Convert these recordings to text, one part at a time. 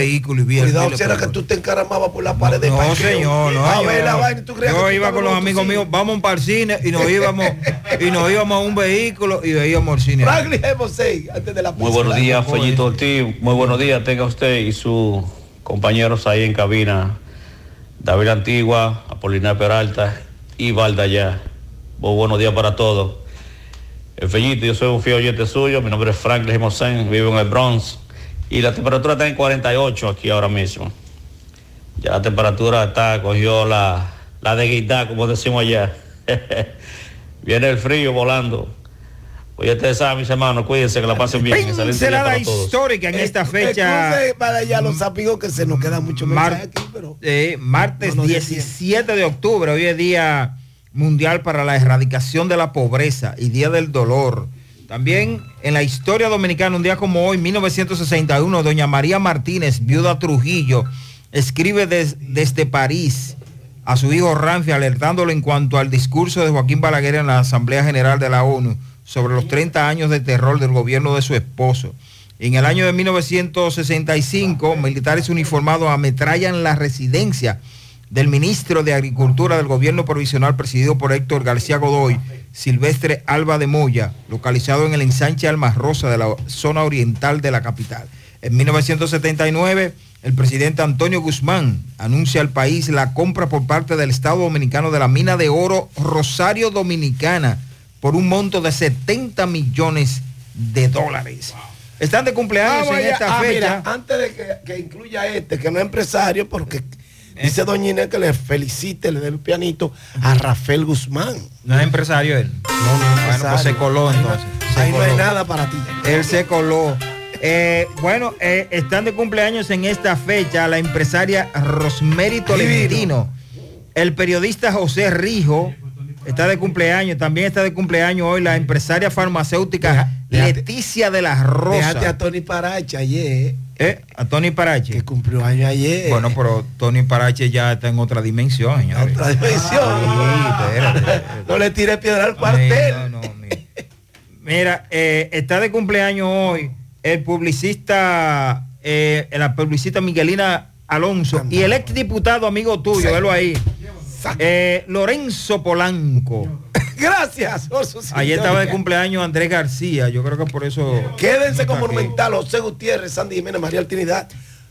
vehículo y vi Cuidado, si era que tú te encaramabas por la pared de No, señor, no. A yo, ver la vaina, ¿tú creías yo que iba con los amigos míos, vamos para el cine y nos íbamos y nos íbamos a un vehículo y veíamos el cine. Franklin José, antes de la Muy buenos días. Fellito Ortiz. Muy buenos días, tenga usted y sus compañeros ahí en cabina. David Antigua, Apolinar Peralta y Valdallá. Muy buenos días para todos. El Fellito, yo soy un fiel oyente suyo. Mi nombre es Franklin Jimosén, vivo en el Bronx. Y la temperatura está en 48 aquí ahora mismo. Ya la temperatura está, cogió la, la de guitar, como decimos allá. Viene el frío volando. Oye, ustedes saben, mis hermanos, cuídense, que la pasen bien. Pincelada histórica en esta fecha. Excuse para allá los amigos que se nos queda mucho Mar- aquí, pero eh, martes No, no, 17 de octubre, hoy es Día Mundial para la Erradicación de la Pobreza y Día del Dolor. También en la historia dominicana, un día como hoy, 1961, doña María Martínez, viuda Trujillo, escribe des- desde París a su hijo Ramfi alertándolo en cuanto al discurso de Joaquín Balaguer en la Asamblea General de la ONU sobre los 30 años de terror del gobierno de su esposo. En el año de 1965, militares uniformados ametrallan la residencia del ministro de Agricultura del gobierno provisional presidido por Héctor García Godoy, Silvestre Alba de Moya, localizado en el ensanche Almas Rosa de la zona oriental de la capital. En 1979, el presidente Antonio Guzmán anuncia al país la compra por parte del Estado Dominicano de la mina de oro Rosario Dominicana por un monto de 70 millones de dólares. Están de cumpleaños en esta Ah, fecha. mira, antes de que, que incluya este, que no es empresario, porque dice Doña Inés que le felicite, le dé el pianito a Rafael Guzmán. No es empresario él. No, no, Bueno, pues se coló entonces. Se Ahí no hay nada para ti. Él se coló. Eh, bueno, eh, están de cumpleaños en esta fecha la empresaria Rosmery Tolentino, el periodista José Rijo, está de cumpleaños, también está de cumpleaños hoy la empresaria farmacéutica Leticia de las Déjate a. Tony Parache ayer, Eh, a Tony Parache. que cumplió años ayer. Bueno, pero Tony Parache ya está en otra dimensión, señores. otra dimensión. Sí, espérate. no le tire piedra al cuartel. no, no, mira. Mira, eh, está de cumpleaños hoy el publicista, eh, la publicista Miguelina Alonso y el exdiputado amigo tuyo, velo ahí, eh, Lorenzo Polanco. Gracias Ayer estaba de cumpleaños Andrés García, yo creo que por eso... Quédense con. Monumental, José Gutiérrez, Sandy Jiménez, María Trinidad.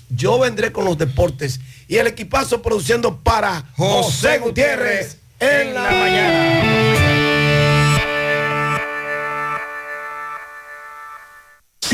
Yo vendré con los deportes y el equipazo produciendo para José Gutiérrez en la mañana.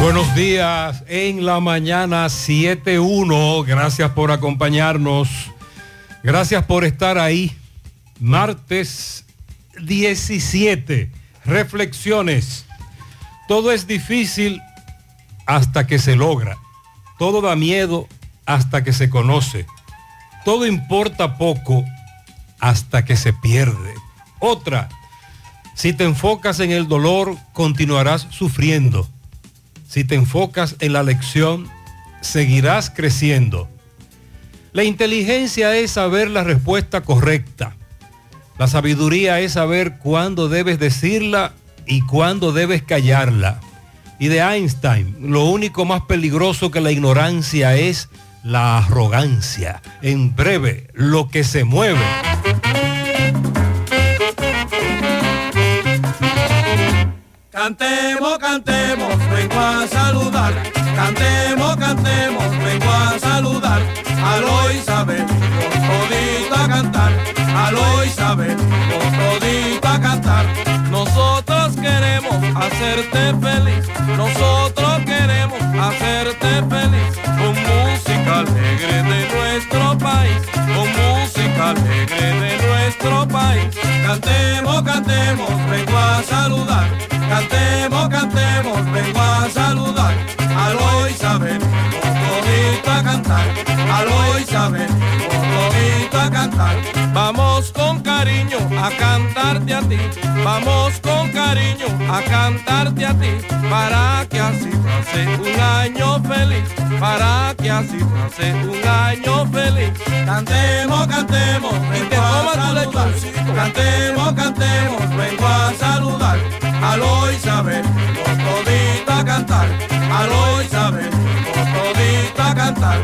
Buenos días en la mañana 7.1. Gracias por acompañarnos. Gracias por estar ahí. Martes 17. Reflexiones. Todo es difícil hasta que se logra. Todo da miedo hasta que se conoce. Todo importa poco hasta que se pierde. Otra. Si te enfocas en el dolor, continuarás sufriendo. Si te enfocas en la lección, seguirás creciendo. La inteligencia es saber la respuesta correcta. La sabiduría es saber cuándo debes decirla y cuándo debes callarla. Y de Einstein, lo único más peligroso que la ignorancia es la arrogancia. En breve, lo que se mueve. Cantemos, cantemos, vengo a saludar. Cantemos, cantemos, vengo a saludar. Aló Isabel, todito a cantar. Aló Isabel, todito a cantar. Nosotros queremos hacerte feliz. Nosotros queremos hacerte feliz. Con música alegre de nuestro país. Con música alegre de nuestro país. Cantemos, cantemos, vengo a saludar. Cantemos, cantemos, vengo a saludar. Aló Isabel, todito a cantar. Aló Isabel, todito a cantar. Vamos con cariño a cantarte a ti. Vamos con cariño a cantarte a ti. Para que así pase un año feliz. Para que así pase un año feliz. Cantemos, cantemos, vengo a saludar. Cantemos, cantemos, vengo a saludar. Aló Isabel, todito a cantar. Aló Isabel, todito a cantar.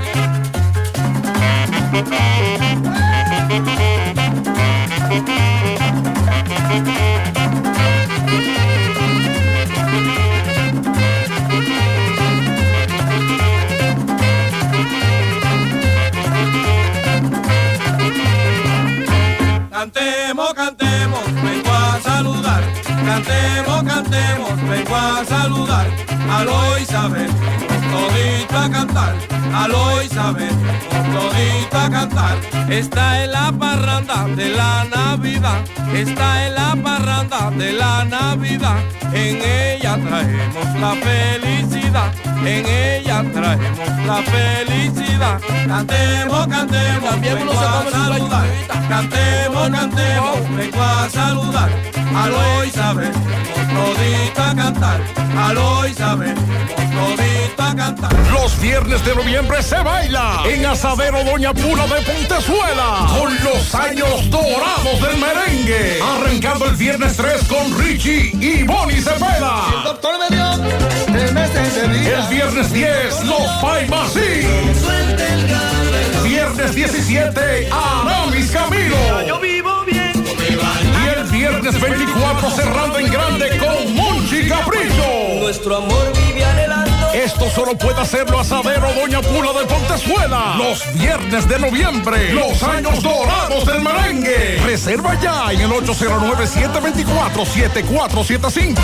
Cantemos, cantemos, vengo a saludar. Aló Isabel, todito a cantar. Aló Isabel, todito a cantar. Está en la parranda de la Navidad. Está en la parranda de la Navidad. En ella traemos la felicidad. En ella traemos la felicidad. Cantemos, cantemos, también vengo a saludar. Cantemos, cantemos, vengo a saludar. Aló Isabel, todito a cantar. Aló Isabel, todito a cantar. Los viernes de noviembre se baila en Asadero Doña Pula de Pontezuela con los años dorados del merengue. Arrancando el viernes 3 con Richie y Bonnie Cepeda. El doctor me dio tres meses de vida. El viernes 10, los Paimasí. Viernes 17, Aramis Camilo. Yo vivo bien. Y el viernes 24 cerrando en grande con Monchi Capricho. Nuestro amor vive anhelando. Esto solo puede hacerlo Asadero Doña Pula de Pontezuela. Los viernes de noviembre. Los años dorados del merengue. Reserva ya en el 809-724-7475.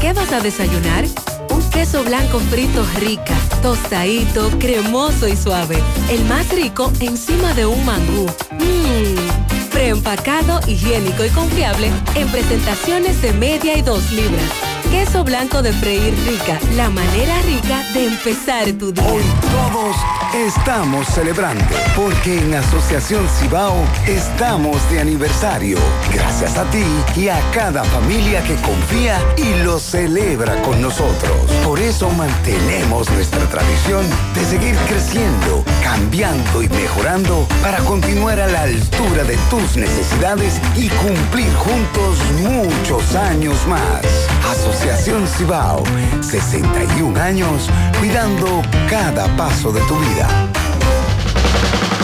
¿Qué vas a desayunar? Un queso blanco frito rica, tostadito, cremoso y suave. El más rico encima de un mangú. Mmm. Preempacado, higiénico y confiable en presentaciones de media y dos libras. Queso blanco de freír rica, la manera rica de empezar tu día. Hoy todos estamos celebrando porque en Asociación Cibao estamos de aniversario. Gracias a ti y a cada familia que confía y lo celebra con nosotros. Por eso mantenemos nuestra tradición de seguir creciendo, cambiando y mejorando para continuar a la altura de tus necesidades y cumplir juntos muchos años más. Cibao, 61 años cuidando cada paso de tu vida.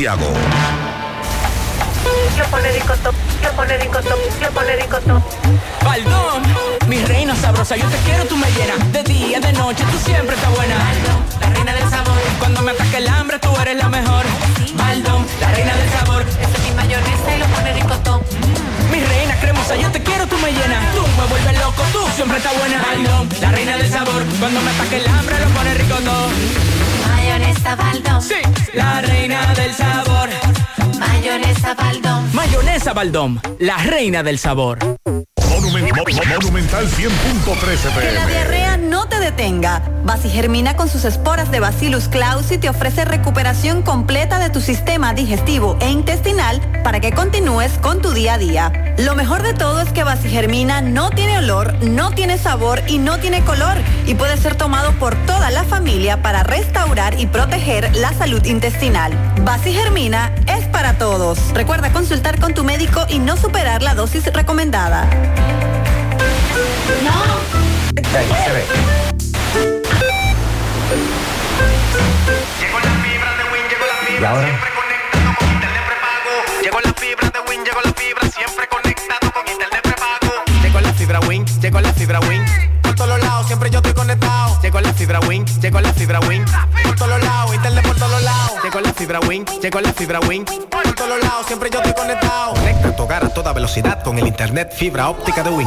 Yo pone ricotop, yo pone ricotop, yo pone ricotop. Baldón, mi reina sabrosa, yo te quiero, tú me llenas de día, de noche, tú siempre estás buena. Baldón, la reina del sabor. Cuando me ataque el hambre, tú eres la mejor. Baldón, la reina del sabor. Esa es mi mayonesa y lo pone ricotop. Mi reina cremosa, yo te quiero, tú me llenas. Tú me vuelves loco, tú siempre estás buena. Baldón, la reina del sabor. Cuando me ataque el hambre, lo pone rico todo. Mayonesa Baldón. Sí, la reina del sabor. Mayonesa Baldón. Mayonesa Baldón, la reina del sabor. Monumen- Mo- Monumental 100.13 Que la diarrea no te detenga. Germina con sus esporas de Bacillus clausi te ofrece recuperación completa de tu sistema digestivo e intestinal para que continúes con tu día a día. Lo mejor de todo es que Germina no tiene olor, no tiene sabor y no tiene color y puede ser tomado por toda la familia para restaurar y proteger la salud intestinal. Germina es para todos. Recuerda consultar con tu médico y no superar la dosis recomendada. ¿Y ahora? Llegó la fibra de Win, llegó la fibra, siempre conectado con internet prepago. Llegó la fibra Win, llegó la fibra Win. Por todos lados, siempre yo estoy conectado. Llegó la fibra Win, llegó la fibra Win. Por todos lados, internet por todos lados. Llegó la fibra Win, llegó la fibra Win. Por todos lados, siempre yo estoy conectado. Conecta tu hogar a toda velocidad con el internet fibra óptica de Win.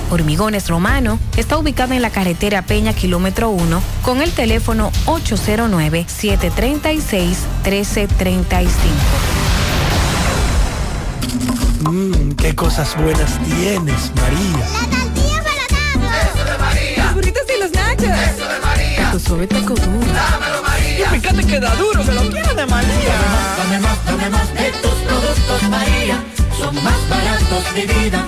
Hormigones Romano está ubicado en la carretera Peña Kilómetro 1 con el teléfono 809-736-1335. Mmm, qué cosas buenas tienes, María. Eso de María. Los burritos y los nachos. Eso de María. Tu suave taco duro. Dámelo, María. Y fíjate que da duro, que lo quiero de María. Dame más, dame más de tus productos, María. Son más baratos de vida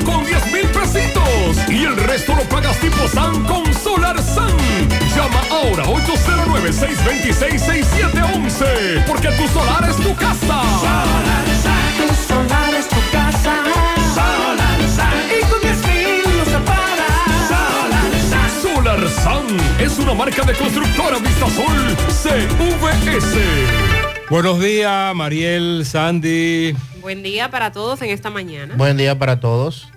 solar con 10 mil pesitos y el resto lo pagas tipo SAN con Solar SAN. Llama ahora 809-626-6711 porque tu solar es tu casa. Solar Sun. Tu solar es tu casa. Solar Sun. Y con 10 mil los Solar Sun. Solar SAN es una marca de constructora Vistasol CVS. Buenos días, Mariel, Sandy. Buen día para todos en esta mañana. Buen día para todos.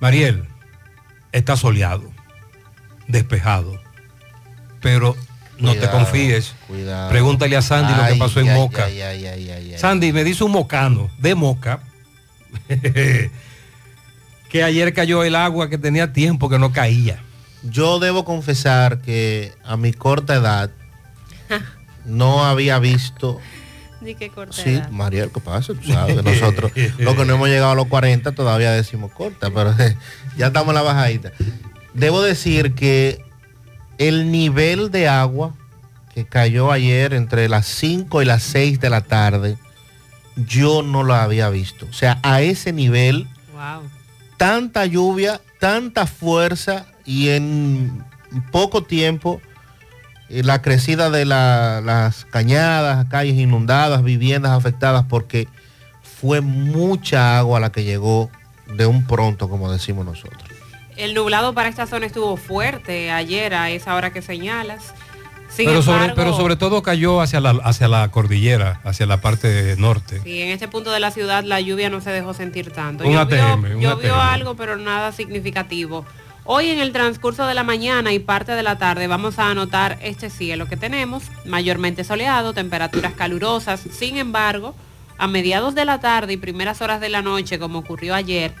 Mariel, está soleado, despejado, pero no te confíes. cuidado. Pregúntale a Sandy lo que Ay, pasó en ay, Moca. ay, ay, ay, ay, ay. Sandy me dice un mocano de Moca que ayer cayó el agua que tenía tiempo que no caía. Yo debo confesar que a mi corta edad no había visto. Di que corta Sí, edad. Mariel, ¿qué pasa? Tú sabes que nosotros, los que no hemos llegado a los 40, todavía decimos corta, pero ya estamos en la bajadita. Debo decir que el nivel de agua que cayó ayer entre las 5 y las 6 de la tarde, yo no lo había visto. O sea, a ese nivel, Wow. tanta lluvia, tanta fuerza y en poco tiempo la crecida de la- las cañadas, calles inundadas, viviendas afectadas, porque fue mucha agua la que llegó de un pronto, como decimos nosotros. El nublado para esta zona estuvo fuerte ayer a esa hora que señalas. Sin Pero sobre, embargo, pero sobre todo cayó hacia la, hacia la cordillera, hacia la parte norte. sí, en este punto de la ciudad la lluvia no se dejó sentir tanto. Un Llovió- ATM, un llovió ATM. algo, pero nada significativo. Hoy en el transcurso de la mañana y parte de la tarde vamos a anotar este cielo que tenemos, mayormente soleado, temperaturas calurosas. Sin embargo, a mediados de la tarde y primeras horas de la noche, como ocurrió ayer,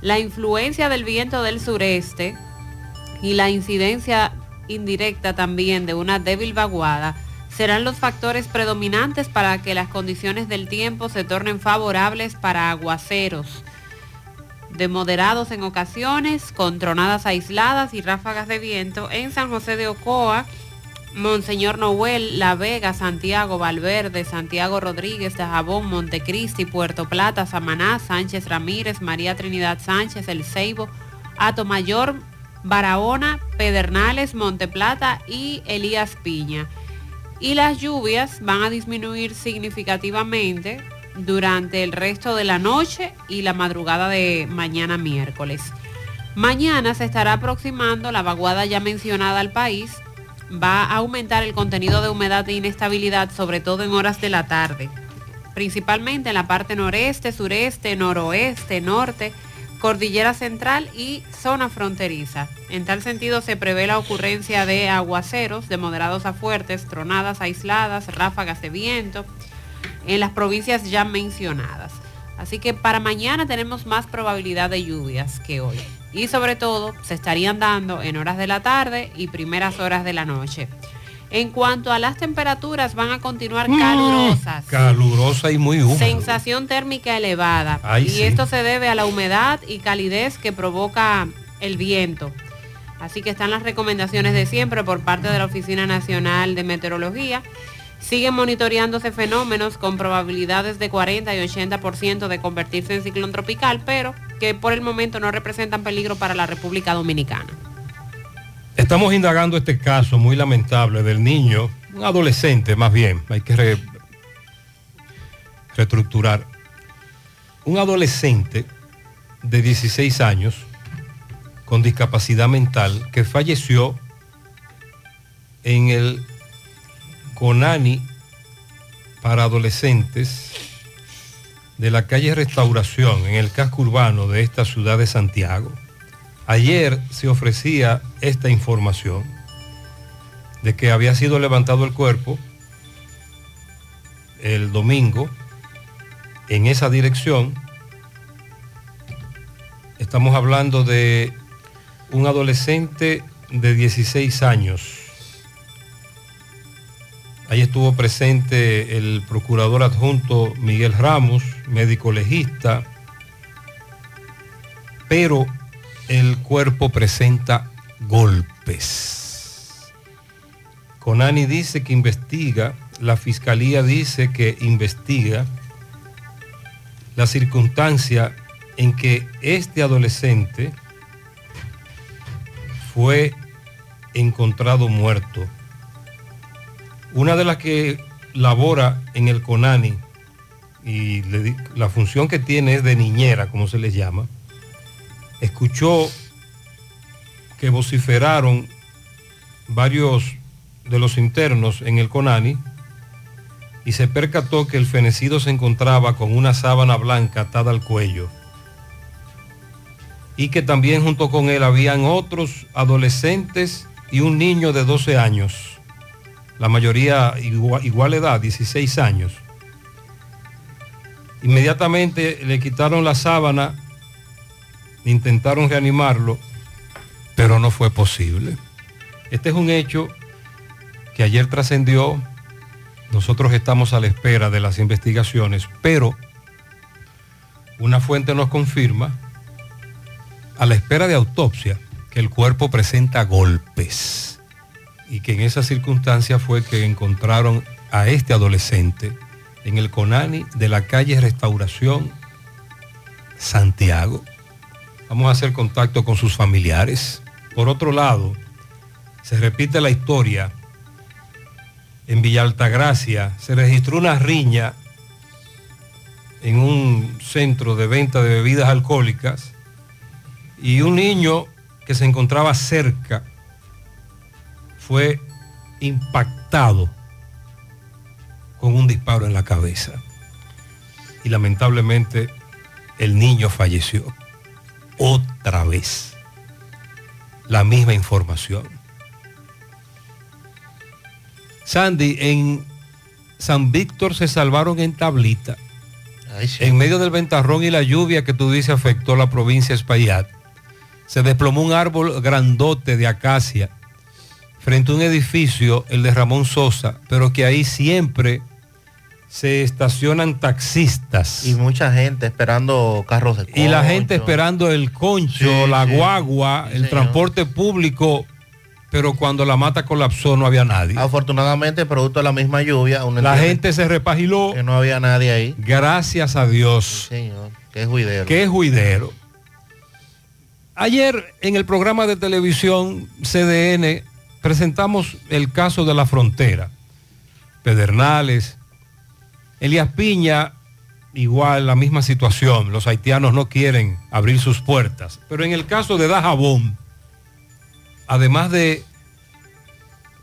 la influencia del viento del sureste y la incidencia indirecta también de una débil vaguada serán los factores predominantes para que las condiciones del tiempo se tornen favorables para aguaceros de moderados en ocasiones, con tronadas aisladas y ráfagas de viento en San José de Ocoa, Monseñor Noel, La Vega, Santiago, Valverde, Santiago Rodríguez, Dajabón, Montecristi, Puerto Plata, Samaná, Sánchez Ramírez, María Trinidad Sánchez, El Ceibo, Atomayor, Barahona, Pedernales, Monteplata y Elías Piña. Y las lluvias van a disminuir significativamente durante el resto de la noche y la madrugada de mañana miércoles. Mañana se estará aproximando la vaguada ya mencionada al país. Va a aumentar el contenido de humedad e inestabilidad, sobre todo en horas de la tarde, principalmente en la parte noreste, sureste, noroeste, norte, cordillera central y zona fronteriza. En tal sentido se prevé la ocurrencia de aguaceros de moderados a fuertes, tronadas aisladas, ráfagas de viento en las provincias ya mencionadas. Así que para mañana tenemos más probabilidad de lluvias que hoy. Y sobre todo se estarían dando en horas de la tarde y primeras horas de la noche. En cuanto a las temperaturas, van a continuar calurosas. Calurosa y muy húmeda. Sensación térmica elevada. Ay, y sí. esto se debe a la humedad y calidez que provoca el viento. Así que están las recomendaciones de siempre por parte de la Oficina Nacional de Meteorología. Siguen monitoreándose fenómenos con probabilidades de 40 y 80% de convertirse en ciclón tropical, pero que por el momento no representan peligro para la República Dominicana. Estamos indagando este caso muy lamentable del niño, un adolescente más bien, hay que re- reestructurar. Un adolescente de 16 años con discapacidad mental que falleció en el CONANI para adolescentes de la calle Restauración en el casco urbano de esta ciudad de Santiago. Ayer se ofrecía esta información de que había sido levantado el cuerpo el domingo en esa dirección. Estamos hablando de un adolescente de 16 años. Ahí estuvo presente el procurador adjunto Miguel Ramos, médico legista, pero el cuerpo presenta golpes. Conani dice que investiga, la fiscalía dice que investiga la circunstancia en que este adolescente fue encontrado muerto. Una de las que labora en el CONANI y la función que tiene es de niñera, como se les llama, escuchó que vociferaron varios de los internos en el CONANI y se percató que el fenecido se encontraba con una sábana blanca atada al cuello y que también junto con él habían otros adolescentes y un niño de 12 años, la mayoría igual, edad, 16 años. Inmediatamente le quitaron la sábana, intentaron reanimarlo, pero no fue posible. Este es un hecho que ayer trascendió, nosotros estamos a la espera de las investigaciones, pero una fuente nos confirma, a la espera de autopsia, que el cuerpo presenta golpes y que en esa circunstancia fue que encontraron a este adolescente en el Conani de la calle Restauración Santiago. Vamos a hacer contacto con sus familiares. Por otro lado, se repite la historia. En Villa Altagracia se registró una riña en un centro de venta de bebidas alcohólicas y un niño que se encontraba cerca fue impactado con un disparo en la cabeza. Y lamentablemente el niño falleció. Otra vez. La misma información. Sandy, en San Víctor se salvaron en tablita. En medio del ventarrón y la lluvia que tú dices afectó la provincia de Espaillat, se desplomó un árbol grandote de acacia frente a un edificio, el de Ramón Sosa, pero que ahí siempre se estacionan taxistas. Y mucha gente esperando carros de Y la concho. gente esperando el concho, Sí, la sí. guagua, Sí, el señor. transporte público, pero cuando la mata colapsó no había nadie. Afortunadamente, producto de la misma lluvia, La gente se repagiló. que no había nadie ahí. Gracias a Dios. Señor, qué juidero. Qué juidero. Ayer en el programa de televisión CDN presentamos el caso de la frontera. Pedernales, Elías Piña, igual la misma situación. Los haitianos no quieren abrir sus puertas. Pero en el caso de Dajabón, además de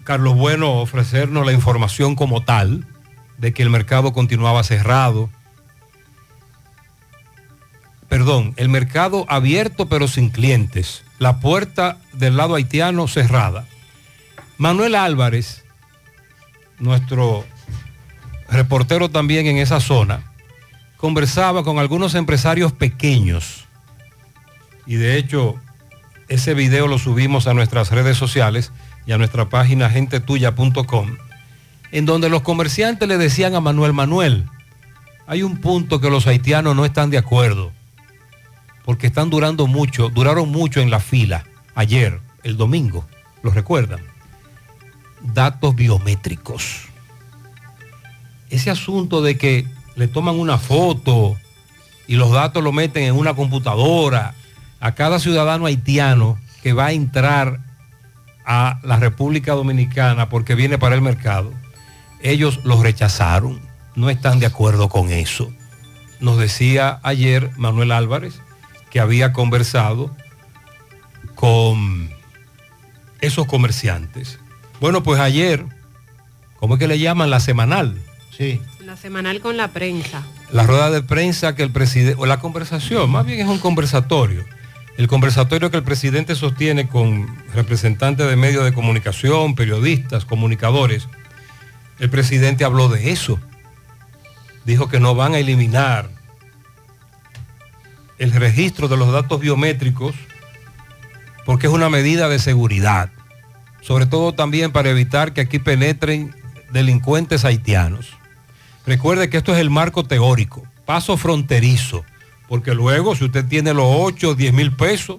Carlos Bueno ofrecernos la información como tal, de que el mercado continuaba cerrado, perdón, el mercado abierto pero sin clientes, la puerta del lado haitiano cerrada. Manuel Álvarez, nuestro reportero también en esa zona, conversaba con algunos empresarios pequeños y de hecho ese video lo subimos a nuestras redes sociales y a nuestra página gentetuya.com, en donde los comerciantes le decían a Manuel Manuel, hay un punto que los haitianos no están de acuerdo, porque están durando mucho, duraron mucho en la fila ayer, el domingo, ¿lo recuerdan? Datos biométricos. Ese asunto de que le toman una foto y los datos lo meten en una computadora a cada ciudadano haitiano que va a entrar a la República Dominicana porque viene para el mercado, ellos los rechazaron, no están de acuerdo con eso. Nos decía ayer Manuel Álvarez que había conversado con esos comerciantes. Bueno, pues ayer, ¿cómo es que le llaman? La semanal. Sí. La semanal con la prensa. La rueda de prensa que el presidente, o la conversación, más bien es un conversatorio. El conversatorio que el presidente sostiene con representantes de medios de comunicación, periodistas, comunicadores. El presidente habló de eso. Dijo que no van a eliminar el registro de los datos biométricos porque es una medida de seguridad, sobre todo también para evitar que aquí penetren delincuentes haitianos. Recuerde que esto es el marco teórico, paso fronterizo, porque luego si usted tiene los 8 o 10 mil pesos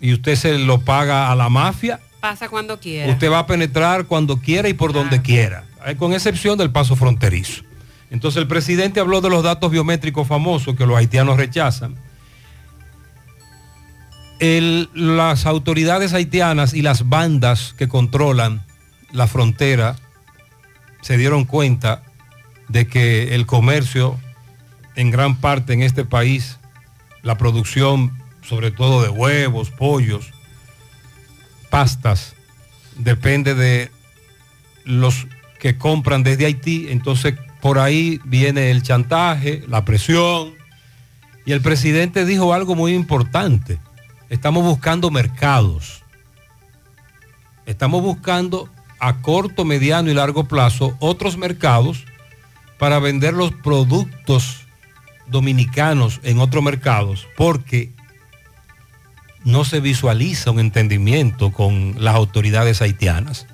y usted se lo paga a la mafia, Pasa cuando quiera. usted va a penetrar cuando quiera y por donde quiera, eh, con excepción del paso fronterizo. Entonces el presidente habló de los datos biométricos famosos que los haitianos rechazan. Las autoridades haitianas y las bandas que controlan la frontera se dieron cuenta de que el comercio en gran parte en este país, la producción sobre todo de huevos, pollos, pastas, depende de los que compran desde Haití, entonces por ahí viene el chantaje, la presión, y el presidente dijo algo muy importante, estamos buscando mercados, estamos buscando a corto, mediano y largo plazo otros mercados para vender los productos dominicanos en otros mercados, porque no se visualiza un entendimiento con las autoridades haitianas.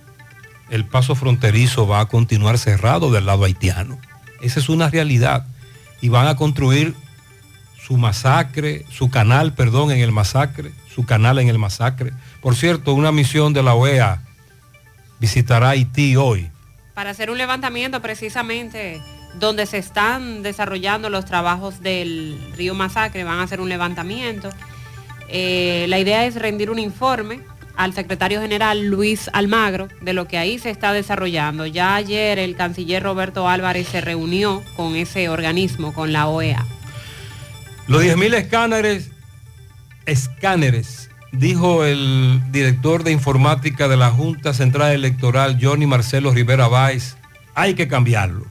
El paso fronterizo va a continuar cerrado del lado haitiano. Esa es una realidad. Y van a construir su masacre, su canal, perdón, en el masacre, su canal en el masacre. Por cierto, una misión de la OEA visitará Haití hoy. Para hacer un levantamiento precisamente donde se están desarrollando los trabajos del río Masacre, van a hacer un levantamiento. Eh, la idea es rendir un informe al secretario general Luis Almagro de lo que ahí se está desarrollando. Ya ayer el canciller Roberto Álvarez se reunió con ese organismo, con la OEA. Los 10.000 escáneres, escáneres, dijo el director de informática de la Junta Central Electoral, Johnny Marcelo Rivera Báez, hay que cambiarlo.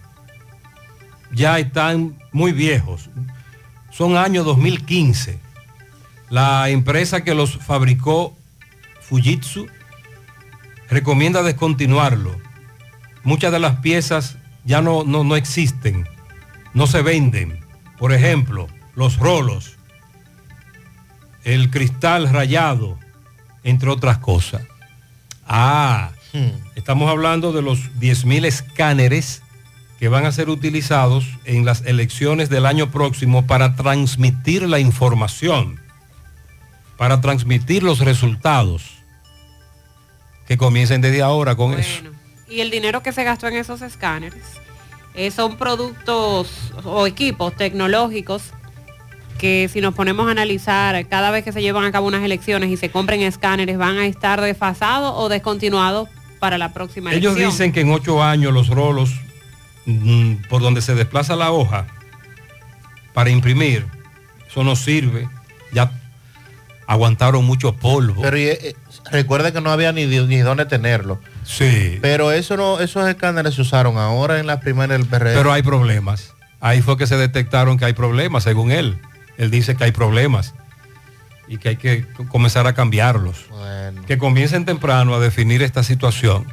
Ya están muy viejos. Son año 2015. La empresa que los fabricó, Fujitsu, recomienda descontinuarlo. Muchas de las piezas ya no, no, no existen, no se venden. Por ejemplo, los rolos, el cristal rayado, entre otras cosas. Ah, estamos hablando de los 10.000 escáneres que van a ser utilizados en las elecciones del año próximo para transmitir la información, para transmitir los resultados. Que comiencen desde ahora con eso. Y el dinero que se gastó en esos escáneres eh, son productos o equipos tecnológicos que si nos ponemos a analizar cada vez que se llevan a cabo unas elecciones y se compren escáneres van a estar desfasados o descontinuados para la próxima Ellos elección. dicen que en ocho años los rolos mm, por donde se desplaza la hoja para imprimir, eso no sirve. Ya aguantaron mucho polvo. Pero y, eh, recuerde que no había ni, ni dónde tenerlo. Sí. Pero eso no, esos escáneres se usaron ahora en la primera del PRD. Pero hay problemas. Ahí fue que se detectaron que hay problemas, según él. Él dice que hay problemas y que hay que comenzar a cambiarlos. Que comiencen temprano a definir esta situación,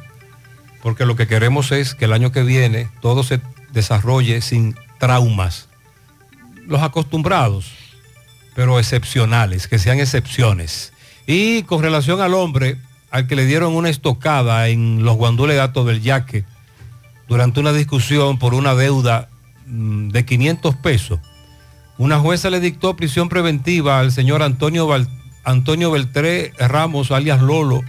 porque lo que queremos es que el año que viene todo se desarrolle sin traumas. Los acostumbrados, pero excepcionales, que sean excepciones. Y con relación al hombre, al que le dieron una estocada en los guandules datos del yaque, durante una discusión por una deuda mm, de 500 pesos, una jueza le dictó prisión preventiva al señor Antonio, Antonio Beltré Ramos, alias Lolo,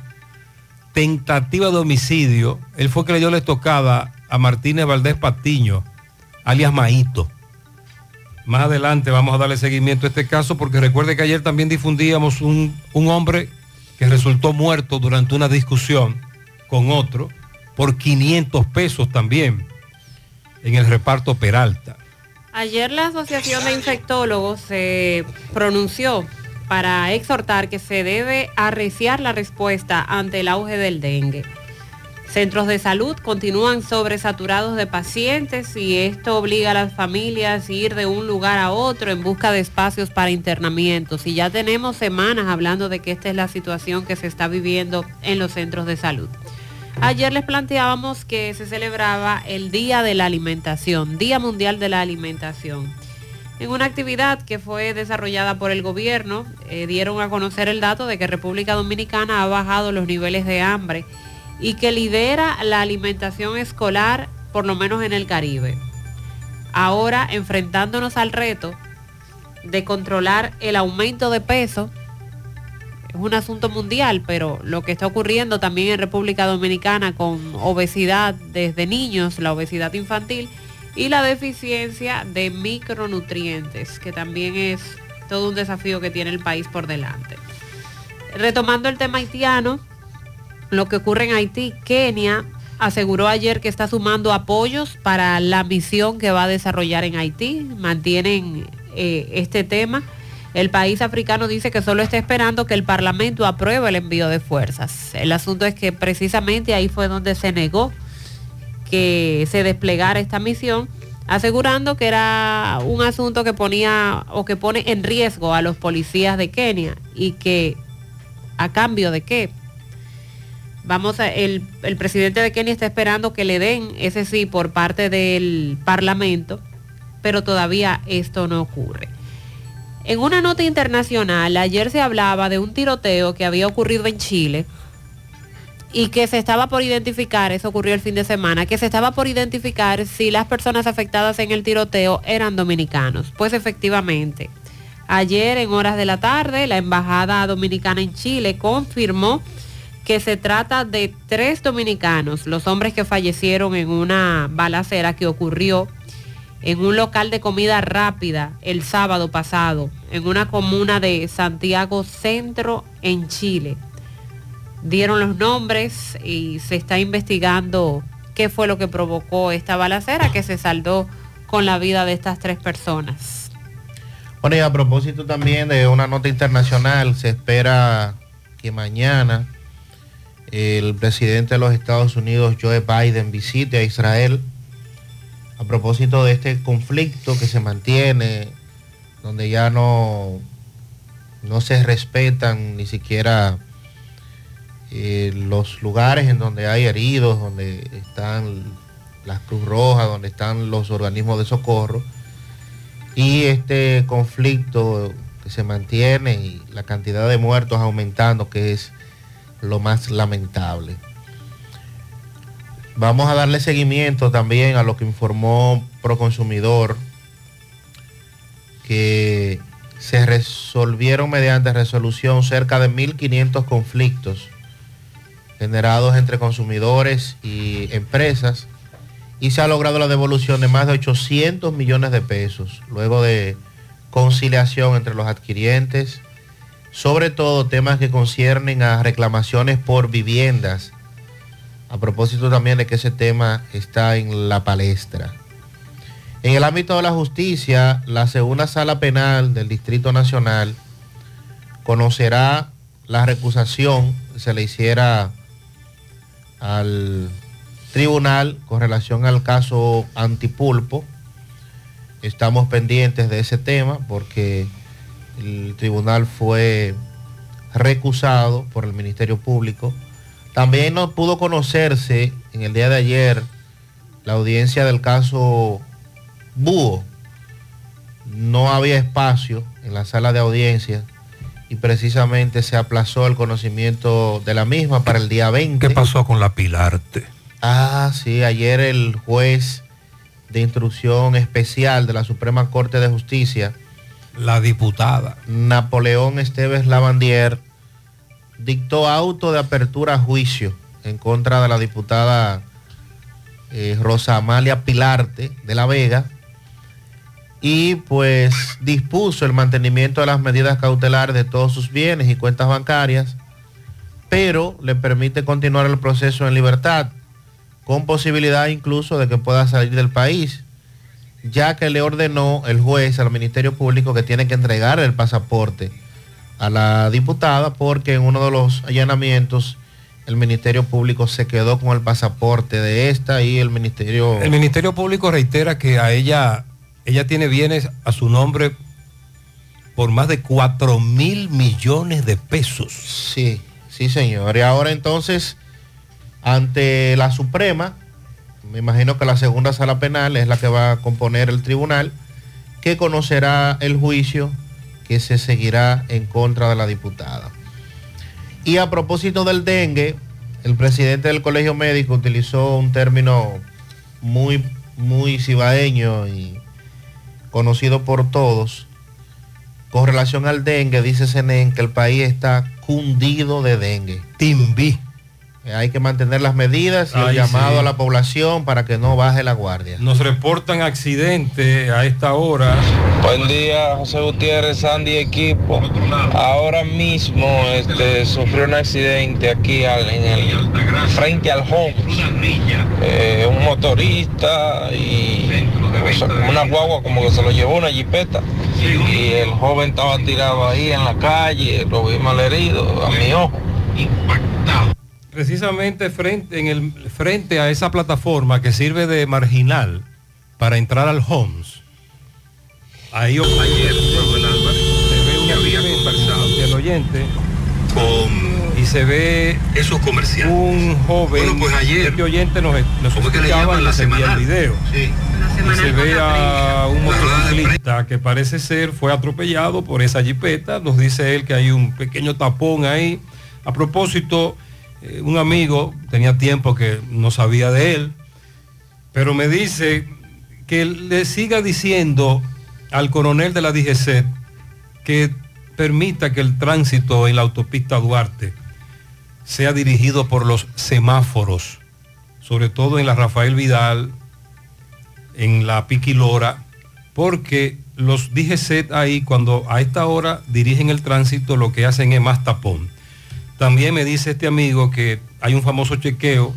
tentativa de homicidio. Él fue que le dio la estocada a Martínez Valdés Patiño, alias Maíto. Más adelante vamos a darle seguimiento a este caso porque recuerde que ayer también difundíamos un, un hombre que resultó muerto durante una discusión con otro por 500 pesos también en el reparto Peralta. Ayer la Asociación de Infectólogos se pronunció para exhortar que se debe arreciar la respuesta ante el auge del dengue. Centros de salud continúan sobresaturados de pacientes y esto obliga a las familias a ir de un lugar a otro en busca de espacios para internamientos. Y ya tenemos semanas hablando de que esta es la situación que se está viviendo en los centros de salud. Ayer les planteábamos que se celebraba el Día de la Alimentación, Día Mundial de la Alimentación. En una actividad que fue desarrollada por el gobierno, eh, dieron a conocer el dato de que República Dominicana ha bajado los niveles de hambre y que lidera la alimentación escolar, por lo menos en el Caribe. Ahora, enfrentándonos al reto de controlar el aumento de peso, es un asunto mundial, pero lo que está ocurriendo también en República Dominicana con obesidad desde niños, la obesidad infantil y la deficiencia de micronutrientes, que también es todo un desafío que tiene el país por delante. Retomando el tema haitiano, lo que ocurre en Haití, Kenia aseguró ayer que está sumando apoyos para la misión que va a desarrollar en Haití. Mantienen eh, este tema. El país africano dice que solo está esperando que el Parlamento apruebe el envío de fuerzas. El asunto es que precisamente ahí fue donde se negó que se desplegara esta misión, asegurando que era un asunto que ponía o que pone en riesgo a los policías de Kenia y que a cambio de qué vamos a, el, el presidente de Kenia está esperando que le den ese sí por parte del Parlamento, pero todavía esto no ocurre. En una nota internacional, ayer se hablaba de un tiroteo que había ocurrido en Chile y que se estaba por identificar, eso ocurrió el fin de semana, que se estaba por identificar si las personas afectadas en el tiroteo eran dominicanos. Pues efectivamente, ayer en horas de la tarde, la Embajada Dominicana en Chile confirmó que se trata de tres dominicanos, los hombres que fallecieron en una balacera que ocurrió en un local de comida rápida el sábado pasado, en una comuna de Santiago Centro, en Chile. Dieron los nombres y se está investigando qué fue lo que provocó esta balacera que se saldó con la vida de estas tres personas. Bueno, y a propósito también de una nota internacional, se espera que mañana el presidente de los Estados Unidos, Joe Biden, visite a Israel a propósito de este conflicto que se mantiene, donde ya no, no se respetan ni siquiera eh, los lugares en donde hay heridos, donde están las Cruz Rojas, donde están los organismos de socorro. Y este conflicto que se mantiene y la cantidad de muertos aumentando, que es lo más lamentable. Vamos a darle seguimiento también a lo que informó Proconsumidor, que se resolvieron mediante resolución cerca de 1.500 conflictos generados entre consumidores y empresas y se ha logrado la devolución de más de 800 millones de pesos luego de conciliación entre los adquirientes, sobre todo temas que conciernen a reclamaciones por viviendas, a propósito también de que ese tema está en la palestra. En el ámbito de la justicia, la segunda sala penal del Distrito Nacional conocerá la recusación se le hiciera al tribunal con relación al caso Antipulpo. Estamos pendientes de ese tema porque el tribunal fue recusado por el Ministerio Público. También no pudo conocerse en el día de ayer la audiencia del caso Búho. No había espacio en la sala de audiencia y precisamente se aplazó el conocimiento de la misma para el día 20. ¿Qué pasó con la Pilarte? Ah, sí, ayer el juez de instrucción especial de la Suprema Corte de Justicia, La diputada. Napoleón Esteves Lavandier, dictó auto de apertura a juicio en contra de la diputada eh, Rosa Amalia Pilarte de La Vega y pues dispuso el mantenimiento de las medidas cautelares de todos sus bienes y cuentas bancarias, pero le permite continuar el proceso en libertad, con posibilidad incluso de que pueda salir del país, ya que le ordenó el juez al Ministerio Público que tiene que entregar el pasaporte a la diputada porque en uno de los allanamientos el Ministerio Público se quedó con el pasaporte de esta y el Ministerio... El Ministerio Público reitera que a ella, ella tiene bienes a su nombre por más de 4 mil millones de pesos. Sí, sí señor. Y ahora entonces, ante la Suprema, me imagino que la segunda sala penal es la que va a componer el tribunal, que conocerá el juicio que se seguirá en contra de la diputada. Y a propósito del dengue, el presidente del Colegio Médico utilizó un término muy, muy cibaeño y conocido por todos. Con relación al dengue, dice Senen que el país está cundido de dengue. Timbi. Hay que mantener las medidas y el llamado sí. a la población para que no baje la guardia. Nos reportan accidentes a esta hora. Buen día, José Gutiérrez, Sandy equipo. Ahora mismo este, sufrió un accidente aquí al- en el, frente al home. Eh, un motorista y o sea, como una guagua como que se lo llevó una jipeta. Y el joven estaba tirado ahí en la calle, lo vi mal herido a mi ojo. Precisamente frente, en el, frente a esa plataforma que sirve de marginal para entrar al Homes. Ahí ayer, se ve una jipeta del oyente y se ve esos comerciales. un joven Bueno, pues ayer, este oyente nos, nos ¿cómo es que le escuchaba llaman? y La nos envía el video Sí. y se ve a un motociclista que parece ser fue atropellado por esa jipeta. Nos dice él que hay un pequeño tapón ahí. A propósito, eh, un amigo tenía tiempo que no sabía de él, pero me dice que le siga diciendo al coronel de la DGC que permita que el tránsito en la autopista Duarte sea dirigido por los semáforos, sobre todo en la Rafael Vidal, en la Piquilora, porque los DGC ahí cuando a esta hora dirigen el tránsito lo que hacen es más tapón. También me dice este amigo que hay un famoso chequeo,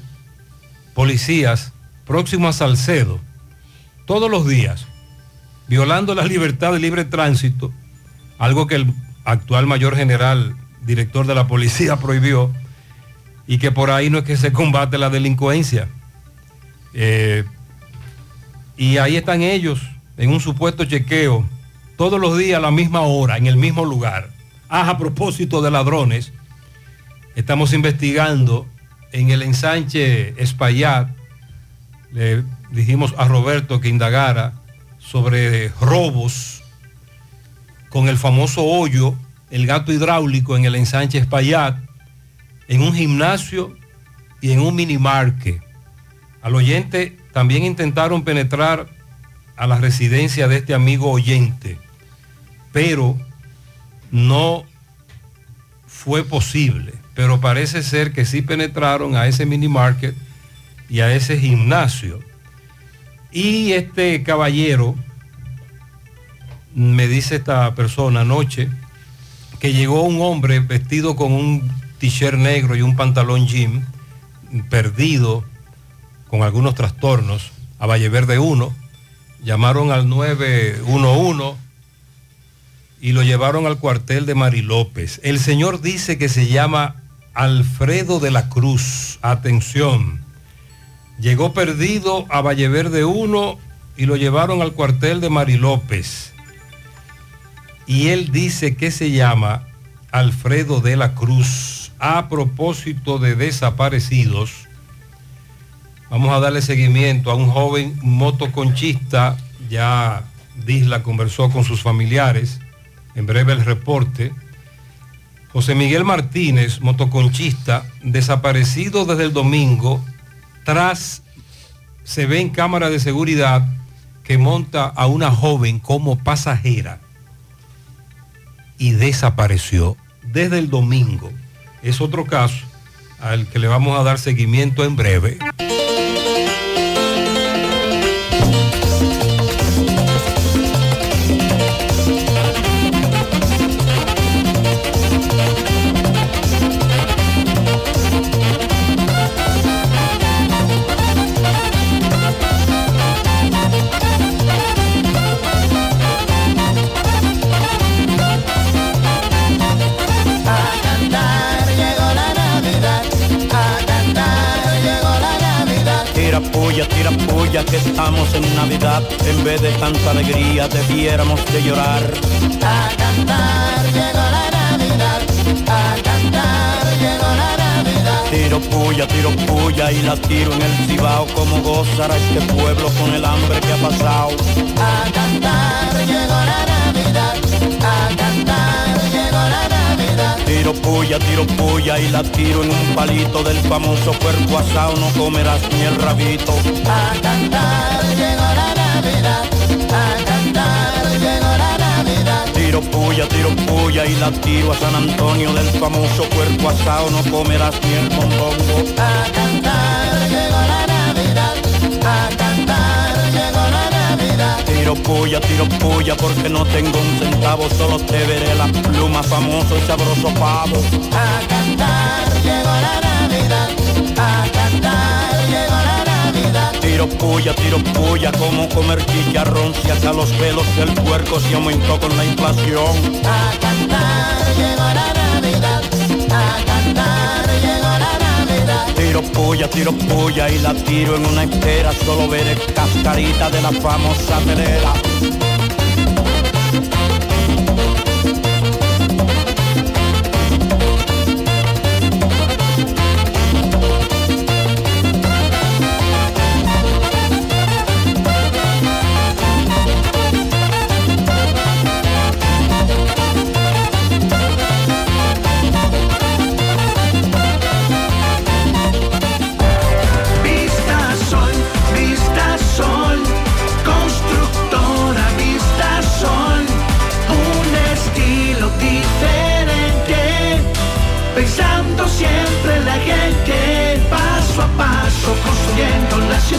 policías próximos a Salcedo, todos los días, violando la libertad de libre tránsito, algo que el actual mayor general, director de la policía, prohibió, y que por ahí no es que se combate la delincuencia. Eh, y ahí están ellos en un supuesto chequeo, todos los días a la misma hora, en el mismo lugar. Ah, a propósito de ladrones, estamos investigando en el ensanche Espaillat, le dijimos a Roberto que indagara sobre robos con el famoso hoyo, el gato hidráulico en el ensanche Espaillat, en un gimnasio y en un minimarket. Al oyente también intentaron penetrar a la residencia de este amigo oyente, pero no fue posible. Pero parece ser que sí penetraron a ese minimarket y a ese gimnasio. Y este caballero, me dice esta persona anoche, que llegó un hombre vestido con un t-shirt negro y un pantalón jean, perdido, con algunos trastornos, a Valle Verde 1. Llamaron al 911 y lo llevaron al cuartel de Mari López. El señor dice que se llama Alfredo de la Cruz. Atención. Llegó perdido a Valle Verde 1 y lo llevaron al cuartel de Mari López. Y él dice que se llama Alfredo de la Cruz. A propósito de desaparecidos, vamos a darle seguimiento a un joven motoconchista. Ya Disla conversó con sus familiares. En breve el reporte. José Miguel Martínez, motoconchista, desaparecido desde el domingo, tras se ve en cámara de seguridad que monta a una joven como pasajera y desapareció desde el domingo. Es otro caso al que le vamos a dar seguimiento en breve. Que estamos en Navidad. En vez de tanta alegría, debiéramos de llorar. A cantar llegó la Navidad, a cantar llegó la Navidad. Tiro puya, tiro puya y la tiro en el cibao. Como gozará este pueblo con el hambre que ha pasado. A cantar llegó la Navidad, a cantar llegó la Navidad. Tiro puya, tiro puya y la tiro en un palito del famoso cuerpo asado. No comerás ni el rabito. A cantar llegó la Navidad, a cantar llegó la Navidad. Tiro puya, tiro puya y la tiro a San Antonio del famoso cuerpo asado. No comerás ni el mondongo. A cantar llegó la Navidad, a cantar. Tiro puya, tiro puya porque no tengo un centavo. Solo te veré la pluma famoso y sabroso pavo. A cantar llegó la Navidad, a cantar llegó la Navidad. Tiro puya, tiro puya, como comer chicharrón si hasta los pelos del puerco se aumentó con la inflación. A cantar llegó la Navidad, a cantar llegó la Navidad. Tiro puya, tiro puya y la tiro en una estera, solo veré cascarita de la famosa telera.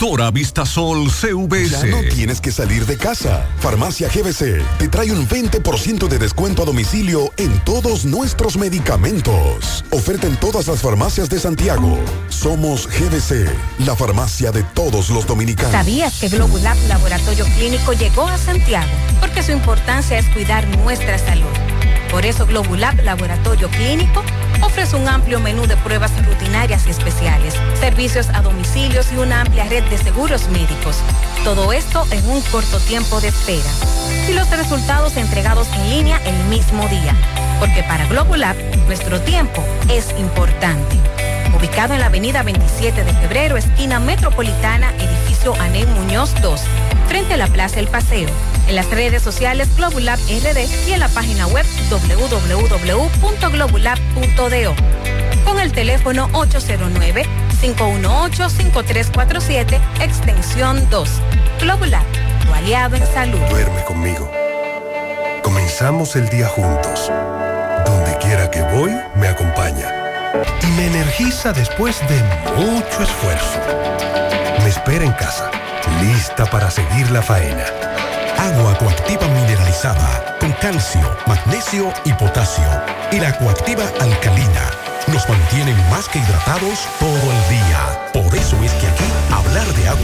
Constructora Vistasol CVS. Ya no tienes que salir de casa. Farmacia GBC te trae un 20% de descuento a domicilio en todos nuestros medicamentos. Oferta en todas las farmacias de Santiago. Somos GBC, la farmacia de todos los dominicanos. ¿Sabías que Globulab Laboratorio Clínico llegó a Santiago? Porque su importancia es cuidar nuestra salud. Por eso Globulab Laboratorio Clínico ofrece un amplio menú de pruebas rutinarias y especiales, servicios a domicilios y una amplia red de seguros médicos. Todo esto en un corto tiempo de espera. Y los resultados entregados en línea el mismo día. Porque para Globulab, nuestro tiempo es importante. Ubicado en la avenida 27 de febrero, esquina metropolitana, edificio Anel Muñoz 2, frente a la Plaza El Paseo. En las redes sociales Globulab RD y en la página web www.globulab.do. Con el teléfono 809-518-5347, extensión 2. Globulab, tu aliado en salud. Duerme conmigo. Comenzamos el día juntos. Donde quiera que voy, me acompaña. Y me energiza después de mucho esfuerzo. Me espera en casa, lista para seguir la faena. Agua coactiva mineralizada con calcio, magnesio y potasio. Y la coactiva alcalina nos mantienen más que hidratados todo el día. Eso es que aquí hablar de agua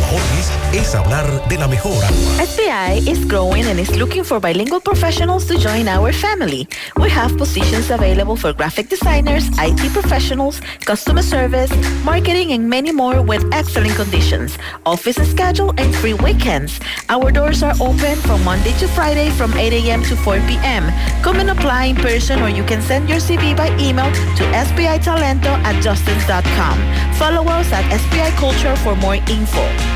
es hablar de la mejor agua. SBI is growing and is looking for bilingual professionals to join our family. We have positions available for graphic designers, IT professionals, customer service, marketing, and many more with excellent conditions. Office schedule and free weekends. Our doors are open from Monday to Friday from 8 a.m. to 4 p.m. Come and apply in person or you can send your CV by email to sbitalento at justins.com. Follow us at SBI Culture for more info.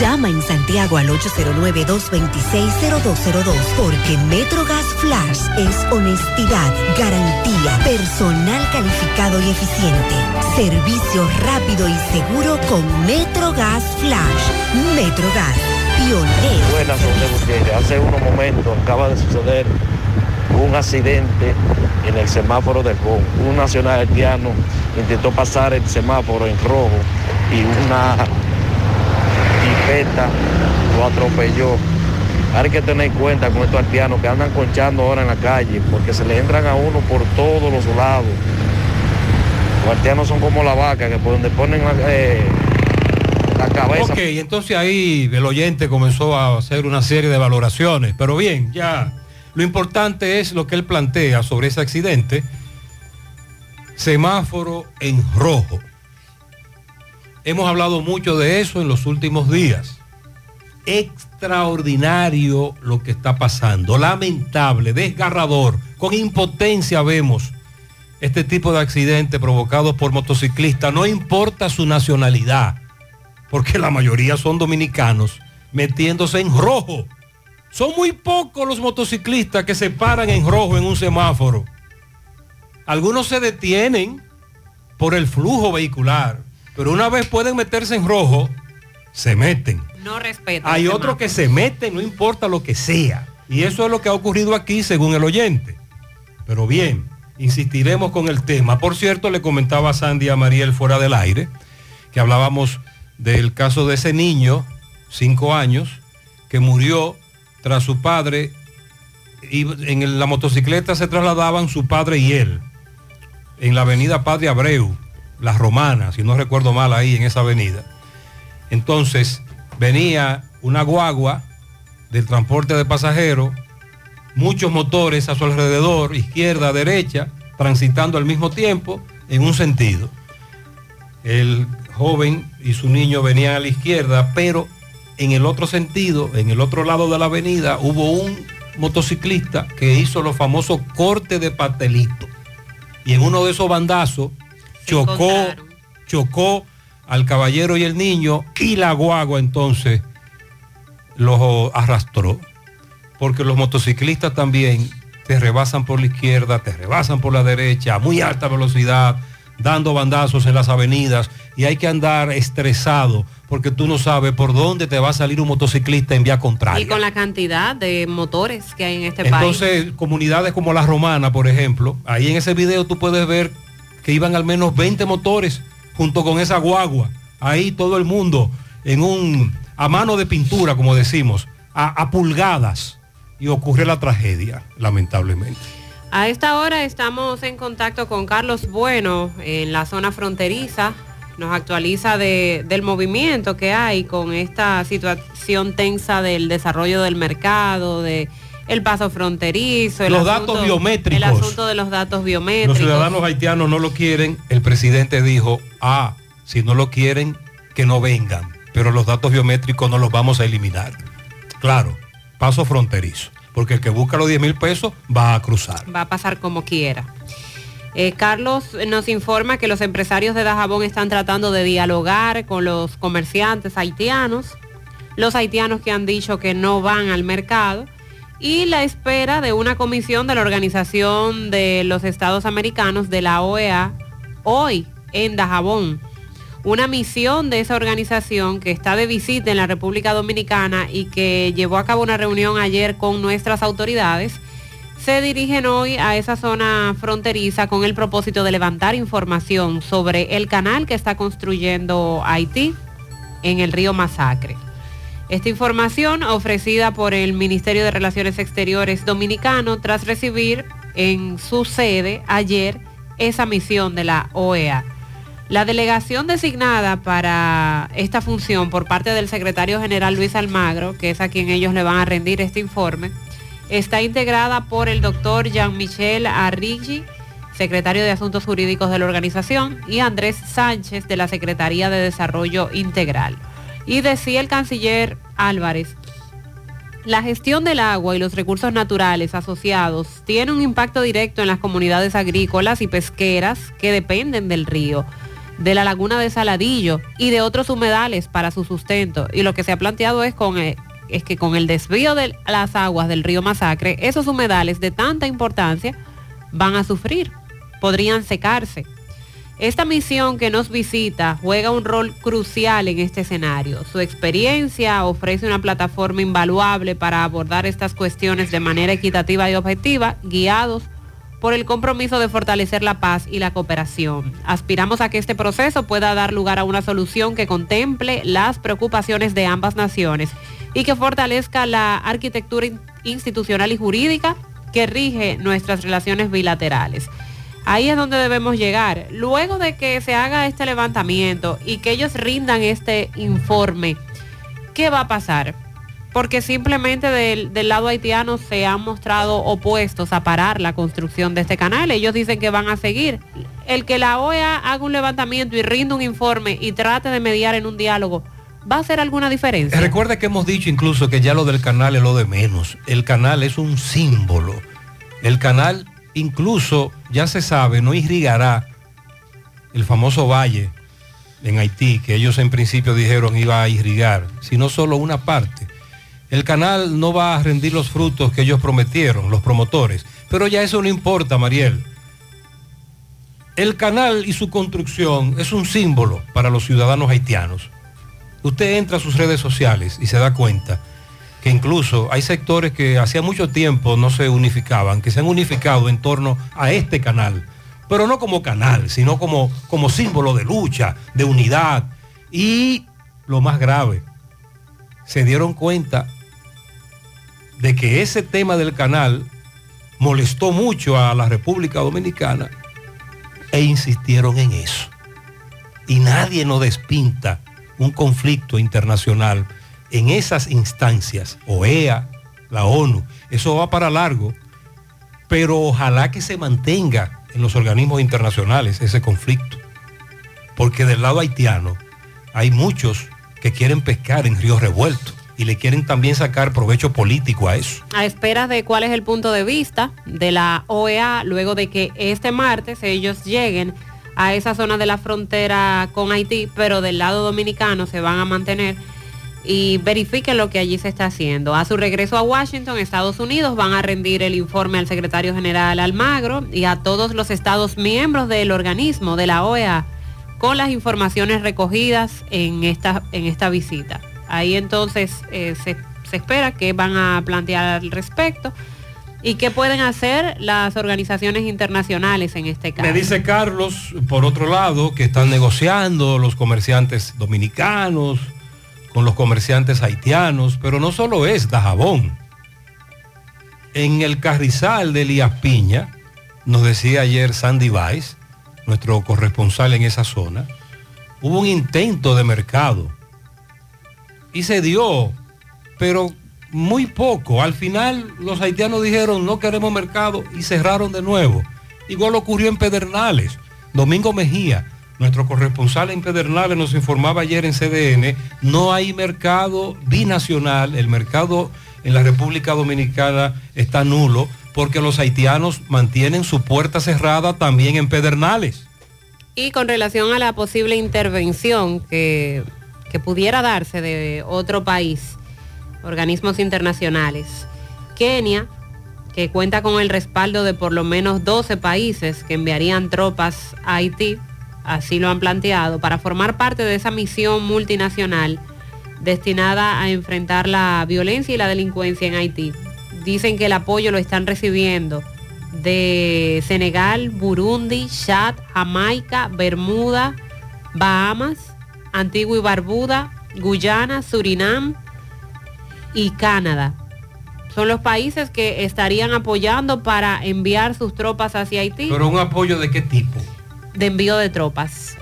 Llama en Santiago al 809-226-0202 porque MetroGas Flash es honestidad, garantía, personal calificado y eficiente, servicio rápido y seguro con MetroGas Flash. MetroGas, pionero. Buenas, José. Hace unos momentos acaba de suceder un accidente en el semáforo del Bon. Un nacional haitiano intentó pasar el semáforo en rojo y una lo atropelló Hay que tener en cuenta con estos haitianos que andan conchando ahora en la calle, porque se le entran a uno por todos los lados. Los haitianos son como la vaca, que por donde ponen la, eh, la cabeza. Ok, entonces ahí el oyente comenzó a hacer una serie de valoraciones, pero bien, ya lo importante es lo que él plantea sobre ese accidente. Semáforo en rojo. Hemos hablado mucho de eso en los últimos días. Extraordinario lo que está pasando, lamentable, desgarrador, con impotencia vemos este tipo de accidentes provocados por motociclistas, no importa su nacionalidad, porque la mayoría son dominicanos, metiéndose en rojo. Son muy pocos los motociclistas que se paran en rojo en un semáforo. Algunos se detienen por el flujo vehicular, pero una vez pueden meterse en rojo, se meten. No respeta. Hay otros que se meten, no importa lo que sea. Y eso es lo que ha ocurrido aquí según el oyente. Pero bien, insistiremos con el tema. Por cierto, le comentaba a Sandy a Mariel fuera del aire que hablábamos del caso de ese niño, cinco años, que murió tras su padre y en la motocicleta se trasladaban su padre y él en la avenida Padre Abreu, La Romana, si no recuerdo mal ahí en esa avenida. Entonces venía una guagua del transporte de pasajeros, muchos motores a su alrededor, izquierda, derecha, transitando al mismo tiempo en un sentido. El joven y su niño venían a la izquierda, pero en el otro sentido, en el otro lado de la avenida, hubo un motociclista que hizo los famosos cortes de pastelito. Y en uno de esos bandazos chocó, chocó al caballero y el niño y la guagua entonces los arrastró. Porque los motociclistas también te rebasan por la izquierda, te rebasan por la derecha, a muy alta velocidad, dando bandazos en las avenidas y hay que andar estresado porque tú no sabes por dónde te va a salir un motociclista en vía contraria. Y con la cantidad de motores que hay en este país. Entonces, comunidades como la Romana, por ejemplo, ahí en ese video tú puedes ver que iban al menos 20 motores junto con esa guagua. Ahí todo el mundo en un a mano de pintura, como decimos, a, pulgadas. Y ocurre la tragedia, lamentablemente. A esta hora estamos en contacto con Carlos Bueno en la zona fronteriza. Nos actualiza de- del movimiento que hay con esta situación tensa del desarrollo del mercado, de el paso fronterizo, el Los asunto- datos biométricos. El asunto de los datos Los biométricos. ciudadanos haitianos no lo quieren. El presidente dijo, ah, si no lo quieren, que no vengan. Pero los datos biométricos no los vamos a eliminar. Claro, paso fronterizo. Porque el que busca los 10 mil pesos va a cruzar. va a pasar como quiera. Eh, Carlos nos informa que los empresarios de Dajabón están tratando de dialogar con los comerciantes haitianos, los haitianos que han dicho que no van al mercado y la espera de una comisión de la Organización de los Estados Americanos de la OEA hoy en Dajabón. Una misión de esa organización que está de visita en la República Dominicana y que llevó a cabo una reunión ayer con nuestras autoridades se dirigen hoy a esa zona fronteriza con el propósito de levantar información sobre el canal que está construyendo Haití en el río Masacre. Esta información ofrecida por el Ministerio de Relaciones Exteriores dominicano tras recibir en su sede ayer esa misión de la OEA. La delegación designada para esta función por parte del secretario general Luis Almagro, que es a quien ellos le van a rendir este informe, está integrada por el doctor Jean-Michel Arrighi, secretario de Asuntos Jurídicos de la organización, y Andrés Sánchez de la Secretaría de Desarrollo Integral. Y decía el canciller Álvarez, la gestión del agua y los recursos naturales asociados tiene un impacto directo en las comunidades agrícolas y pesqueras que dependen del río, de la laguna de Saladillo y de otros humedales para su sustento. Y lo que se ha planteado es, eh, es que con el desvío de las aguas del río Masacre, esos humedales de tanta importancia van a sufrir, podrían secarse. Esta misión que nos visita juega un rol crucial en este escenario. Su experiencia ofrece una plataforma invaluable para abordar estas cuestiones de manera equitativa y objetiva, guiados por el compromiso de fortalecer la paz y la cooperación. Aspiramos a que este proceso pueda dar lugar a una solución que contemple las preocupaciones de ambas naciones, y que fortalezca la arquitectura in- institucional y jurídica que rige nuestras relaciones bilaterales. Ahí es donde debemos llegar. Luego de que se haga este levantamiento y que ellos rindan este informe, ¿qué va a pasar? Porque simplemente del, del lado haitiano se han mostrado opuestos a parar la construcción de este canal. Ellos dicen que van a seguir. El que la OEA haga un levantamiento y rinda un informe y trate de mediar en un diálogo, ¿va a hacer alguna diferencia? Recuerda que hemos dicho incluso que ya lo del canal es lo de menos. El canal es un símbolo. El canal incluso ya se sabe, no irrigará el famoso valle en Haití, que ellos en principio dijeron iba a irrigar, sino solo una parte. El canal no va a rendir los frutos que ellos prometieron, los promotores. Pero ya eso no importa, Mariel. El canal y su construcción es un símbolo para los ciudadanos haitianos. Usted entra a sus redes sociales y se da cuenta que incluso hay sectores que hacía mucho tiempo no se unificaban, que se han unificado en torno a este canal, pero no como canal, sino como, como símbolo de lucha, de unidad. Y lo más grave, se dieron cuenta de que ese tema del canal molestó mucho a la República Dominicana e insistieron en eso. Y nadie nos despinta un conflicto internacional en esas instancias, OEA, la ONU, eso va para largo, pero ojalá que se mantenga en los organismos internacionales ese conflicto, porque del lado haitiano hay muchos que quieren pescar en ríos revueltos y le quieren también sacar provecho político a eso. a esperas de cuál es el punto de vista de la OEA luego de que este martes ellos lleguen a esa zona de la frontera con Haití, pero del lado dominicano se van a mantener y verifiquen lo que allí se está haciendo. A su regreso a Washington, Estados Unidos, van a rendir el informe al secretario general Almagro y a todos los estados miembros del organismo de la OEA con las informaciones recogidas en esta, en esta visita. Ahí entonces eh, se, se espera que van a plantear al respecto y qué pueden hacer las organizaciones internacionales en este caso. Me dice Carlos, por otro lado, que están negociando los comerciantes dominicanos con los comerciantes haitianos, pero no solo es Dajabón. En el carrizal de Elías Piña, nos decía ayer Sandy Weiss, nuestro corresponsal en esa zona, hubo un intento de mercado y se dio, pero muy poco. Al final los haitianos dijeron no queremos mercado y cerraron de nuevo. Igual ocurrió en Pedernales. Domingo Mejía, nuestro corresponsal en Pedernales, nos informaba ayer en CDN, no hay mercado binacional, el mercado en la República Dominicana está nulo porque los haitianos mantienen su puerta cerrada también en Pedernales. Y con relación a la posible intervención que, que pudiera darse de otro país, organismos internacionales, Kenia, que cuenta con el respaldo de por lo menos 12 países que enviarían tropas a Haití, así lo han planteado, para formar parte de esa misión multinacional destinada a enfrentar la violencia y la delincuencia en Haití. Dicen que el apoyo lo están recibiendo de Senegal, Burundi, Chad, Jamaica, Bermuda, Bahamas, Antigua y Barbuda, Guyana, Surinam y Canadá. Son los países que estarían apoyando para enviar sus tropas hacia Haití, Pero un apoyo de qué tipo? De envío de tropas.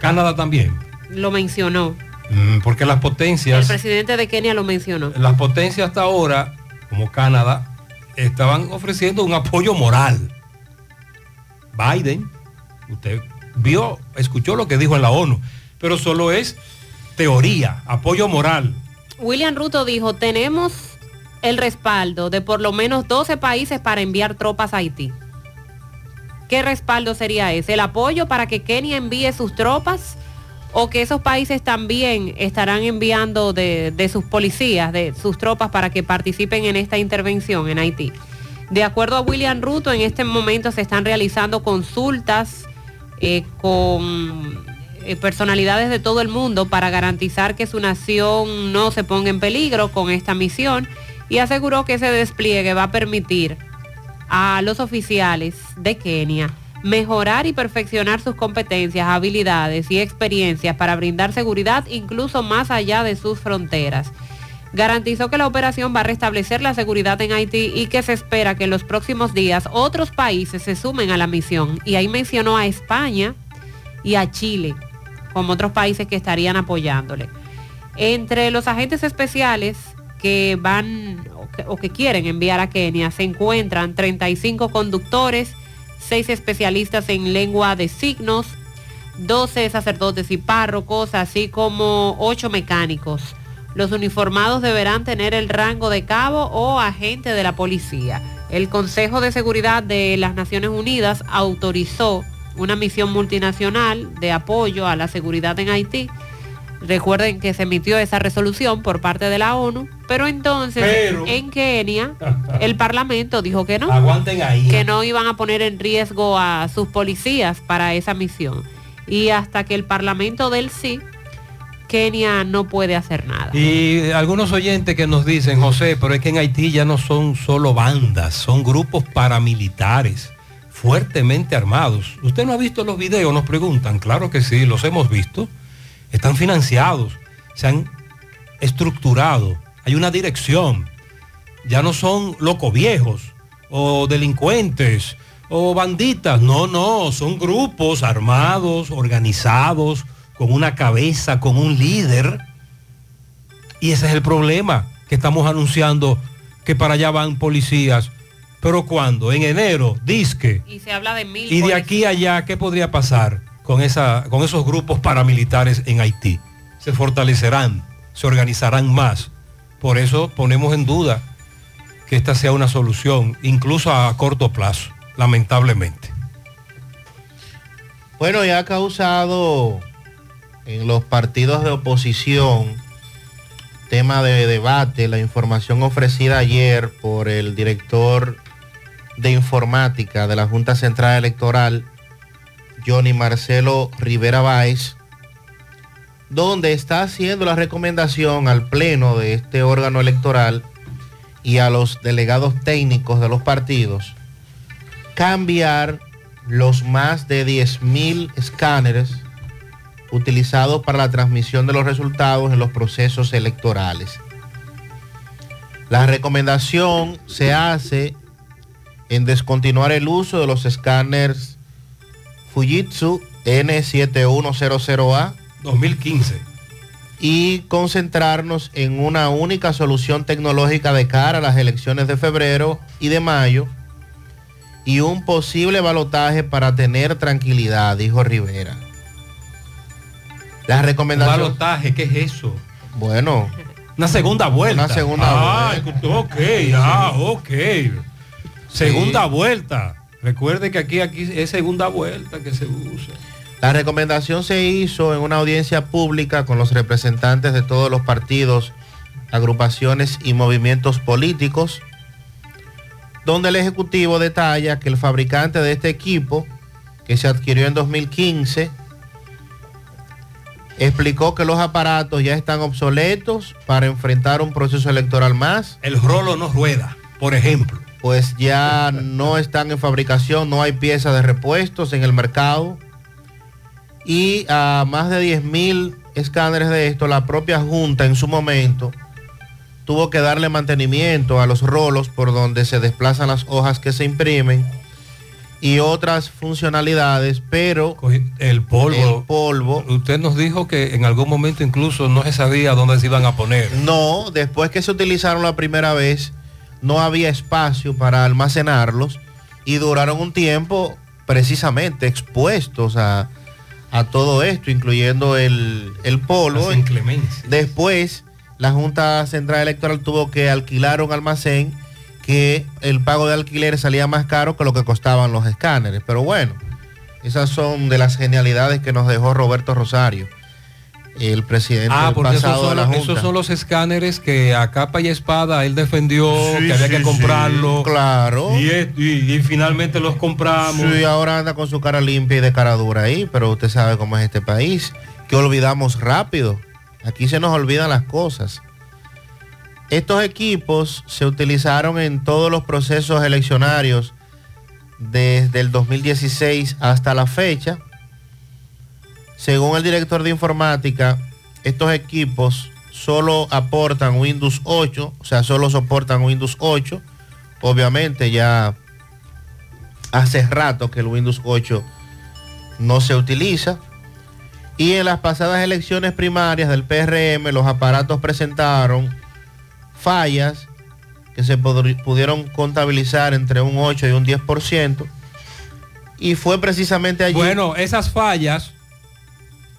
Canadá también. Lo mencionó. Mm, Porque las El potencias, presidente de Kenia lo mencionó. las potencias hasta ahora, como Canadá, estaban ofreciendo un apoyo moral. Biden, usted vio, escuchó lo que dijo en la ONU, pero solo es teoría, apoyo moral. William Ruto dijo, tenemos el respaldo de por lo menos 12 países para enviar tropas a Haití. ¿Qué respaldo sería ese? ¿El apoyo para que Kenia envíe sus tropas? ¿O que esos países también estarán enviando de, sus policías, de sus tropas para que participen en esta intervención en Haití? De acuerdo a William Ruto, en este momento se están realizando consultas eh, con eh, personalidades de todo el mundo para garantizar que su nación no se ponga en peligro con esta misión y aseguró que ese despliegue va a permitir a los oficiales de Kenia mejorar y perfeccionar sus competencias, habilidades y experiencias para brindar seguridad incluso más allá de sus fronteras. Garantizó que la operación va a restablecer la seguridad en Haití y que se espera que en los próximos días otros países se sumen a la misión. Y ahí mencionó a España y a Chile como otros países que estarían apoyándole. Entre los agentes especiales que van o que, quieren enviar a Kenia se encuentran 35 conductores, 6 especialistas en lengua de signos, 12 sacerdotes y párrocos, así como 8 mecánicos. Los uniformados deberán tener el rango de cabo o agente de la policía. El Consejo de Seguridad de las Naciones Unidas autorizó una misión multinacional de apoyo a la seguridad en Haití. Recuerden que se emitió esa resolución por parte de la ONU, pero entonces Pero- en Kenia el Parlamento dijo que no. Aguanten ahí. Que no iban a poner en riesgo a sus policías para esa misión. Y hasta que el Parlamento del sí, Kenia no puede hacer nada. Y algunos oyentes que nos dicen, José, pero es que en Haití ya no son solo bandas, son grupos paramilitares fuertemente armados. ¿Usted no ha visto los videos? Nos preguntan. Claro que sí, los hemos visto. Están financiados, se han estructurado, hay una dirección. Ya no son locos viejos o delincuentes o banditas. No, no, son grupos armados, organizados, con una cabeza, con un líder. Y ese es el problema, que estamos anunciando que para allá van policías. Pero cuando, en enero, disque. Y se habla de mil. Y de policías. aquí a allá, ¿qué podría pasar con, esa, con esos grupos paramilitares en Haití? Se fortalecerán, se organizarán más. Por eso ponemos en duda que esta sea una solución, incluso a corto plazo, lamentablemente. Bueno, ya ha causado en los partidos de oposición tema de debate la información ofrecida ayer por el director de informática de la Junta Central Electoral, Johnny Marcelo Rivera Báez, donde está haciendo la recomendación al pleno de este órgano electoral y a los delegados técnicos de los partidos cambiar los más de 10.000 escáneres utilizados para la transmisión de los resultados en los procesos electorales. La recomendación se hace en descontinuar el uso de los escáneres Fujitsu N7100A 2015 y concentrarnos en una única solución tecnológica de cara a las elecciones de febrero y de mayo y un posible balotaje para tener tranquilidad, dijo Rivera. La recomendación... Balotaje, ¿qué es eso? Bueno. Una segunda vuelta. Una segunda ah, Ok, ah, ok. Segunda vuelta. Recuerde que aquí, aquí es segunda vuelta que se usa. La recomendación se hizo en una audiencia pública con los representantes de todos los partidos, agrupaciones y movimientos políticos, donde el Ejecutivo detalla que el fabricante de este equipo, que se adquirió en 2015, explicó que los aparatos ya están obsoletos para enfrentar un proceso electoral más. El rolo no rueda, por ejemplo. Pues ya no están en fabricación, no hay piezas de repuestos en el mercado. Y a más de 10 mil escáneres de esto, la propia Junta en su momento tuvo que darle mantenimiento a los rolos por donde se desplazan las hojas que se imprimen y otras funcionalidades, pero el polvo, el polvo. Usted nos dijo que en algún momento incluso no se sabía dónde se iban a poner. No, después que se utilizaron la primera vez, no había espacio para almacenarlos y duraron un tiempo precisamente expuestos a, a todo esto, incluyendo el, el polvo. Después, la Junta Central Electoral tuvo que alquilar un almacén que el pago de alquiler salía más caro que lo que costaban los escáneres. Pero bueno, esas son de las genialidades que nos dejó Roberto Rosario, el presidente Ah, porque esos pasado de son, la los- Junta. esos son los escáneres que a capa y espada él defendió Sí, que había que comprarlo. sí, claro. Y, es- y- y finalmente los compramos. Sí, ahora anda con su cara limpia y de cara dura ahí, pero usted sabe cómo es este país, que olvidamos rápido. Aquí se nos olvidan las cosas. Estos equipos se utilizaron en todos los procesos eleccionarios desde el 2016 hasta la fecha. Según el director de informática, estos equipos solo aportan Windows 8, o sea, solo soportan Windows 8. Obviamente ya hace rato que el Windows 8 no se utiliza. Y en las pasadas elecciones primarias del PRM, los aparatos presentaron fallas que se pudieron contabilizar entre un 8 y un 10%. Y fue precisamente allí. Bueno, esas fallas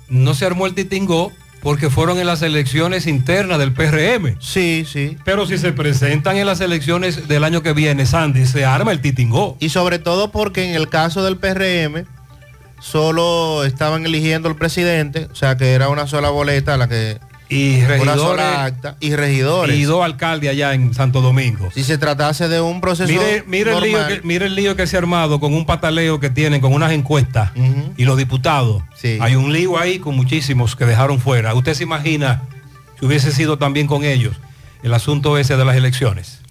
no se armó el titingó porque fueron en las elecciones internas del PRM. Sí, sí. Pero si se presentan en las elecciones del año que viene, Sandy, se arma el titingó. Y sobre todo porque en el caso del PRM solo estaban eligiendo el presidente, o sea que era una sola boleta la que y regidores acta y regidores. y dos alcaldes allá en Santo Domingo. Si se tratase de un proceso Mire, mire el lío que, mire el lío que se ha armado con un pataleo que tienen con unas encuestas y los diputados. Hay un lío ahí con muchísimos que dejaron fuera. ¿Usted se imagina si hubiese sido también con ellos el asunto ese de las elecciones?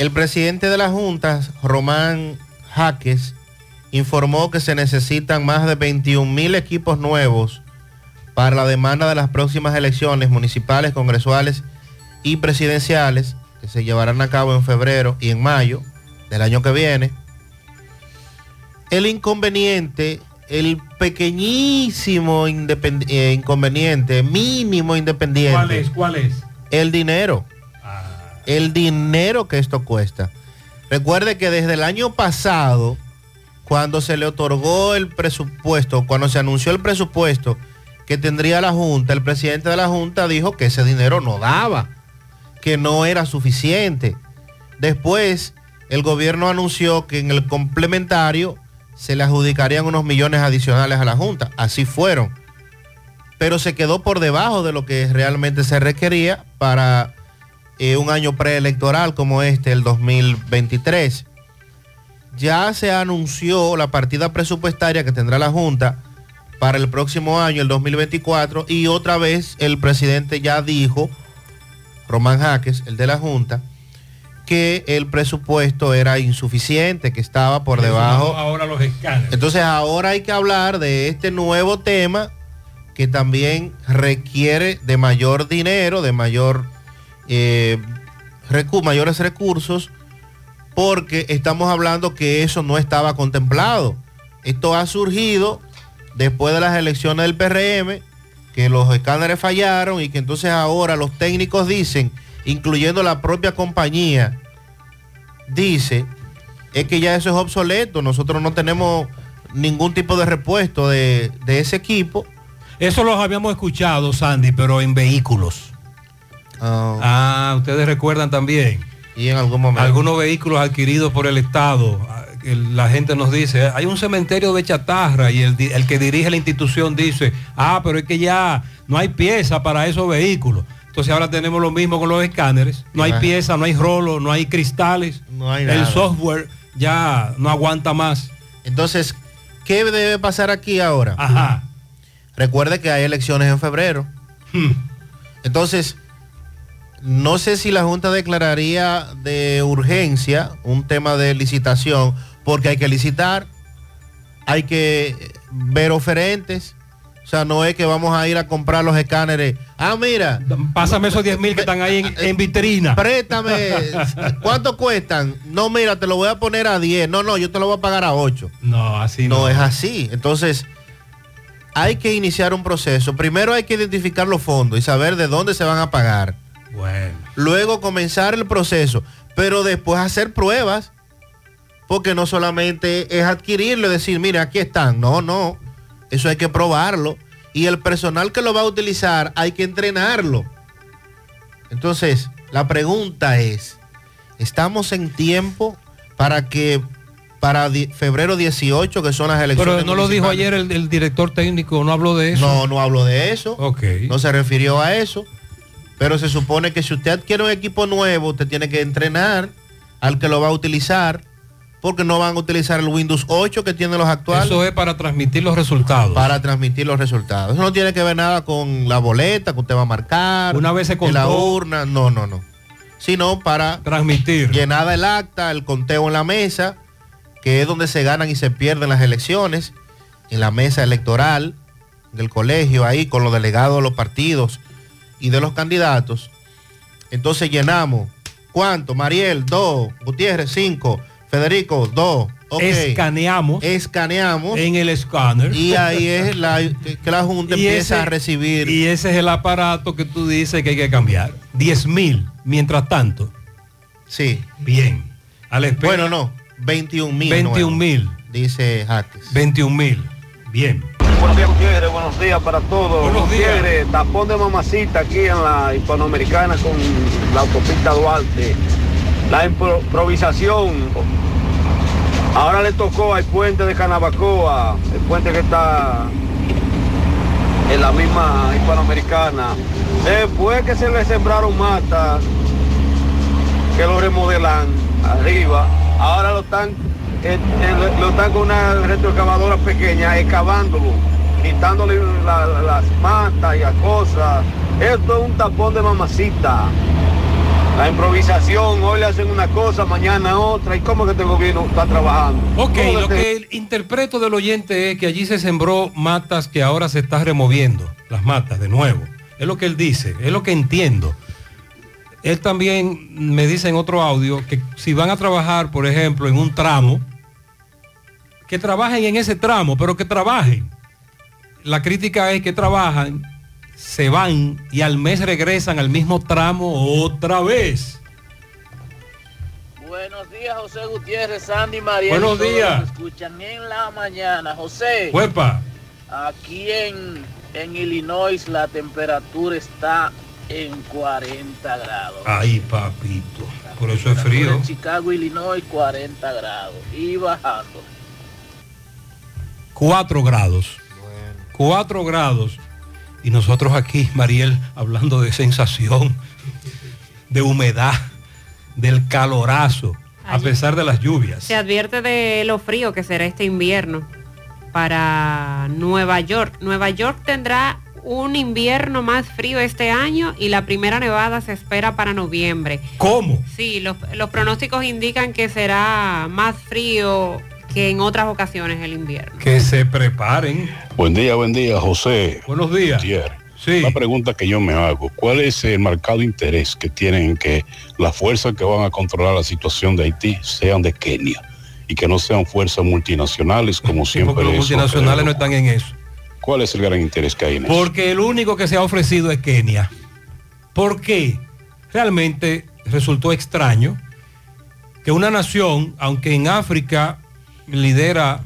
el presidente de la Junta, Román Jaques, informó que se necesitan más de 21 mil equipos nuevos para la demanda de las próximas elecciones municipales, congresuales y presidenciales que se llevarán a cabo en febrero y en mayo del año que viene. El inconveniente, el pequeñísimo eh, inconveniente, mínimo independiente. ¿Cuál es? ¿Cuál es? El dinero. El dinero que esto cuesta. Recuerde que desde el año pasado, cuando se le otorgó el presupuesto, cuando se anunció el presupuesto que tendría la Junta, el presidente de la Junta dijo que ese dinero no daba, que no era suficiente. Después, el gobierno anunció que en el complementario se le adjudicarían unos millones adicionales a la Junta. Así fueron. Pero se quedó por debajo de lo que realmente se requería para eh, un año preelectoral como este, el 2023. Ya se anunció la partida presupuestaria que tendrá la Junta para el próximo año, el 2024, y otra vez el presidente ya dijo, Román Jaques, el de la Junta, que el presupuesto era insuficiente, que estaba por debajo. Ahora los escáneres. Entonces ahora hay que hablar de este nuevo tema que también requiere de mayor dinero, de mayor eh, recu- mayores recursos, porque estamos hablando que eso no estaba contemplado. Esto ha surgido después de las elecciones del PRM, que los escáneres fallaron y que entonces ahora los técnicos dicen, incluyendo la propia compañía, dice, es que ya eso es obsoleto, nosotros no tenemos ningún tipo de repuesto de, de ese equipo. Eso los habíamos escuchado, Sandy, pero en vehículos. Ah, ustedes recuerdan también. Y en algún momento. Algunos vehículos adquiridos por el Estado. La gente nos dice, hay un cementerio de chatarra y el, el que dirige la institución dice, ah, pero es que ya no hay pieza para esos vehículos. Entonces ahora tenemos lo mismo con los escáneres. No hay pieza, no hay rolo, no hay cristales. No hay el software ya no aguanta más. Entonces, ¿qué debe pasar aquí ahora? Ajá. Recuerde que hay elecciones en febrero. Entonces, no sé si la Junta declararía de urgencia un tema de licitación, porque hay que licitar, hay que ver oferentes. O sea, no es que vamos a ir a comprar los escáneres. Ah, mira. Pásame esos 10 mil que están ahí en, en vitrina. Préstame. ¿Cuánto cuestan? No, mira, te lo voy a poner a 10. No, no, yo te lo voy a pagar a 8. No, así no. No es así. Entonces, hay que iniciar un proceso. Primero hay que identificar los fondos y saber de dónde se van a pagar. Bueno. Luego comenzar el proceso, pero después hacer pruebas, porque no solamente es adquirirlo y decir, mire, aquí están. No, no. Eso hay que probarlo. Y el personal que lo va a utilizar hay que entrenarlo. Entonces, la pregunta es, ¿estamos en tiempo para que para febrero 18, que son las elecciones? Pero no lo dijo ayer el, el director técnico, no habló de eso. No, no hablo de eso. No se refirió a eso. Pero se supone que si usted adquiere un equipo nuevo, usted tiene que entrenar al que lo va a utilizar, porque no van a utilizar el Windows 8 que tienen los actuales. Eso es para transmitir los resultados. Para transmitir los resultados. Eso no tiene que ver nada con la boleta que usted va a marcar. Una vez se en la contó. urna. No, no, no. Sino para transmitir. Llenada el acta, el conteo en la mesa, que es donde se ganan y se pierden las elecciones, en la mesa electoral del colegio, ahí con los delegados de los partidos y de los candidatos, entonces llenamos. ¿Cuánto? Mariel, dos. Gutiérrez, cinco. Federico, dos. Escaneamos. Escaneamos. En el escáner. Y ahí es la, que la Junta Y empieza ese- a recibir. Y ese es el aparato que tú dices que hay que cambiar. 10 mil, mientras tanto. Sí. Bien. A la espera- Bueno, no. 21 mil. 21 mil. Dice Jaques. 21 mil. Bien. Buenos días, Gutiérrez. Buenos días para todos. Buenos días. Tapón de mamacita aquí en la hispanoamericana con la autopista Duarte. La impro- improvisación. Ahora le tocó al puente de Canabacoa, el puente que está en la misma hispanoamericana. Después que se le sembraron matas, que lo remodelan arriba, ahora lo están, eh, eh, lo están con una retroexcavadora pequeña, excavándolo, quitándole la- la- las matas y las cosas. Esto es un tapón de mamacita. La improvisación, hoy le hacen una cosa, mañana otra, y cómo que este gobierno está trabajando. Ok, ¿Cómo lo este- que interpreto del oyente es que allí se sembró matas que ahora se está removiendo, las matas de nuevo. Es lo que él dice, es lo que entiendo. Él también me dice en otro audio que si van a trabajar, por ejemplo, en un tramo, que trabajen en ese tramo, pero que trabajen. La crítica es que trabajan, se van y al mes regresan al mismo tramo otra vez. Buenos días, José Gutiérrez, Sandy María. Buenos días. escuchan en la mañana. José, Huepa. aquí en, en Illinois la temperatura está en 40 grados. Ay, papito. Por eso es frío. En Chicago, Illinois, 40 grados. Y bajando. 4 grados. 4 grados. Y nosotros aquí, Mariel, hablando de sensación, de humedad, del calorazo, a pesar de las lluvias. Se advierte de lo frío que será este invierno para Nueva York. Nueva York tendrá un invierno más frío este año y la primera nevada se espera para noviembre. ¿Cómo? Sí, los, los pronósticos indican que será más frío que en otras ocasiones el invierno. Que se preparen. Buen día, buen día, José. Buenos días. Sí. La pregunta que yo me hago, ¿cuál es el marcado interés que tienen en que las fuerzas que van a controlar la situación de Haití sean de Kenia y que no sean fuerzas multinacionales como siempre Porque los eso multinacionales no están en eso. ¿Cuál es el gran interés que hay en eso? Porque el único que se ha ofrecido es Kenia. ¿Por qué? Realmente resultó extraño que una nación, aunque en África lidera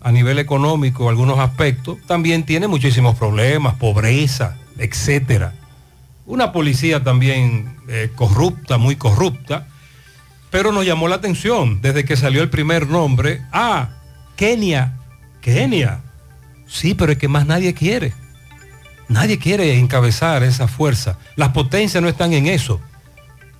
a nivel económico algunos aspectos, también tiene muchísimos problemas, pobreza, etcétera. Una policía también eh, corrupta, muy corrupta, pero nos llamó la atención desde que salió el primer nombre. Ah, Kenia, Kenia. Sí, pero es que más nadie quiere. Nadie quiere encabezar esa fuerza. Las potencias no están en eso.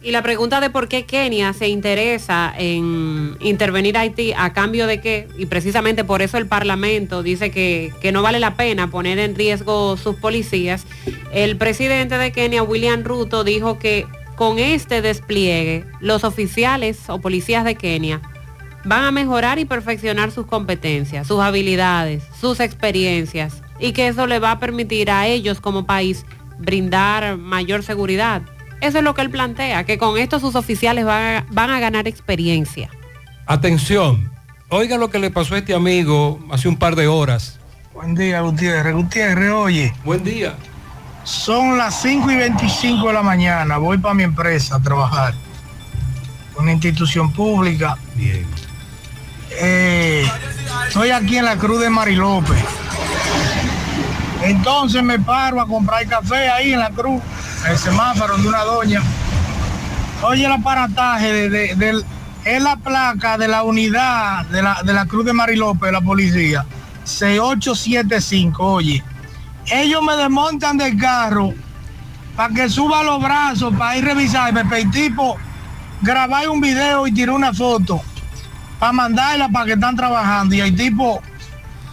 Y la pregunta de por qué Kenia se interesa en intervenir Haití a cambio de qué, y precisamente por eso el Parlamento dice que, que no vale la pena poner en riesgo sus policías, el presidente de Kenia, William Ruto, dijo que con este despliegue los oficiales o policías de Kenia van a mejorar y perfeccionar sus competencias, sus habilidades, sus experiencias, y que eso le va a permitir a ellos como país brindar mayor seguridad. Eso es lo que él plantea, que con esto sus oficiales van a, van a ganar experiencia. Atención, oigan lo que le pasó a este amigo hace un par de horas. Buen día, Gutiérrez. Gutiérrez, oye. Buen día. Son las 5 y 25 de la mañana. Voy para mi empresa a trabajar. Una institución pública. Bien. Eh, estoy aquí en la Cruz de Mari López. Entonces me paro a comprar café ahí en la Cruz, el semáforo de una doña. Oye el aparataje de, de- del- es la placa de la unidad de la, de la Cruz de Mari López, la policía. 6875, oye. Ellos me desmontan del carro para que suba los brazos para ir a revisarme, pero el tipo grabar un video y tirar una foto para mandarla para que están trabajando. Y el tipo,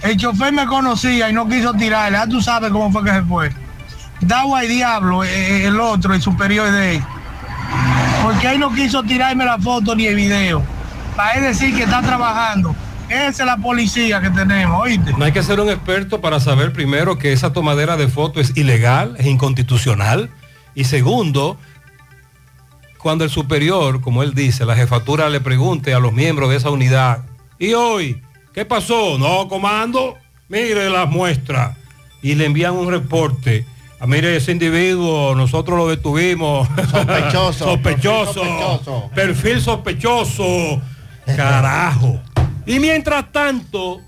el chofer me conocía y no quiso tirarla. Ya tú sabes cómo fue que se fue. Daba al diablo eh, el otro, el superior de él. Porque él no quiso tirarme la foto ni el video. Para él decir que está trabajando. Esa es la policía que tenemos, ¿oíste? No hay que ser un experto para saber primero que esa tomadera de fotos es ilegal, es inconstitucional Y segundo, cuando el superior, como él dice, la jefatura le pregunte a los miembros de esa unidad, ¿y hoy qué pasó? No, comando, mire las muestras. Y le envían un reporte. Ah, mire, ese individuo, nosotros lo detuvimos. Sospechoso, sospechoso. perfil sospechoso. Perfil sospechoso. Carajo. Y mientras tanto,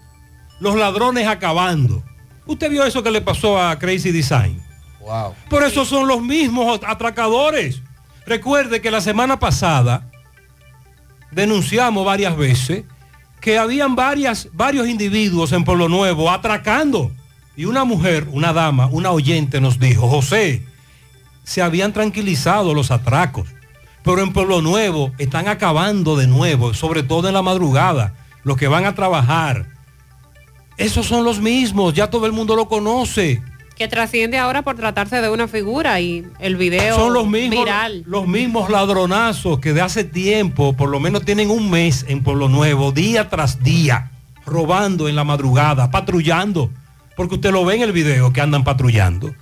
los ladrones acabando. Usted vio eso que le pasó a Crazy Design. Wow. Por eso son los mismos atracadores. Recuerde que la semana pasada denunciamos varias veces que habían varias, varios individuos en Pueblo Nuevo atracando. Y una mujer, una dama, una oyente nos dijo, José, se habían tranquilizado los atracos, pero en Pueblo Nuevo están acabando de nuevo, sobre todo en la madrugada, los que van a trabajar. Esos son los mismos, ya todo el mundo lo conoce. Que trasciende ahora por tratarse de una figura y el video Son los mismos, viral. los mismos ladronazos que de hace tiempo, por lo menos tienen un mes en Pueblo Nuevo, día tras día, robando en la madrugada, patrullando, porque usted lo ve en el video que andan patrullando.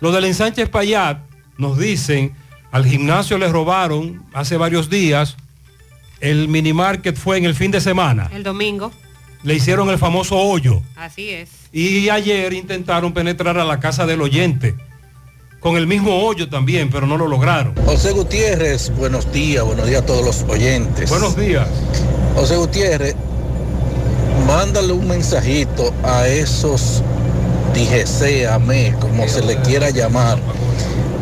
Los del ensanche Espaillat nos dicen, al gimnasio les robaron hace varios días, el mini market fue en el fin de semana, El domingo, le hicieron el famoso hoyo. así es. Y ayer intentaron penetrar a la casa del oyente, con el mismo hoyo también, pero no lo lograron. José Gutiérrez, buenos días, buenos días a todos los oyentes. Buenos días. José Gutiérrez, mándale un mensajito a esos DGC, AME, como se le quiera llamar,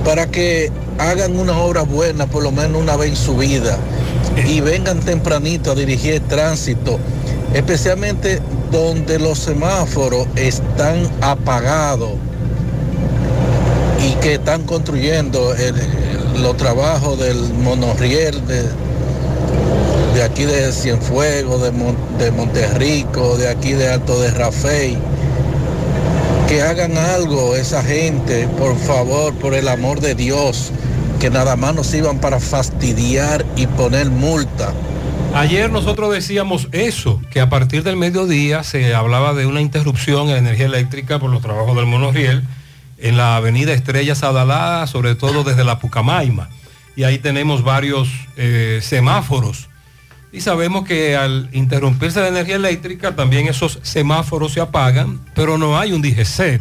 para que hagan una obra buena por lo menos una vez en su vida y vengan tempranito a dirigir el tránsito, especialmente donde los semáforos están apagados y que están construyendo el- los trabajos del monorriel de, de aquí de Cienfuegos, de, Mon- de Monterrico, de aquí de Alto de Rafey. Que hagan algo esa gente, por favor, por el amor de Dios, que nada más nos iban para fastidiar y poner multa. Ayer nosotros decíamos eso, que a partir del mediodía se hablaba de una interrupción en la energía eléctrica por los trabajos del monorriel en la avenida Estrella Sadalá, sobre todo desde la Pucamaima. Y ahí tenemos varios eh, semáforos. Y sabemos que al interrumpirse la energía eléctrica también esos semáforos se apagan, pero no hay un DGC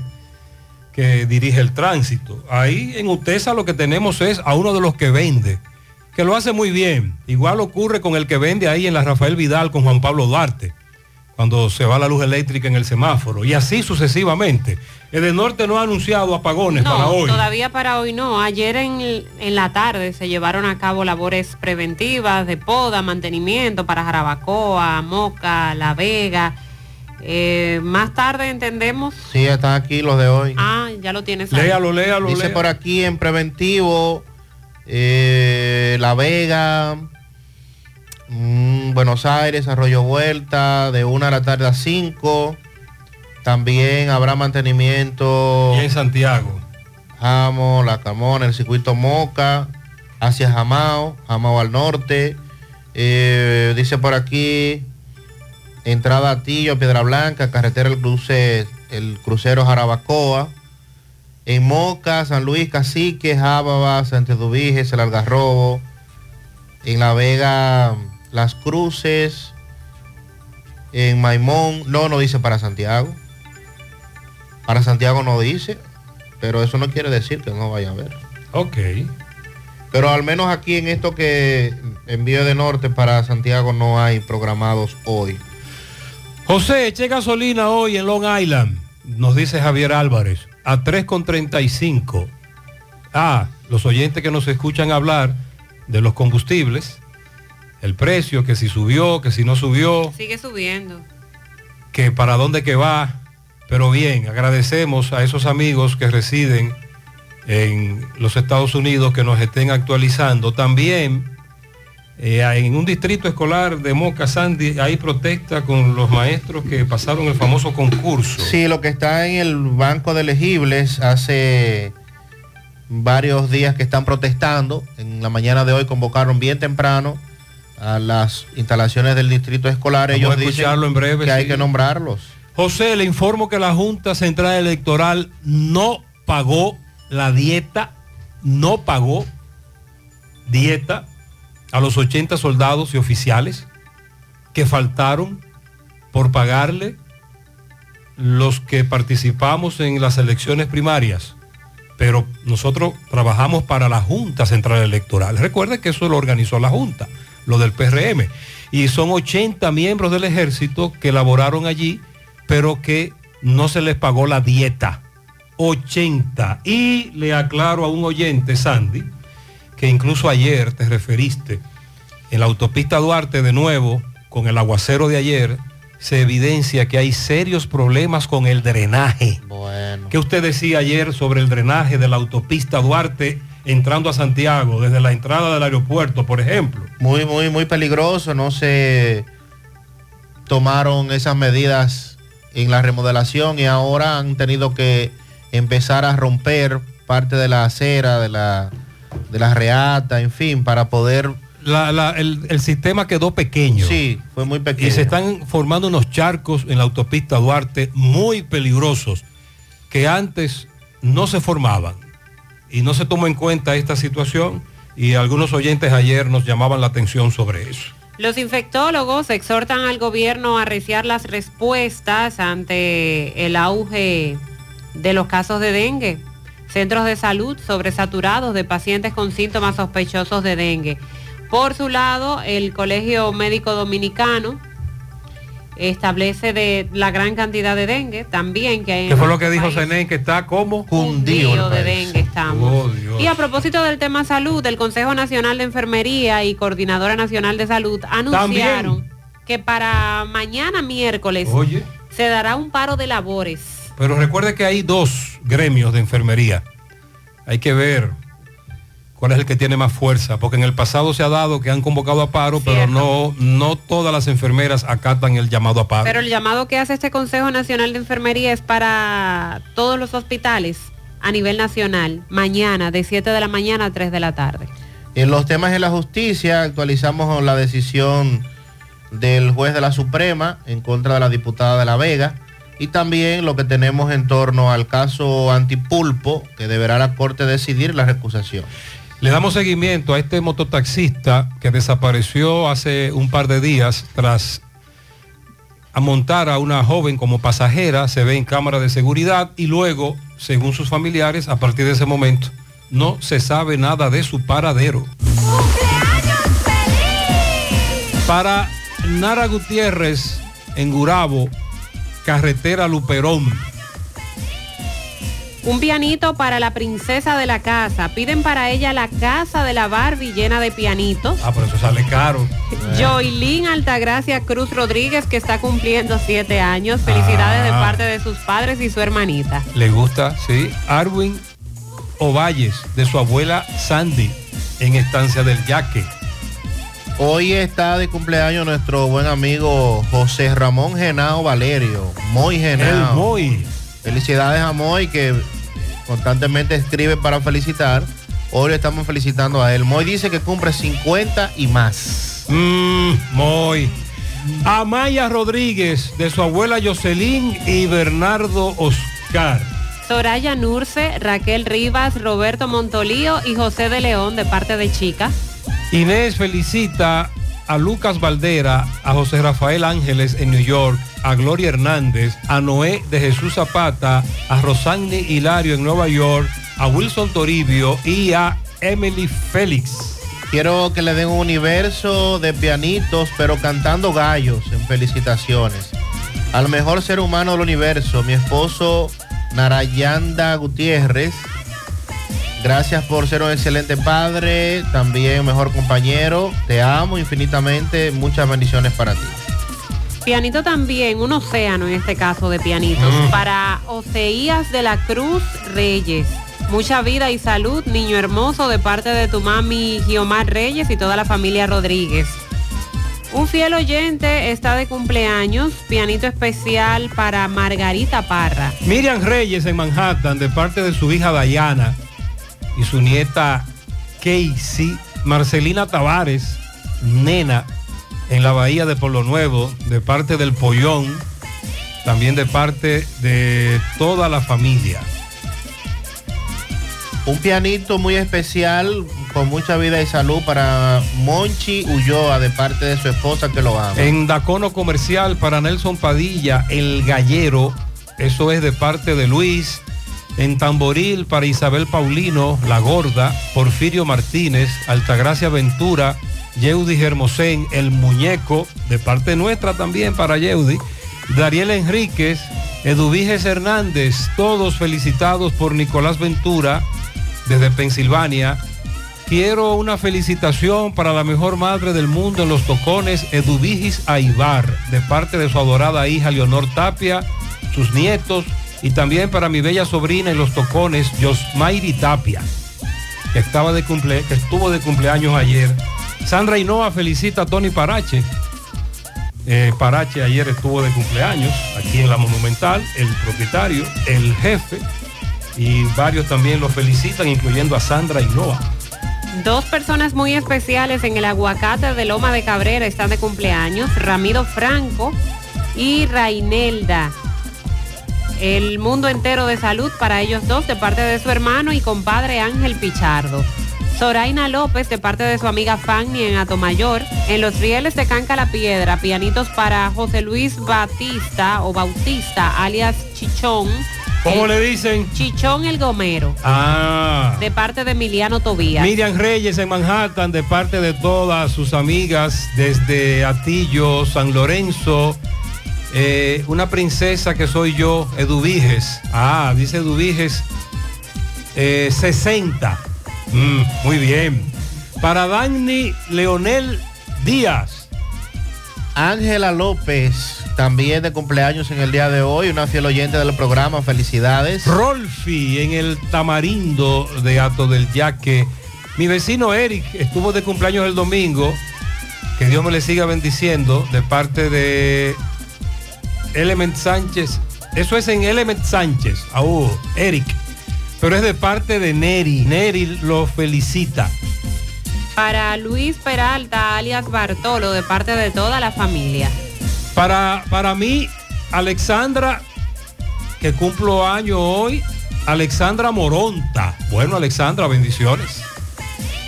que dirige el tránsito. Ahí en UTESA lo que tenemos es a uno de los que vende, que lo hace muy bien. Igual ocurre con el que vende ahí en la Rafael Vidal con Juan Pablo Duarte, cuando se va la luz eléctrica en el semáforo, y así sucesivamente. El norte no ha anunciado apagones para hoy. todavía para hoy no. Ayer en, en la tarde se llevaron a cabo labores preventivas de poda, mantenimiento para Jarabacoa, Moca, La Vega. Eh, más tarde entendemos. Sí, están aquí los de hoy. Ah, ya lo tienes. ahí. Léalo, léalo, Dice léalo. por aquí en preventivo, eh, La Vega, mm, Buenos Aires, Arroyo Vuelta, de 1 de la tarde a 5. También habrá mantenimiento. Y en Santiago. Jamo, La Camona, el circuito Moca, hacia Jamao, Jamao al norte. Eh, dice por aquí, entrada a Tillo, Piedra Blanca, carretera el cruce, el crucero Jarabacoa. En Moca, San Luis, Cacique, Jábaba, Santo Dubiges, el Algarrobo. En La Vega, Las Cruces. En Maimón, no, no dice para Santiago. Para Santiago no dice, pero eso no quiere decir que no vaya a haber. Ok. Pero al menos aquí en esto que envío de norte para Santiago no hay programados hoy. José, eché gasolina hoy en Long Island, nos dice Javier Álvarez, a 3,35. Ah, los oyentes que nos escuchan hablar de los combustibles, el precio, que si subió, que si no subió, Sigue subiendo. que para dónde que va. Pero bien, agradecemos a esos amigos que residen en los Estados Unidos que nos estén actualizando. También eh, en un distrito escolar de Moca Sandy hay protesta con los maestros que pasaron el famoso concurso. Sí, lo que está en el banco de elegibles hace varios días que están protestando. En la mañana de hoy convocaron bien temprano a las instalaciones del distrito escolar. Vamos Ellos a escucharlo dicen en breve, que hay que nombrarlos. José, le informo que la Junta Central Electoral no pagó la dieta no pagó dieta a los 80 soldados y oficiales que faltaron por pagarle los que participamos en las elecciones primarias. Pero nosotros trabajamos para la Junta Central Electoral. Recuerde que eso lo organizó la Junta, lo del PRM. Y son 80 miembros del ejército que laboraron allí, pero que no se les pagó la dieta. 80. Y le aclaro a un oyente, Sandy, que incluso ayer te referiste, en la autopista Duarte de nuevo, con el aguacero de ayer, se evidencia que hay serios problemas con el drenaje. Bueno. ¿Qué usted decía ayer sobre el drenaje de la autopista Duarte entrando a Santiago, desde la entrada del aeropuerto, por ejemplo? Muy, muy, muy peligroso. No se tomaron esas medidas en la remodelación y ahora han tenido que empezar a romper parte de la acera, de la, de la reata, en fin, para poder La- la- el, el sistema quedó pequeño. Sí, fue muy pequeño. Y se están formando unos charcos en la autopista Duarte muy peligrosos que antes no se formaban. Y no se tomó en cuenta esta situación y algunos oyentes ayer nos llamaban la atención sobre eso. Los infectólogos exhortan al gobierno a arreciar las respuestas ante el auge de los casos de dengue. Centros de salud sobresaturados de pacientes con síntomas sospechosos de dengue. Por su lado, el Colegio Médico Dominicano establece de la gran cantidad de dengue también que hay en ¿Qué fue lo que dijo. Zenén? Que está como Hundido de dengue estamos. Oh. Y a propósito del tema salud, el Consejo Nacional de Enfermería y Coordinadora Nacional de Salud anunciaron que para mañana miércoles Oye, se dará un paro de labores. Pero recuerde que hay dos gremios de enfermería. Hay que ver cuál es el que tiene más fuerza, porque en el pasado se ha dado que han convocado a paro, pero no, no todas las enfermeras acatan el llamado a paro. Pero el llamado que hace este Consejo Nacional de Enfermería es para todos los hospitales a nivel nacional, mañana de 7 de la mañana a 3 de la tarde. En los temas de la justicia actualizamos la decisión del juez de la Suprema en contra de la diputada de La Vega y también lo que tenemos en torno al caso antipulpo que deberá la Corte decidir la recusación. Le damos seguimiento a este mototaxista que desapareció hace un par de días tras amontar a una joven como pasajera, se ve en cámara de seguridad y luego, según sus familiares, a partir de ese momento, no se sabe nada de su paradero. Para Nara Gutiérrez, en Gurabo, carretera Luperón. Un pianito para la princesa de la casa. Piden para ella la casa de la Barbie llena de pianitos. Ah, pero eso sale caro. Joylin Altagracia Cruz Rodríguez, que está cumpliendo siete años. Felicidades de Ah. parte de sus padres y su hermanita. Le gusta, sí. Arwin Ovalles, de su abuela Sandy, en Estancia del Yaque. Hoy está de cumpleaños nuestro buen amigo José Ramón Genao Valerio, Moy Genao. El Moy. Felicidades a Moy que constantemente escribe para felicitar. Hoy le estamos felicitando a él. Moy dice que cumple 50 y más. Mm, Moy. Amaya Rodríguez, de su abuela Jocelyn y Bernardo Oscar. Soraya Nurce, Raquel Rivas, Roberto Montolío y José de León, de parte de Chica. Inés felicita a Lucas Valdera, a José Rafael Ángeles en New York, a Gloria Hernández, a Noé de Jesús Zapata, a Rosani Hilario en Nueva York, a Wilson Toribio y a Emily Félix. Quiero que le den un universo de pianitos, pero cantando gallos en felicitaciones. Al mejor ser humano del universo, mi esposo Narayanda Gutiérrez. Gracias por ser un excelente padre, también mejor compañero. Te amo infinitamente. Muchas bendiciones para ti. Pianito también, un océano en este caso de pianitos. Mm. Para Oseías de la Cruz Reyes. Mucha vida y salud, niño hermoso, de parte de tu mami Giomar Reyes y toda la familia Rodríguez. Un fiel oyente está de cumpleaños, pianito especial para Margarita Parra. Miriam Reyes en Manhattan, de parte de su hija Dayana y su nieta Casey. Marcelina Tavares, nena, en la bahía de Polo Nuevo, de parte del Pollón, también de parte de toda la familia. Un pianito muy especial, con mucha vida y salud para Monchi Ulloa de parte de su esposa que lo ama. En Dacono Comercial para Nelson Padilla, el gallero, eso es de parte de Luis. En Tamboril para Isabel Paulino, La Gorda, Porfirio Martínez, Altagracia Ventura, Yeudi Germosén, El Muñeco, de parte nuestra también para Yeudi. Dariel Enríquez, Eduviges Hernández, todos felicitados por Nicolás Ventura desde Pensilvania. Quiero una felicitación para la mejor madre del mundo en los tocones, Eduvigis Aibar, de parte de su adorada hija Leonor Tapia, sus nietos, y también para mi bella sobrina en los tocones, Josmairi Tapia, que, estaba de cumple, que estuvo de cumpleaños ayer. Sandra Hinoa felicita a Tony Parache. Eh, Parache ayer estuvo de cumpleaños aquí en la Monumental, el propietario, el jefe, y varios también lo felicitan, incluyendo a Sandra Hinoa. Dos personas muy especiales en el aguacate de Loma de Cabrera están de cumpleaños, Ramiro Franco y Rainelda. El mundo entero de salud para ellos dos de parte de su hermano y compadre Ángel Pichardo. Soraina López de parte de su amiga Fanny en Atomayor. En los rieles de Canca la Piedra, pianitos para José Luis Batista o Bautista, alias Chichón. ¿Cómo El- le dicen? Chichón el Gomero. Ah. De parte de Emiliano Tobías. Miriam Reyes en Manhattan, de parte de todas sus amigas, desde Atillo, San Lorenzo, eh, una princesa que soy yo, Eduviges. Ah, dice Eduviges, eh, 60. Mm, muy bien. Para Dani Leonel Díaz. Ángela López, también de cumpleaños en el día de hoy, una fiel oyente del programa, felicidades. Rolfi en el Tamarindo de Ato del Yaque. Mi vecino Eric estuvo de cumpleaños el domingo. Que Dios me le siga bendiciendo de parte de Element Sánchez. Eso es en Element Sánchez. Aú, Eric. Pero es de parte de Neri. Neri lo felicita. Para Luis Peralta, alias Bartolo, de parte de toda la familia. Para, para mí, Alexandra, que cumplo año hoy, Alexandra Moronta. Bueno, Alexandra, bendiciones.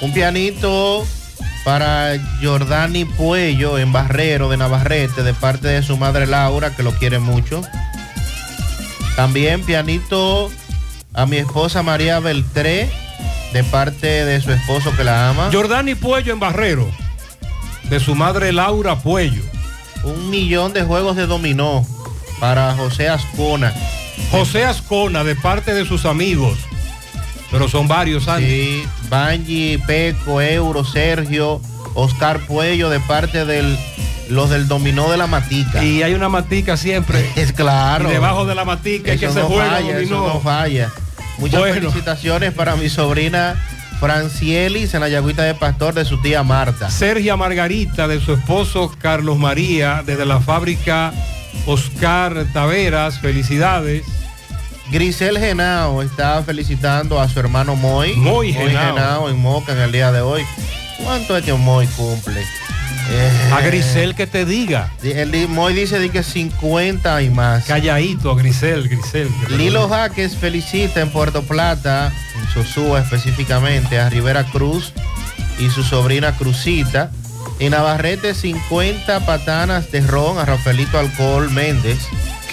Un pianito para Jordani Puello en Barrero de Navarrete de parte de su madre Laura, que lo quiere mucho. También pianito a mi esposa María Beltré de parte de su esposo que la ama. Jordani Puello en Barrero, de su madre Laura Puello. Un millón de juegos de dominó para José Ascona. José Ascona, de parte de sus amigos. Pero son varios años. Sí, Banji, Peco, Euro, Sergio, Oscar Puello de parte de los del dominó de la matica. Y hay una matica siempre. Es claro. Y debajo de la matica es que Eso se no juega falla, dominó. eso no falla. Muchas Bueno. felicitaciones para mi sobrina Francielis en la Yagüita de Pastor de su tía Marta. Sergia Margarita, de su esposo Carlos María, desde la fábrica Oscar Taveras, felicidades. Grisel Genao está felicitando a su hermano Moy. Moy Genao. en Moca en el día de hoy. ¿Cuánto es que Moy cumple? Eh, A Grisel que te diga. El Moy dice di que 50 y más. Calladito a Grisel, Grisel. Lilo. Jaques felicita en Puerto Plata, en Sosúa específicamente, a Rivera Cruz y su sobrina Cruzita. En Navarrete 50 patanas de ron a Rafaelito Alcohol Méndez.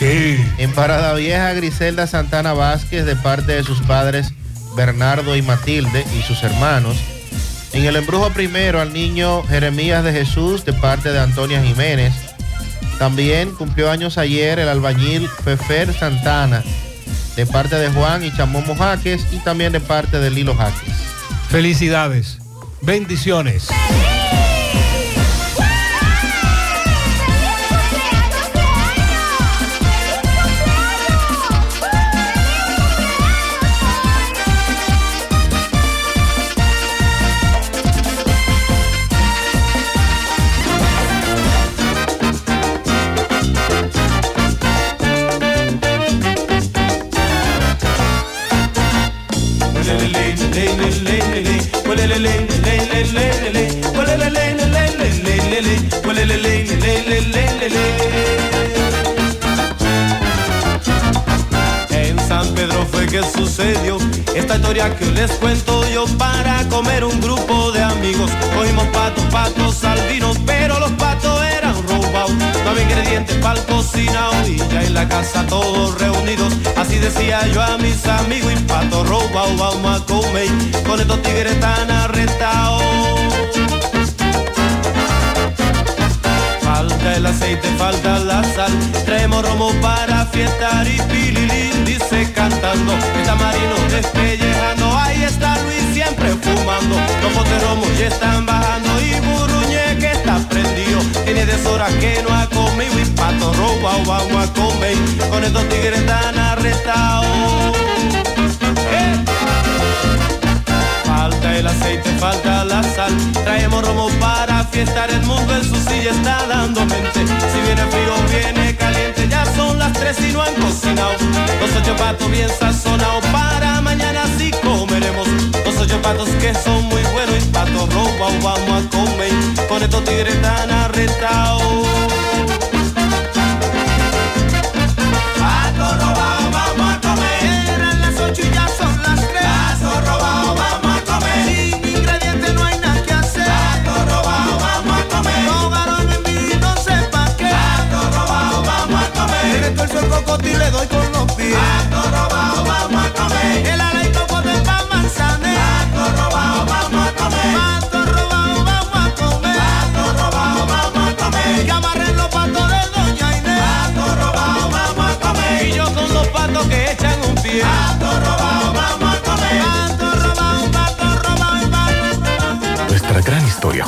¿Qué? En Parada Vieja Griselda Santana Vázquez de parte de sus padres Bernardo y Matilde y sus hermanos. En el embrujo primero al niño Jeremías de Jesús de parte de Antonia Jiménez. También cumplió años ayer el albañil Fefer Santana de parte de Juan y Chamomo Jaques y también de parte de Lilo Jaques. Felicidades. Bendiciones. En San Pedro fue que sucedió esta historia que les cuento yo para comer un grupo de amigos. Cogimos patos, patos albinos, pero los patos No había ingredientes para el cocinado y ya en la casa todos reunidos. Así decía yo a mis amigos y patos robados vamos a comer. Con estos tigres tan arrestados. Falta el aceite, falta la sal. Traemos romo para fiestar y pililín dice cantando. Está marino despellejando. Ahí está Luis siempre fumando. Los botes romo ya están bajando y Burruñe que está prendido. Tiene deshoras que no ha comido y pato robado vamos a comer. Con estos tigres tan arrestados. ¡Eh! Falta el aceite, falta la sal. Traemos romo para fiestar. El mundo en su silla está dando mente. Si viene frío, viene caliente. Ya son las tres y no han cocinado. Los ocho patos bien sazonados. Para mañana. Los ocho patos que son muy buenos. Y patos robados vamos a comer. Con estos tigres tan arrestados. Pato robado, vamos a comer. Eran las ocho y ya son las tres. Pato robado, vamos a comer. Sin ingredientes no hay nada que hacer. Pato robado, vamos a comer. No varón en mí, no sepa qué. Pato robado, vamos a comer. Le tuerzo el cocote y le doy con los pies. Pato robado,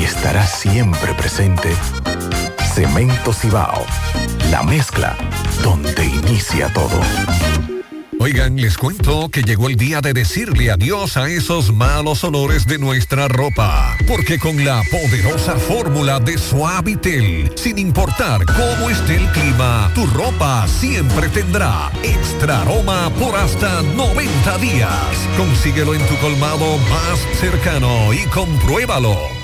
y estará siempre presente. Cemento Cibao. La mezcla donde inicia todo. Oigan, les cuento que llegó el día de decirle adiós a esos malos olores de nuestra ropa. Porque con la poderosa fórmula de Suavitel, sin importar cómo esté el clima, tu ropa siempre tendrá extra aroma por hasta 90 días. Consíguelo en tu colmado más cercano y compruébalo.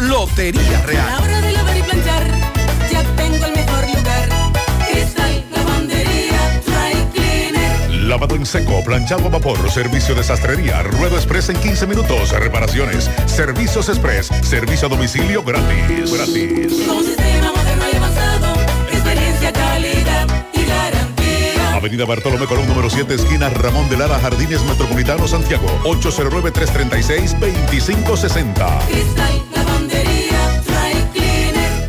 Lotería Real. A la hora de lavar y planchar, ya tengo el mejor lugar. Cristal, lavandería, dry cleaner. Lavado en seco, planchado a vapor, servicio de sastrería, ruedo express en 15 minutos, reparaciones, servicios express, servicio a domicilio gratis. Gratis. Avenida Bartolomé Colón, número 7, esquina Ramón de Lara, Jardines Metropolitano, Santiago. 809-336-2560. Cristal, lavandería, dry cleaner.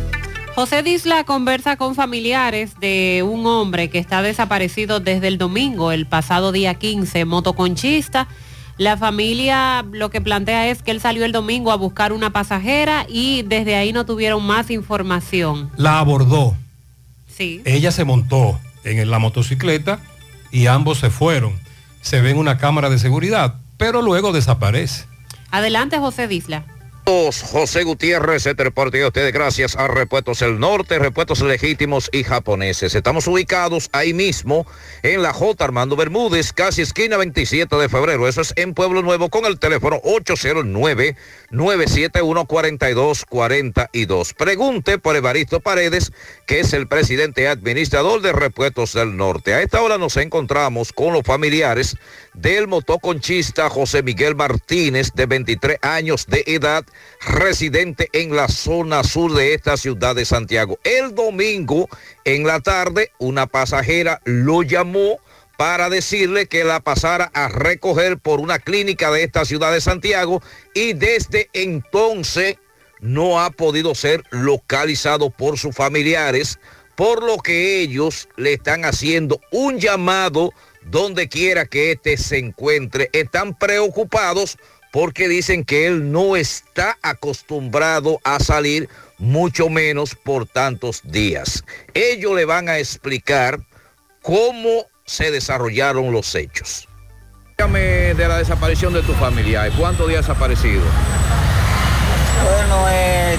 José Disla conversa con familiares de un hombre que está desaparecido desde el domingo, el pasado día 15, motoconchista. La familia lo que plantea es que él salió el domingo a buscar una pasajera y desde ahí no tuvieron más información. La abordó. Sí. Ella se montó en la motocicleta y ambos se fueron. Se ve en una cámara de seguridad, pero luego desaparece. Adelante, José Disla. José Gutiérrez, este reporte a ustedes gracias a Repuestos El Norte, Repuestos Legítimos y Japoneses. Estamos ubicados ahí mismo en la J. Armando Bermúdez, casi esquina 27 de febrero. Eso es en Pueblo Nuevo con el teléfono 809-971-4242. Pregunte por Evaristo Paredes, que es el presidente administrador de Repuestos del Norte. A esta hora nos encontramos con los familiares del motoconchista José Miguel Martínez, de 23 años de edad, residente en la zona sur de esta ciudad de Santiago. El domingo en la tarde, una pasajera lo llamó para decirle que la pasara a recoger por una clínica de esta ciudad de Santiago y desde entonces no ha podido ser localizado por sus familiares, por lo que ellos le están haciendo un llamado donde quiera que éste se encuentre. Están preocupados porque dicen que él no está acostumbrado a salir, mucho menos por tantos días. Ellos le van a explicar cómo se desarrollaron los hechos. Dígame de la desaparición de tu familia. ¿Cuántos días ha desaparecido? Bueno, eh,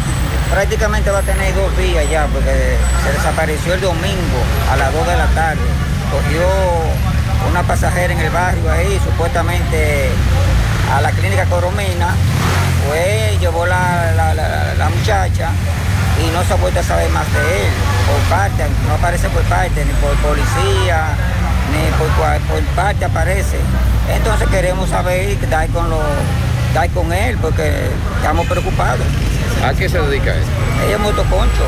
prácticamente va a tener dos días ya, porque se desapareció el domingo a las 2 de la tarde. Cogió una pasajera en el barrio ahí, supuestamente a la clínica Coromina, pues llevó la, la- la- la muchacha y no se ha vuelto a saber más de él, por parte, no aparece por parte, ni por policía, ni por, por parte aparece. Entonces queremos saber y dar con, lo, dar con él, porque estamos preocupados. ¿A qué se dedica él? Ella es motoconcho.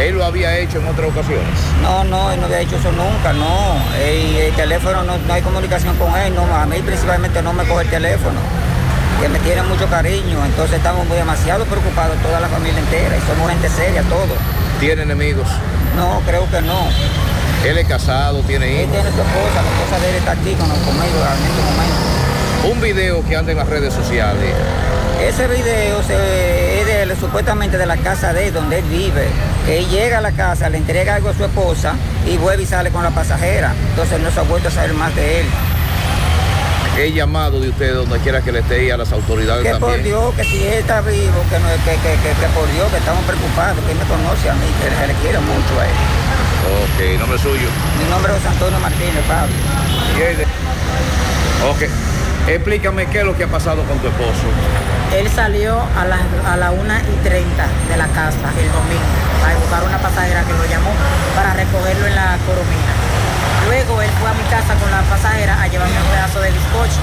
¿Él lo había hecho en otras ocasiones? No, no, él no había hecho eso nunca, no. El teléfono, no, no hay comunicación con él, no, a mí principalmente no me coge el teléfono, que me tiene mucho cariño, entonces estamos muy demasiado preocupados, toda la familia entera, y somos gente seria, todos. ¿Tiene enemigos? No, creo que no. ¿Él es casado, tiene Él hijos? tiene su esposa, la esposa de él está aquí con, conmigo en este momento. Un video que anda en las redes sociales Ese video se- de- supuestamente de la casa de él, donde él vive. Que él llega a la casa, le entrega algo a su esposa y vuelve y sale con la pasajera. Entonces no se ha vuelto a saber más de él. He llamado de usted donde quiera que le esté y a las autoridades Que por. Dios, que si él está vivo, que, no, que, que, que, que por Dios, que estamos preocupados, que él me conoce a mí, que se le quiere mucho a él. Ok, nombre suyo. Mi nombre es José Antonio Martínez, Pablo. Ok. Explícame qué es lo que ha pasado con tu esposo. Él salió a las a la 1 y 30 de la casa el domingo a buscar una pasajera que lo llamó para recogerlo en la coromina. Luego él fue a mi casa con la pasajera a llevarme un pedazo de bizcocho.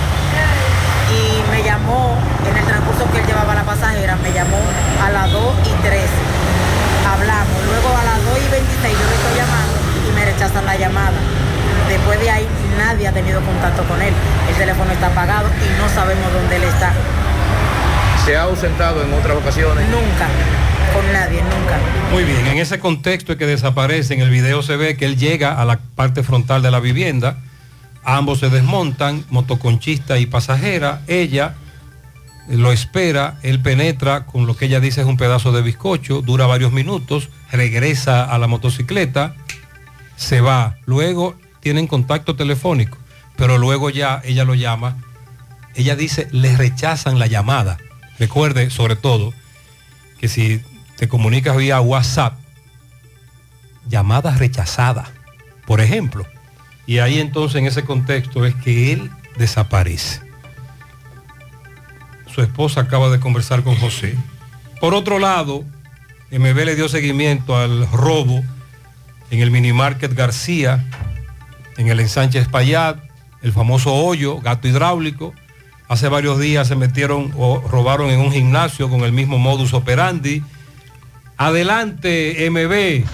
Y me llamó, en el transcurso que él llevaba la pasajera, me llamó a las 2 y 13. Hablamos. Luego a las 2 y 26 yo le estoy llamando y me rechazan la llamada. Después de ahí nadie ha tenido contacto con él. El teléfono está apagado y no sabemos dónde él está. ¿Se ha ausentado en otras ocasiones? Nunca, con nadie, nunca. Muy bien, en ese contexto que desaparece, en el video se ve que él llega a la parte frontal de la vivienda, ambos se desmontan, motoconchista y pasajera, ella lo espera, él penetra con lo que ella dice es un pedazo de bizcocho, dura varios minutos, regresa a la motocicleta, se va, luego tienen contacto telefónico, pero luego ya ella lo llama, ella dice, le rechazan la llamada. Recuerde, sobre todo, que si te comunicas vía WhatsApp, llamadas rechazadas, por ejemplo. Y ahí entonces en ese contexto es que él desaparece. Su esposa acaba de conversar con José. Por otro lado, MB le dio seguimiento al robo en el minimarket García, en el ensanche Espaillat, el famoso hoyo, gato hidráulico. Hace varios días se metieron o robaron en un gimnasio con el mismo modus operandi. Adelante, MB.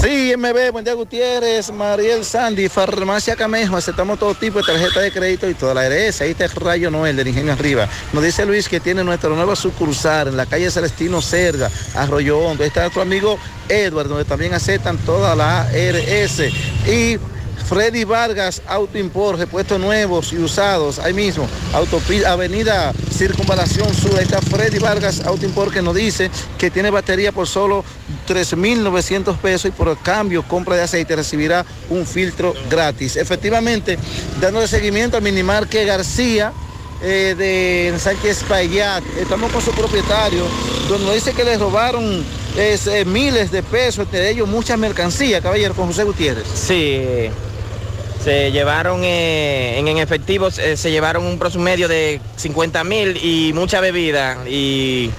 Sí, MB, buen día Gutiérrez, Mariel Sandy, Farmacia Camejo, aceptamos todo tipo de tarjeta de crédito y toda la herencia. Ahí está el Rayo Noel del Ingenio Arriba. Nos dice Luis que tiene nuestra nueva sucursal en la calle Celestino Cerga, Arroyo Hondo. Ahí está nuestro amigo Edward, donde también aceptan toda la ARS. Y Freddy Vargas, Auto Import, repuestos nuevos y usados, ahí mismo, autopi- Avenida Circunvalación Sur, ahí está Freddy Vargas, Auto Import, que nos dice que tiene batería por solo 3.900 pesos y por el cambio, compra de aceite, recibirá un filtro gratis. Efectivamente, dándole seguimiento al Minimarque García, eh, de Sánchez Payat. Estamos con su propietario, donde nos dice que le robaron eh, miles de pesos, entre ellos mucha mercancía, caballero, con José Gutiérrez. Sí, se llevaron eh, en, en efectivo, eh, se llevaron un promedio de 50 mil y mucha bebida y,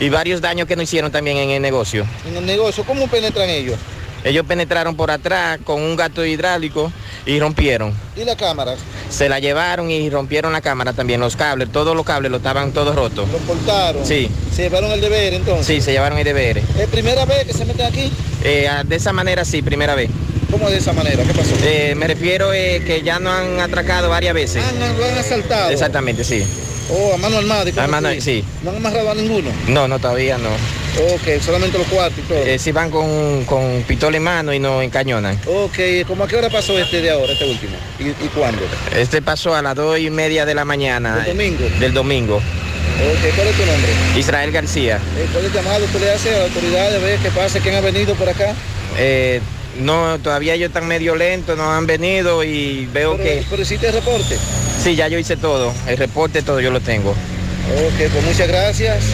y varios daños que nos hicieron también en el negocio. En el negocio, ¿cómo penetran ellos? Ellos penetraron por atrás con un gato hidráulico y rompieron. ¿Y la cámara? Se la llevaron y rompieron la cámara también, los cables, todos los cables los estaban todos rotos. ¿Lo cortaron? Sí. ¿Se llevaron el deber entonces? Sí, se llevaron el deber. ¿Es primera vez que se meten aquí? Eh, de esa manera sí, primera vez. ¿Cómo de esa manera? ¿Qué pasó? Eh, me refiero eh, que ya no han atracado varias veces. ¿Lo han asaltado? Exactamente, sí. Oh, a mano armada. ¿y cómo A mano- sí. ¿No han amarrado a ninguno? No, no, todavía no. Ok, solamente los cuartos y todo. Eh, sí van con, con pistola en mano y no encañonan. Ok, ¿cómo a qué hora pasó este de ahora, este último? ¿Y, y cuándo? Este pasó a las dos y media de la mañana. ¿Del domingo? Del domingo. Ok, ¿cuál es tu nombre? Israel García. Eh, ¿Cuál es el llamado que le hace a las autoridades a ver qué pasa, quién ha venido por acá? Eh, no, todavía ellos están medio lentos, no han venido y veo Pero, que... pero hiciste el reporte. Sí, ya yo hice todo. El reporte, todo yo lo tengo. Ok, pues muchas gracias.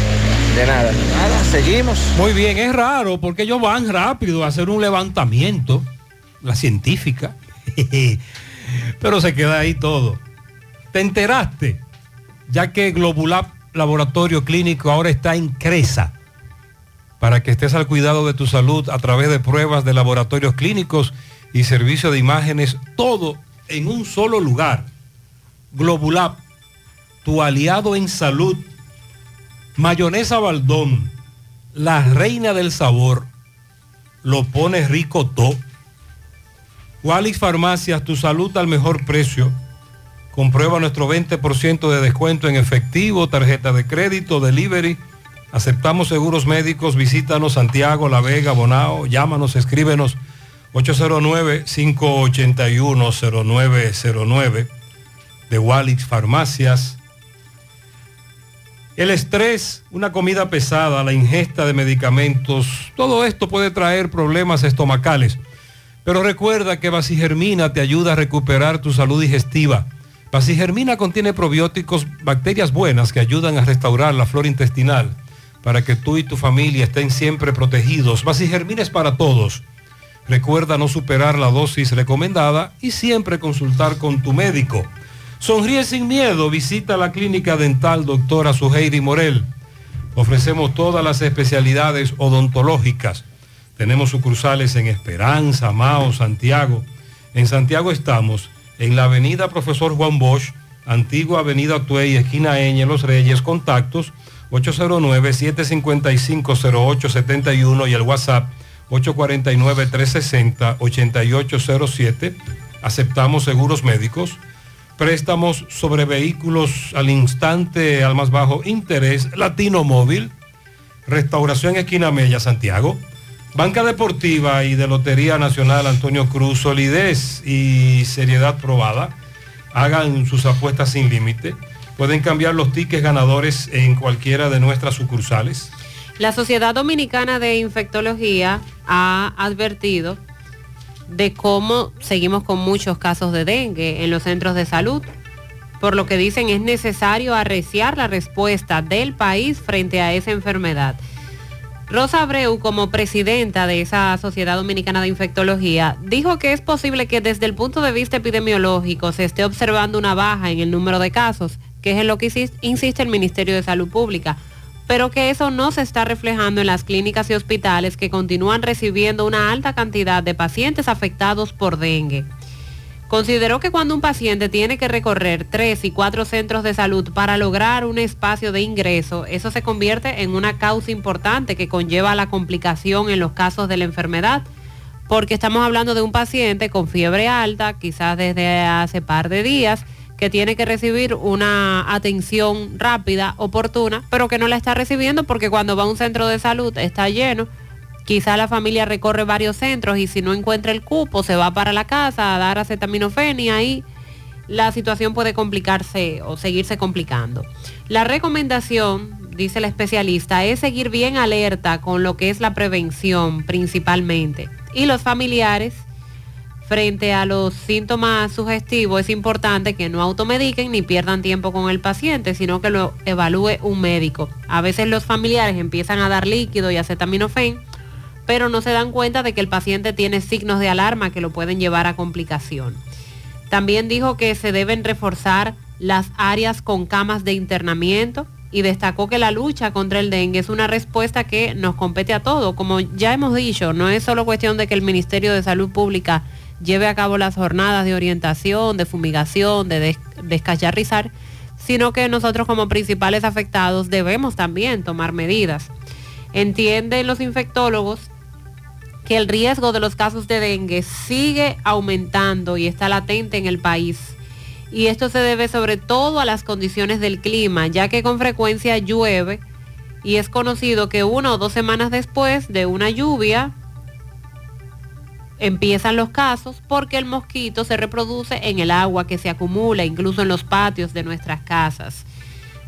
De nada. Nada, seguimos. Muy bien, es raro porque ellos van rápido a hacer un levantamiento, la científica, pero se queda ahí todo. ¿Te enteraste? Ya que Globulab Laboratorio Clínico ahora está en Cresa para que estés al cuidado de tu salud a través de pruebas de laboratorios clínicos y servicio de imágenes, todo en un solo lugar. Globulab, tu aliado en salud. Mayonesa Baldón, la reina del sabor, lo pone rico todo. Walix Farmacias, tu salud al mejor precio. Comprueba nuestro 20% de descuento en efectivo, tarjeta de crédito, delivery. Aceptamos seguros médicos, visítanos Santiago, La Vega, Bonao, llámanos, escríbenos 809-581-0909 de Walix Farmacias. El estrés, una comida pesada, la ingesta de medicamentos, todo esto puede traer problemas estomacales. Pero recuerda que Basigermina te ayuda a recuperar tu salud digestiva. Basigermina contiene probióticos, bacterias buenas que ayudan a restaurar la flora intestinal para que tú y tu familia estén siempre protegidos. Basigermina es para todos. Recuerda no superar la dosis recomendada y siempre consultar con tu médico. Sonríe sin miedo, visita la clínica dental doctora Suheiri Morel. Ofrecemos todas las especialidades odontológicas. Tenemos sucursales en Esperanza, Mao, Santiago. En Santiago estamos en la avenida Profesor Juan Bosch, antigua avenida Tuey, esquina Eñe, Los Reyes, contactos 809-755-0871 y el WhatsApp 849-360-8807. Aceptamos seguros médicos, préstamos sobre vehículos al instante al más bajo interés, Latino Móvil, Restauración Esquina Mella, Santiago. Banca Deportiva y de Lotería Nacional Antonio Cruz, solidez y seriedad probada. Hagan sus apuestas sin límite. Pueden cambiar los tickets ganadores en cualquiera de nuestras sucursales. La Sociedad Dominicana de Infectología ha advertido de cómo seguimos con muchos casos de dengue en los centros de salud. Por lo que dicen es necesario arreciar la respuesta del país frente a esa enfermedad. Rosa Abreu, como presidenta de esa Sociedad Dominicana de Infectología, dijo que es posible que desde el punto de vista epidemiológico se esté observando una baja en el número de casos, que es en lo que insiste el Ministerio de Salud Pública, pero que eso no se está reflejando en las clínicas y hospitales que continúan recibiendo una alta cantidad de pacientes afectados por dengue. Consideró que cuando un paciente tiene que recorrer tres y cuatro centros de salud para lograr un espacio de ingreso, eso se convierte en una causa importante que conlleva la complicación en los casos de la enfermedad, porque estamos hablando de un paciente con fiebre alta, quizás desde hace par de días, que tiene que recibir una atención rápida, oportuna, pero que no la está recibiendo porque cuando va a un centro de salud está lleno Quizá la familia recorre varios centros y si no encuentra el cupo se va para la casa a dar acetaminofén y ahí la situación puede complicarse o seguirse complicando. La recomendación, dice el especialista, es seguir bien alerta con lo que es la prevención principalmente. Y los familiares, frente a los síntomas sugestivos, es importante que no automediquen ni pierdan tiempo con el paciente, sino que lo evalúe un médico. A veces los familiares empiezan a dar líquido y acetaminofén pero no se dan cuenta de que el paciente tiene signos de alarma que lo pueden llevar a complicación. También dijo que se deben reforzar las áreas con camas de internamiento y destacó que la lucha contra el dengue es una respuesta que nos compete a todos. Como ya hemos dicho, no es solo cuestión de que el Ministerio de Salud Pública lleve a cabo las jornadas de orientación, de fumigación, de descacharrizar, sino que nosotros como principales afectados debemos también tomar medidas. Entienden los infectólogos que el riesgo de los casos de dengue sigue aumentando y está latente en el país. Y esto se debe sobre todo a las condiciones del clima, ya que con frecuencia llueve y es conocido que una o dos semanas después de una lluvia empiezan los casos porque el mosquito se reproduce en el agua que se acumula incluso en los patios de nuestras casas.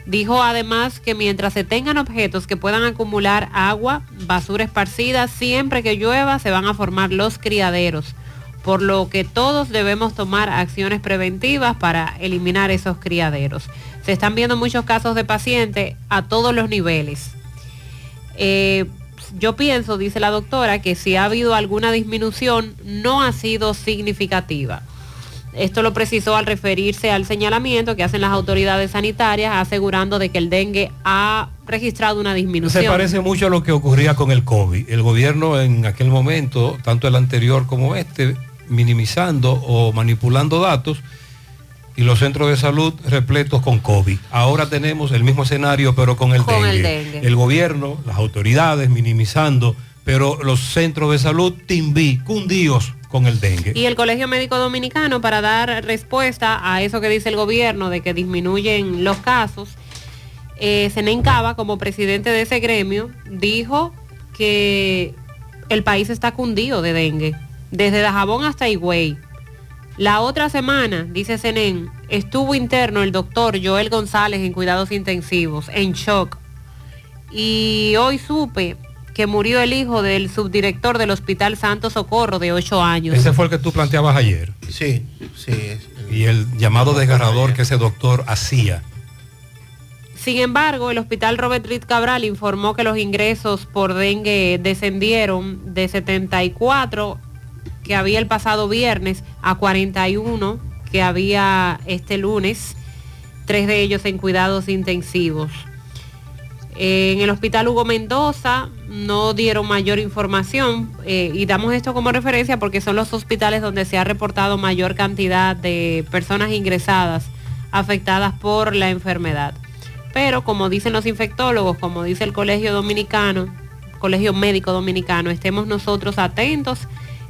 Dijo además que mientras se tengan objetos que puedan acumular agua, basura esparcida, siempre que llueva se van a formar los criaderos, por lo que todos debemos tomar acciones preventivas para eliminar esos criaderos. Se están viendo muchos casos de pacientes a todos los niveles. Eh, yo pienso, dice la doctora, que si ha habido alguna disminución, no ha sido significativa. Esto lo precisó al referirse al señalamiento que hacen las autoridades sanitarias asegurando de que el dengue ha registrado una disminución. Se parece mucho a lo que ocurría con el COVID. El gobierno en aquel momento, tanto el anterior como este, minimizando o manipulando datos y los centros de salud repletos con COVID. Ahora tenemos el mismo escenario pero con el, Con el dengue. dengue. El gobierno, las autoridades minimizando, pero los centros de salud timbí, cundíos con el dengue. Y el Colegio Médico Dominicano, para dar respuesta a eso que dice el gobierno de que disminuyen los casos, eh, Cava, como presidente de ese gremio, dijo que el país está cundido de dengue, desde Dajabón hasta Higüey. La otra semana, dice Zenén, estuvo interno el doctor Joel González en cuidados intensivos, en shock. Y hoy supe que murió el hijo del subdirector del Hospital Santo Socorro de 8 años. Ese fue el que tú planteabas ayer. Sí, sí. Y el llamado desgarrador que ese doctor hacía. Sin embargo, el hospital Robert Reed Cabral informó que los ingresos por dengue descendieron de 74 que había el pasado viernes a 41 que había este lunes, tres de ellos en cuidados intensivos. En el hospital Hugo Mendoza no dieron mayor información eh, y damos esto como referencia porque son los hospitales donde se ha reportado mayor cantidad de personas ingresadas afectadas por la enfermedad. Pero como dicen los infectólogos, como dice el Colegio Dominicano, Colegio Médico Dominicano, estemos nosotros atentos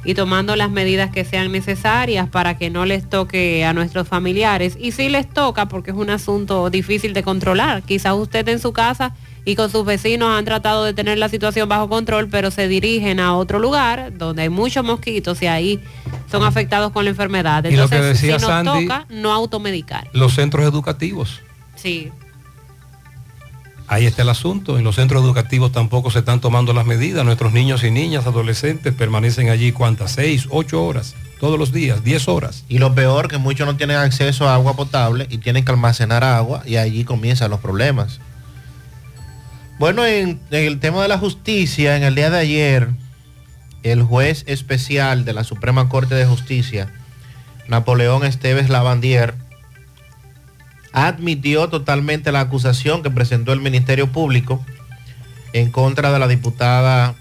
y tomando las medidas que sean necesarias para que no les toque a nuestros familiares. Y si les toca, porque es un asunto difícil de controlar, quizás usted en su casa y con sus vecinos han tratado de tener la situación bajo control, pero se dirigen a otro lugar donde hay muchos mosquitos y ahí son afectados con la enfermedad. Y lo que Entonces, decía si nos Sandy- toca, no automedicar. Los centros educativos. Sí. Ahí está el asunto. En los centros educativos tampoco se están tomando las medidas. Nuestros niños y niñas, adolescentes, permanecen allí cuántas, seis, ocho horas, todos los días, diez horas. Y lo peor, que muchos no tienen acceso a agua potable y tienen que almacenar agua y allí comienzan los problemas. Bueno, en, en el tema de la justicia, en el día de ayer, el juez especial de la Suprema Corte de Justicia, Napoleón Esteves Lavandier, admitió totalmente la acusación que presentó el Ministerio Público en contra de la diputada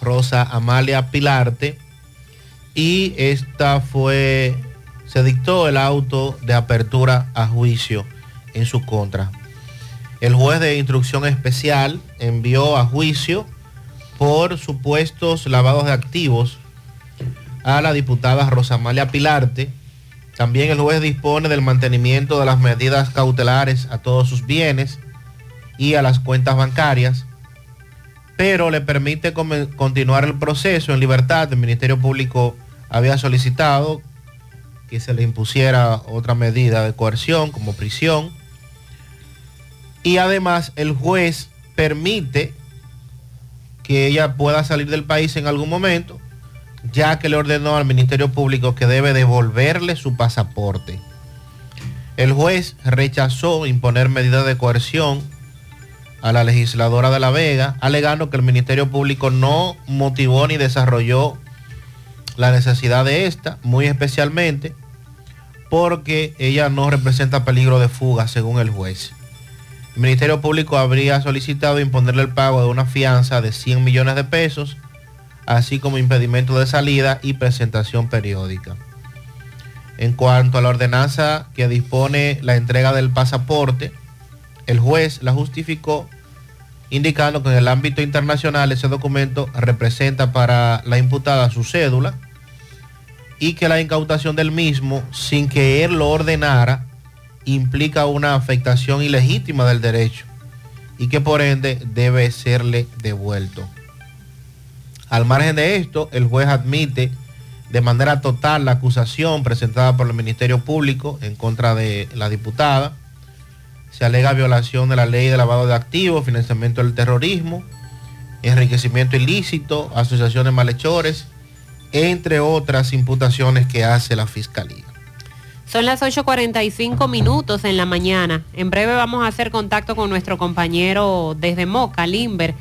Rosa Amalia Pilarte y esta fue, se dictó el auto de apertura a juicio en su contra. El juez de instrucción especial envió a juicio por supuestos lavados de activos a la diputada Rosamalia Pilarte. También el juez dispone del mantenimiento de las medidas cautelares a todos sus bienes y a las cuentas bancarias, pero le permite continuar el proceso en libertad. El Ministerio Público había solicitado que se le impusiera otra medida de coerción como prisión. Y además el juez permite que ella pueda salir del país en algún momento, ya que le ordenó al Ministerio Público que debe devolverle su pasaporte. El juez rechazó imponer medidas de coerción a la legisladora de La Vega, alegando que el Ministerio Público no motivó ni desarrolló la necesidad de esta, muy especialmente porque ella no representa peligro de fuga, según el juez. El Ministerio Público habría solicitado imponerle el pago de una fianza de 100 millones de pesos, así como impedimento de salida y presentación periódica. En cuanto a la ordenanza que dispone la entrega del pasaporte, el juez la justificó indicando que en el ámbito internacional ese documento representa para la imputada su cédula y que la incautación del mismo, sin que él lo ordenara, implica una afectación ilegítima del derecho y que por ende debe serle devuelto. Al margen de esto, el juez admite de manera total la acusación presentada por el Ministerio Público en contra de la diputada. Se alega violación de la ley de lavado de activos, financiamiento del terrorismo, enriquecimiento ilícito, asociación de malhechores, entre otras imputaciones que hace la Fiscalía. Son las 8.45 minutos en la mañana. En breve vamos a hacer contacto con nuestro compañero desde Moca, Limber,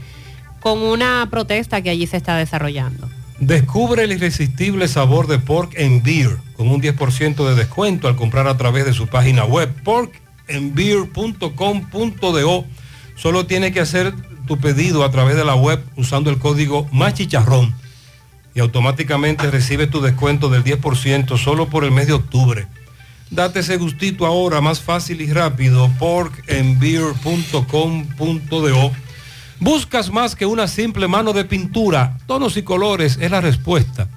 con una protesta que allí se está desarrollando. Descubre el irresistible sabor de Pork and Beer con un 10% de descuento al comprar a través de su página web porkandbeer.com.do. Solo tiene que hacer tu pedido a través de la web usando el código más chicharrón y automáticamente recibe tu descuento del 10% solo por el mes de octubre. Date ese gustito ahora más fácil y rápido porkandbeer.com.do. Buscas más que una simple mano de pintura, tonos y colores es la respuesta.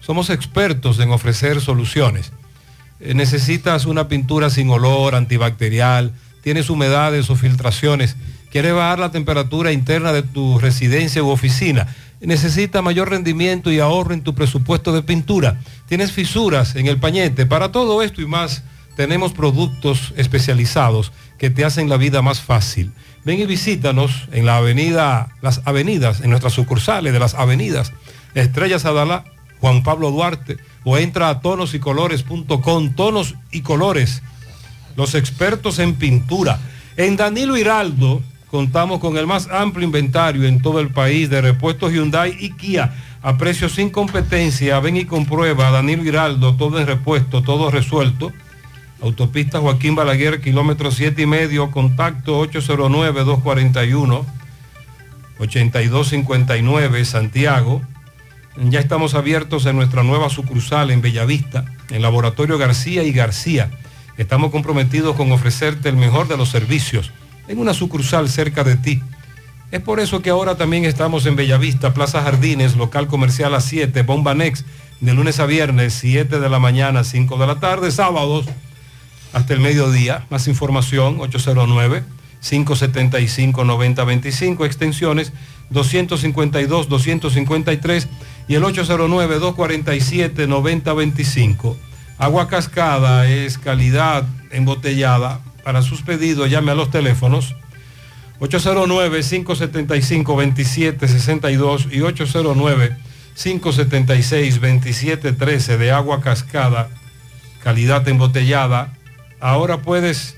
Somos expertos en ofrecer soluciones. Eh, Necesitas una pintura sin olor, antibacterial, tienes humedades o filtraciones, quieres bajar la temperatura interna de tu residencia u oficina. necesita mayor rendimiento y ahorro en tu presupuesto de pintura. Tienes fisuras en el pañete. Para todo esto y más, tenemos productos especializados que te hacen la vida más fácil. Ven y visítanos en la avenida, las avenidas, en nuestras sucursales de las avenidas Estrellas Adalá, Juan Pablo Duarte, o entra a tonosycolores.com, tonos y colores, los expertos en pintura. En Danilo Hiraldo contamos con el más amplio inventario en todo el país de repuestos Hyundai y Kia a precios sin competencia. Ven y comprueba Danilo Hiraldo, todo en repuesto, todo resuelto. Autopista Joaquín Balaguer, kilómetro 7 y medio, contacto 809-241-8259, Santiago. Ya estamos abiertos en nuestra nueva sucursal en Bellavista, en Laboratorio García y García. Estamos comprometidos con ofrecerte el mejor de los servicios en una sucursal cerca de ti. Es por eso que ahora también estamos en Bellavista, Plaza Jardines, local comercial a 7, Bomba Next, de lunes a viernes, 7 de la mañana, 5 de la tarde, sábados hasta el mediodía. Más información, 809-575-9025, extensiones 252, 253 y el 809-247-9025. Agua cascada es calidad embotellada. Para sus pedidos llame a los teléfonos 809-575-2762 y 809-576-2713 de agua cascada, calidad embotellada. Ahora puedes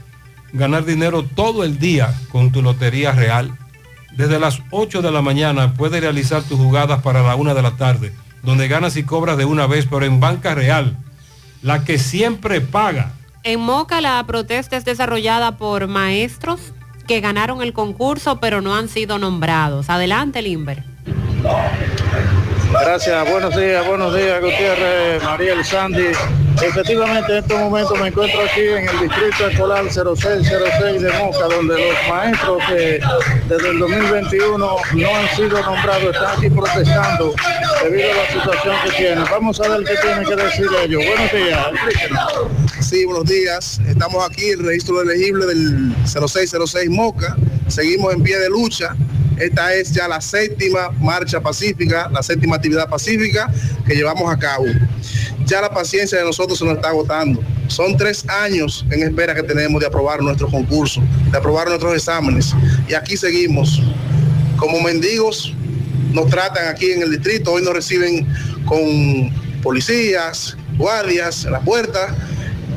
ganar dinero todo el día con tu Lotería Real. Desde las 8 de la mañana puedes realizar tus jugadas para la 1 de la tarde, donde ganas y cobras de una vez, pero en Banca Real, la que siempre paga. En Moca la protesta es desarrollada por maestros que ganaron el concurso pero no han sido nombrados. Adelante, Limber. Gracias, buenos días, buenos días, Gutiérrez, Mariel Sandy. Efectivamente, en estos momentos me encuentro aquí en el distrito escolar 0606 de Moca, donde los maestros que desde el 2021 no han sido nombrados están aquí protestando debido a la situación que tienen. Vamos a ver qué tienen que decir ellos. Buenos días. Sí, buenos días. Estamos aquí, el registro elegible del 0606 Moca. Seguimos en pie de lucha. Esta es ya la séptima marcha pacífica, la séptima actividad pacífica que llevamos a cabo. Ya la paciencia de nosotros se nos está agotando. Son tres años en espera que tenemos de aprobar nuestro concurso, de aprobar nuestros exámenes. Y aquí seguimos. Como mendigos nos tratan aquí en el distrito. Hoy nos reciben con policías, guardias en la puerta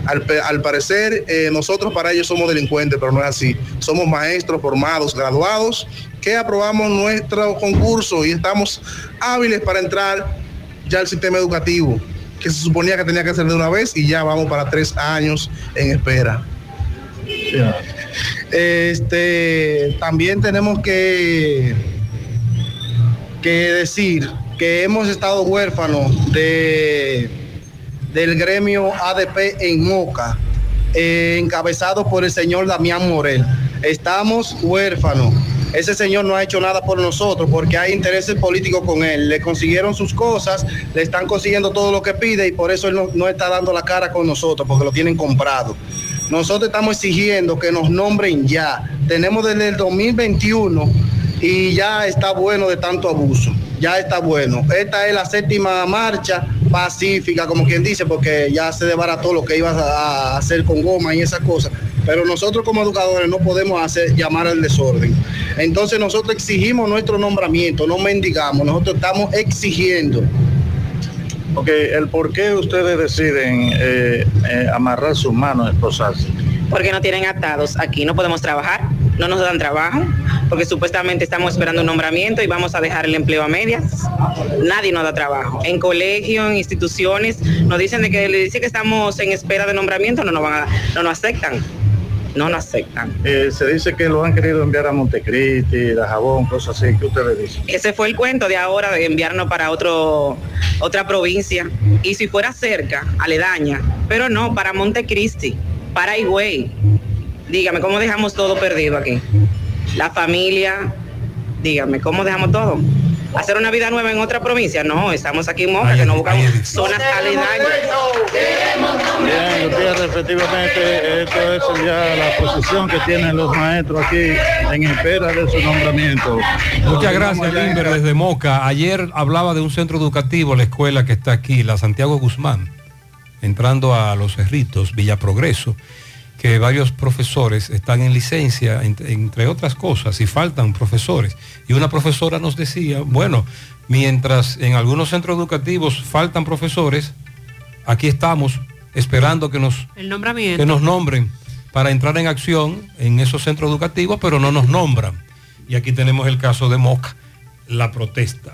al, parecer eh, nosotros para ellos somos delincuentes, pero no es así. Somos maestros formados, graduados, que aprobamos nuestro concurso y estamos hábiles para entrar ya al sistema educativo, que se suponía que tenía que hacer de una vez y ya vamos para tres años en espera. Este, también tenemos que, que decir que hemos estado huérfanos de del gremio ADP en Moca, eh, encabezado por el señor Damián Morel. Estamos huérfanos. Ese señor no ha hecho nada por nosotros porque hay intereses políticos con él. Le consiguieron sus cosas, le están consiguiendo todo lo que pide y por eso él no, no está dando la cara con nosotros porque lo tienen comprado. Nosotros estamos exigiendo que nos nombren ya. Tenemos desde el 2021 y ya está bueno de tanto abuso. Ya está bueno. Esta es la séptima marcha pacífica, como quien dice, porque ya se desbarató lo que iba a hacer con goma y esas cosas. Pero nosotros como educadores no podemos hacer llamar al desorden. Entonces nosotros exigimos nuestro nombramiento, no mendigamos, nosotros estamos exigiendo. Ok, el por qué ustedes deciden eh, eh, amarrar sus manos, esposarse. porque no tienen atados. Aquí no podemos trabajar, no nos dan trabajo, porque supuestamente estamos esperando un nombramiento y vamos a dejar el empleo a medias. Nadie nos da trabajo. En colegios, en instituciones, nos dicen de que le dice que estamos en espera de nombramiento, no nos van a, no nos aceptan. No nos aceptan. Eh, se dice que lo han querido enviar a Montecristi, a Jabón, cosas así. ¿Qué ustedes dicen? Ese fue el cuento de ahora de enviarnos para otro, otra provincia. Y si fuera cerca, aledaña, pero no, para Montecristi, para Higüey. Dígame, ¿cómo dejamos todo perdido aquí? La familia, dígame, ¿cómo dejamos todo? hacer una vida nueva en otra provincia. No, estamos aquí en Moca, que no buscamos zonas aledañas. Bien, Gutiérrez, efectivamente, esto es ya la posición que tienen los maestros aquí en espera de su nombramiento. Muchas gracias, Limber, desde Moca. Ayer hablaba de un centro educativo, la escuela que está aquí, la Santiago Guzmán, entrando a Los Cerritos, Villa Progreso, que varios profesores están en licencia, en- entre otras cosas, y faltan profesores. Y una profesora nos decía, bueno, mientras en algunos centros educativos faltan profesores, aquí estamos esperando que nos El nombramiento. que nos nombren para entrar en acción en esos centros educativos, pero no nos nombran. Y aquí tenemos el caso de Moca, la protesta.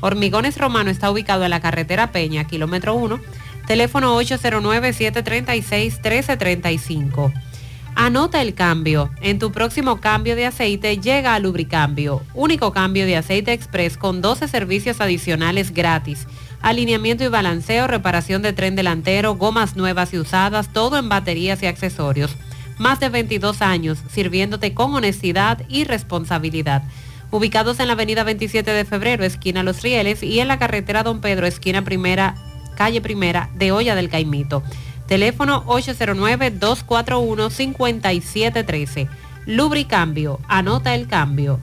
Hormigones Romano está ubicado en la carretera Peña, kilómetro 1, teléfono 809-736-1335. Anota el cambio. En tu próximo cambio de aceite llega a Lubricambio, único cambio de aceite express con 12 servicios adicionales gratis. Alineamiento y balanceo, reparación de tren delantero, gomas nuevas y usadas, todo en baterías y accesorios. Más de 22 años sirviéndote con honestidad y responsabilidad. Ubicados en la avenida 27 de febrero, esquina Los Rieles, y en la carretera Don Pedro, esquina primera, calle primera de Olla del Caimito. Teléfono 809-241-5713. Lubricambio, anota el cambio.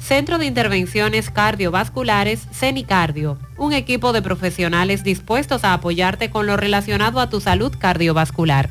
Centro de Intervenciones Cardiovasculares, CENICardio, un equipo de profesionales dispuestos a apoyarte con lo relacionado a tu salud cardiovascular.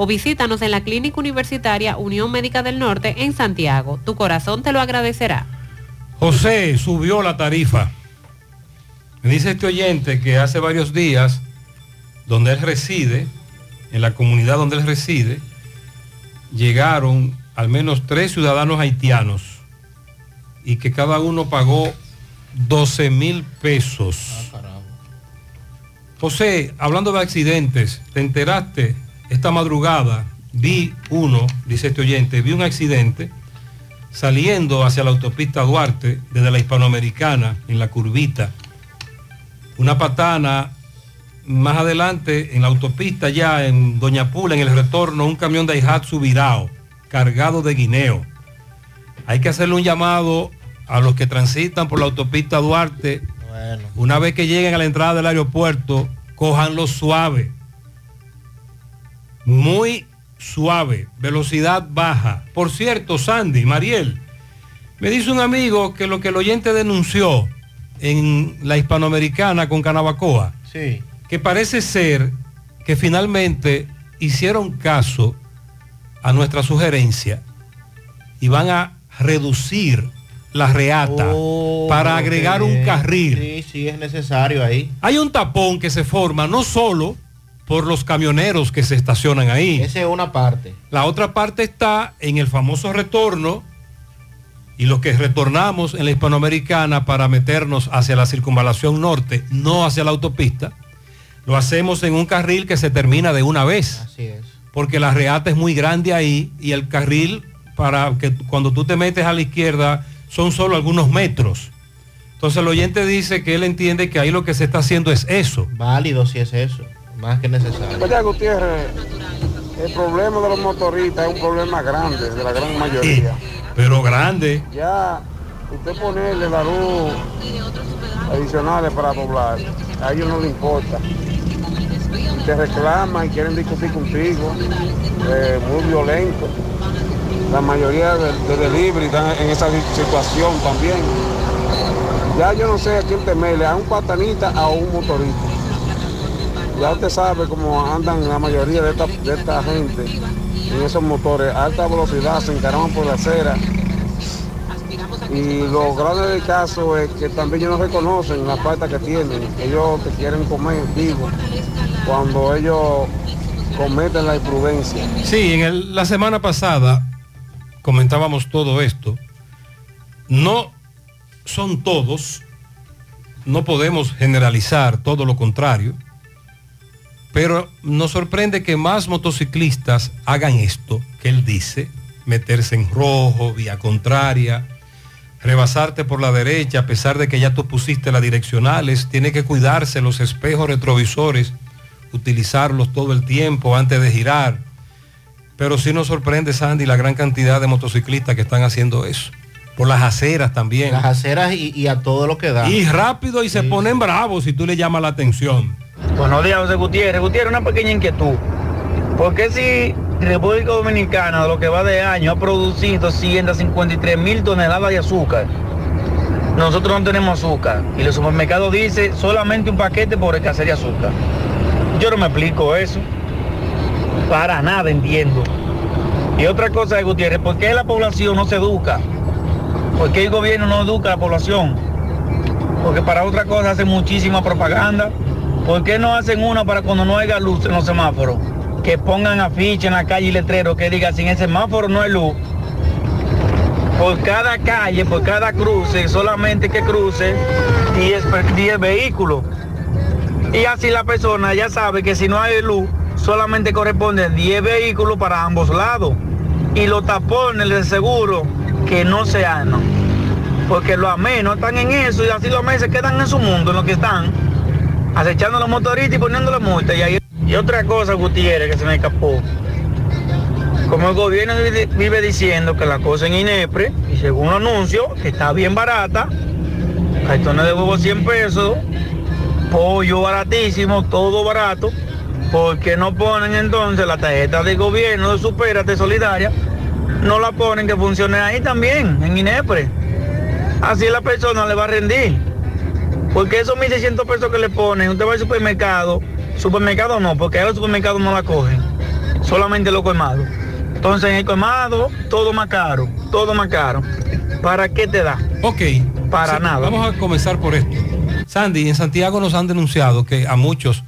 o visítanos en la Clínica Universitaria Unión Médica del Norte en Santiago. Tu corazón te lo agradecerá. José subió la tarifa. Me dice este oyente que hace varios días, donde él reside, en la comunidad donde él reside, llegaron al menos tres ciudadanos haitianos y que cada uno pagó 12 mil pesos. José, hablando de accidentes, ¿te enteraste? Esta madrugada vi uno, dice este oyente, vi un accidente saliendo hacia la autopista Duarte desde la hispanoamericana en la curvita. Una patana más adelante en la autopista ya en Doña Pula, en el retorno, un camión de Daihatsu virado, cargado de guineo. Hay que hacerle un llamado a los que transitan por la autopista Duarte. Una vez que lleguen a la entrada del aeropuerto, cojanlo suave. Muy suave, velocidad baja. Por cierto, Sandy, Mariel, me dice un amigo que lo que el oyente denunció en la hispanoamericana con Canabacoa, Sí. que parece ser que finalmente hicieron caso a nuestra sugerencia y van a reducir la reata para agregar un carril. Sí, sí, es necesario ahí. Hay un tapón que se forma no solo por los camioneros que se estacionan ahí. Esa es una parte. La otra parte está en el famoso retorno y los que retornamos en la hispanoamericana para meternos hacia la circunvalación norte, no hacia la autopista, lo hacemos en un carril que se termina de una vez. Así es. Porque la reata es muy grande ahí y el carril para que cuando tú te metes a la izquierda son solo algunos metros. Entonces el oyente dice que él entiende que ahí lo que se está haciendo es eso. Válido si es eso. Más que necesario. Oye, Gutiérrez, el problema de los motoristas es un problema grande, de la gran mayoría. Pero grande. Ya, usted ponerle la luz adicionales para doblar, a ellos no les importa. Te reclaman y quieren discutir contigo, eh, muy violento. La mayoría de, de delivery están en esa situación también. Ya yo no sé a quién temerle, a un patanita o a un motorista. Ya usted sabe cómo andan la mayoría de esta, de esta gente en esos motores, alta velocidad, se encaraman por la acera. Y lo grande del caso es que también ellos no reconocen la falta que tienen. Ellos te quieren comer vivo cuando ellos cometen la imprudencia. Sí, en la semana pasada comentábamos todo esto. No son todos, no podemos generalizar todo lo contrario, pero nos sorprende que más motociclistas hagan esto que él dice, meterse en rojo, vía contraria, rebasarte por la derecha a pesar de que ya tú pusiste las direccionales, tiene que cuidarse los espejos retrovisores, utilizarlos todo el tiempo antes de girar. Pero sí nos sorprende, Sandy, la gran cantidad de motociclistas que están haciendo eso. Por las aceras también. Las aceras y, y a todo lo que da. Y rápido y se ponen bravos si tú le llamas la atención. Buenos días, José Gutiérrez. Gutiérrez, una pequeña inquietud. ¿Por qué si República Dominicana, lo que va de año, ha producido 153 mil toneladas de azúcar? Nosotros no tenemos azúcar. Y el supermercado dice solamente un paquete por escasez de azúcar. Yo no me explico eso. Para nada entiendo. Y otra cosa de Gutiérrez, ¿por qué la población no se educa? ¿Por qué el gobierno no educa a la población? Porque para otra cosa hacen muchísima propaganda. ¿Por qué no hacen una para cuando no haya luz en los semáforos? Que pongan afiche en la calle y letrero que diga, sin el semáforo no hay luz. Por cada calle, por cada cruce, solamente que cruce 10, pe- 10 vehículos. Y así la persona ya sabe que si no hay luz, solamente corresponde 10 vehículos para ambos lados. Y los tapones de seguro que no se hagan. Porque los AME no están en eso y así los AME se quedan en su mundo, en lo que están, acechando a los motoristas y poniéndole multa. Y, ahí- y otra cosa, Gutiérrez, que se me escapó. Como el gobierno vive, diciendo que la cosa en INEPRE, y según anuncio, que está bien barata, cartones de huevo 100 pesos, pollo baratísimo, todo barato, ¿por qué no ponen entonces la tarjeta de gobierno de Supérate Solidaria? No la ponen que funcione ahí también, en INEPRE. Así la persona le va a rendir. Porque esos 1.600 pesos que le ponen, usted va al supermercado, supermercado no, porque a los supermercados no la cogen, solamente los colmados. Entonces en el colmado, todo más caro, todo más caro. ¿Para qué te da? Ok. Para Sí, nada. Vamos a comenzar por esto. Sandy, en Santiago nos han denunciado que a muchos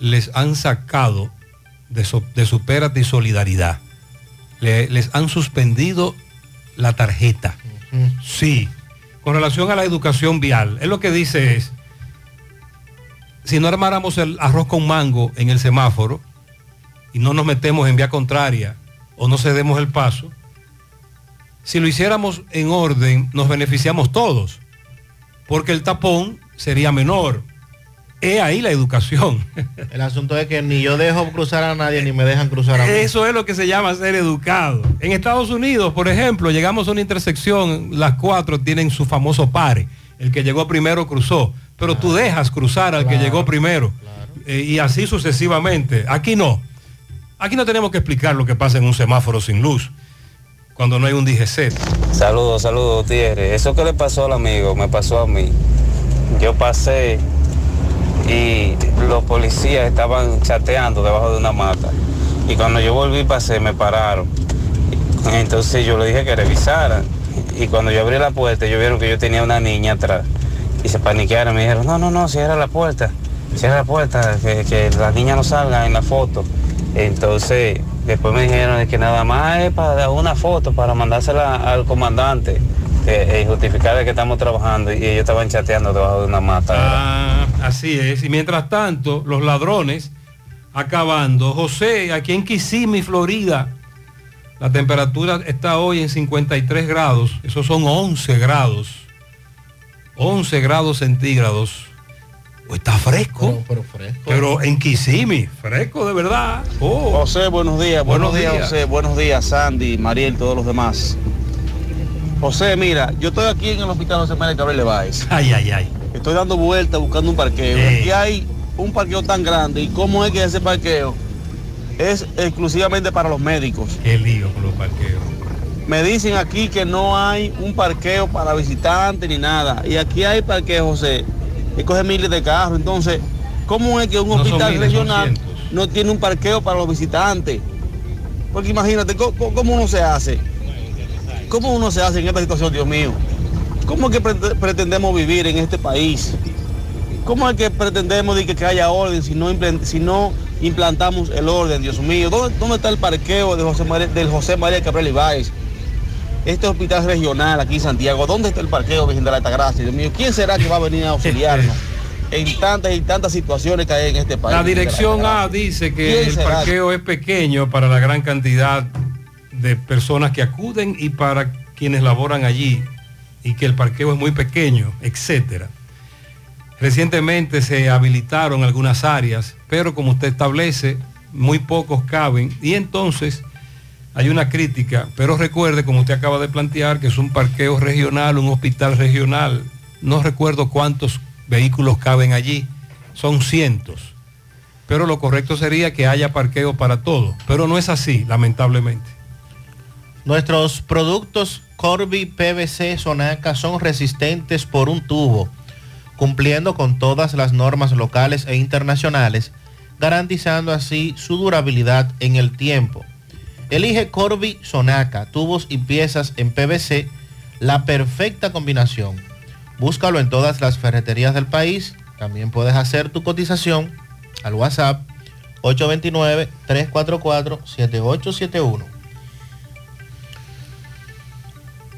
les han sacado de, so- de Supérate y Solidaridad. Le- les han suspendido la tarjeta. Sí. Con relación a la educación vial, él lo que dice es, si no armáramos el arroz con mango en el semáforo y no nos metemos en vía contraria o no cedemos el paso, si lo hiciéramos en orden, nos beneficiamos todos, porque el tapón sería menor. He ahí la educación. El asunto es que ni yo dejo cruzar a nadie ni me dejan cruzar a mí. Eso es lo que se llama ser educado. En Estados Unidos, por ejemplo, llegamos a una intersección, las cuatro tienen su famoso pare. El que llegó primero cruzó, pero tú dejas cruzar al que llegó primero. Eh, y así sucesivamente. Aquí no. Aquí no tenemos que explicar lo que pasa en un semáforo sin luz, cuando no hay un DGC. Saludos, saludos, Gutiérrez. Eso que le pasó al amigo, me pasó a mí. Yo pasé y los policías estaban chateando debajo de una mata. Y cuando yo volví y pasé, me pararon. Entonces yo le dije que revisaran. Y cuando yo abrí la puerta, ellos vieron que yo tenía una niña atrás. Y se paniquearon. Me dijeron, no, no, no, cierra la puerta. Cierra la puerta, que, que la niña no salga en la foto. Entonces, después me dijeron que nada más es para una foto, para mandársela al comandante. Eh, y justificar de que estamos trabajando. Y ellos estaban chateando debajo de una mata. Ah, así es. Y mientras tanto, los ladrones acabando. José, aquí en Kissimmee, Florida, la temperatura está hoy en 53 grados. Esos son 11 grados. 11 grados centígrados. Oh, Está fresco. Pero, fresco. Pero en Kissimmee, fresco de verdad. Oh. José, buenos días. Buenos, Buenos días, días. José. Buenos días, Sandy, Mariel, todos los demás. José, mira, yo estoy aquí en el hospital José María Cabrera Leváez. Ay, ay, ay. Estoy dando vueltas buscando un parqueo. Ey. Aquí hay un parqueo tan grande. ¿Y cómo es que ese parqueo es exclusivamente para los médicos? Qué lío con los parqueos. Me dicen aquí que no hay un parqueo para visitantes ni nada. Y aquí hay parqueo, José, que coge miles de carros. Entonces, ¿cómo es que un No hospital miles, regional no tiene un parqueo para los visitantes? Porque imagínate, ¿cómo, cómo uno se hace? ¿Cómo uno se hace en esta situación, Dios mío? ¿Cómo es que prete- pretendemos vivir en este país? ¿Cómo es que pretendemos de que, que haya orden si no, implen- si no implantamos el orden, Dios mío? ¿Dónde, dónde está el parqueo de José María, del José María Cabrera Ibáez? Este hospital regional aquí en Santiago, ¿dónde está el parqueo Virgen de la Altagracia? Dios mío, ¿quién será que va a venir a auxiliarnos en tantas y tantas situaciones que hay en este país? La dirección A dice que ¿Quién el parqueo es pequeño para la gran cantidad de personas que acuden y para quienes laboran allí y que el parqueo es muy pequeño, etcétera. Recientemente se habilitaron algunas áreas, pero como usted establece, muy pocos caben y entonces hay una crítica, pero recuerde, como usted acaba de plantear, que es un parqueo regional, un hospital regional. No recuerdo cuántos vehículos caben allí, son cientos. Pero lo correcto sería que haya parqueo para todo, pero no es así, lamentablemente. Nuestros productos Corby PVC Sonaca son resistentes por un tubo, cumpliendo con todas las normas locales e internacionales, garantizando así su durabilidad en el tiempo. Elige Corby Sonaca, tubos y piezas en PVC, la perfecta combinación. Búscalo en todas las ferreterías del país. También puedes hacer tu cotización al WhatsApp 829-344-7871.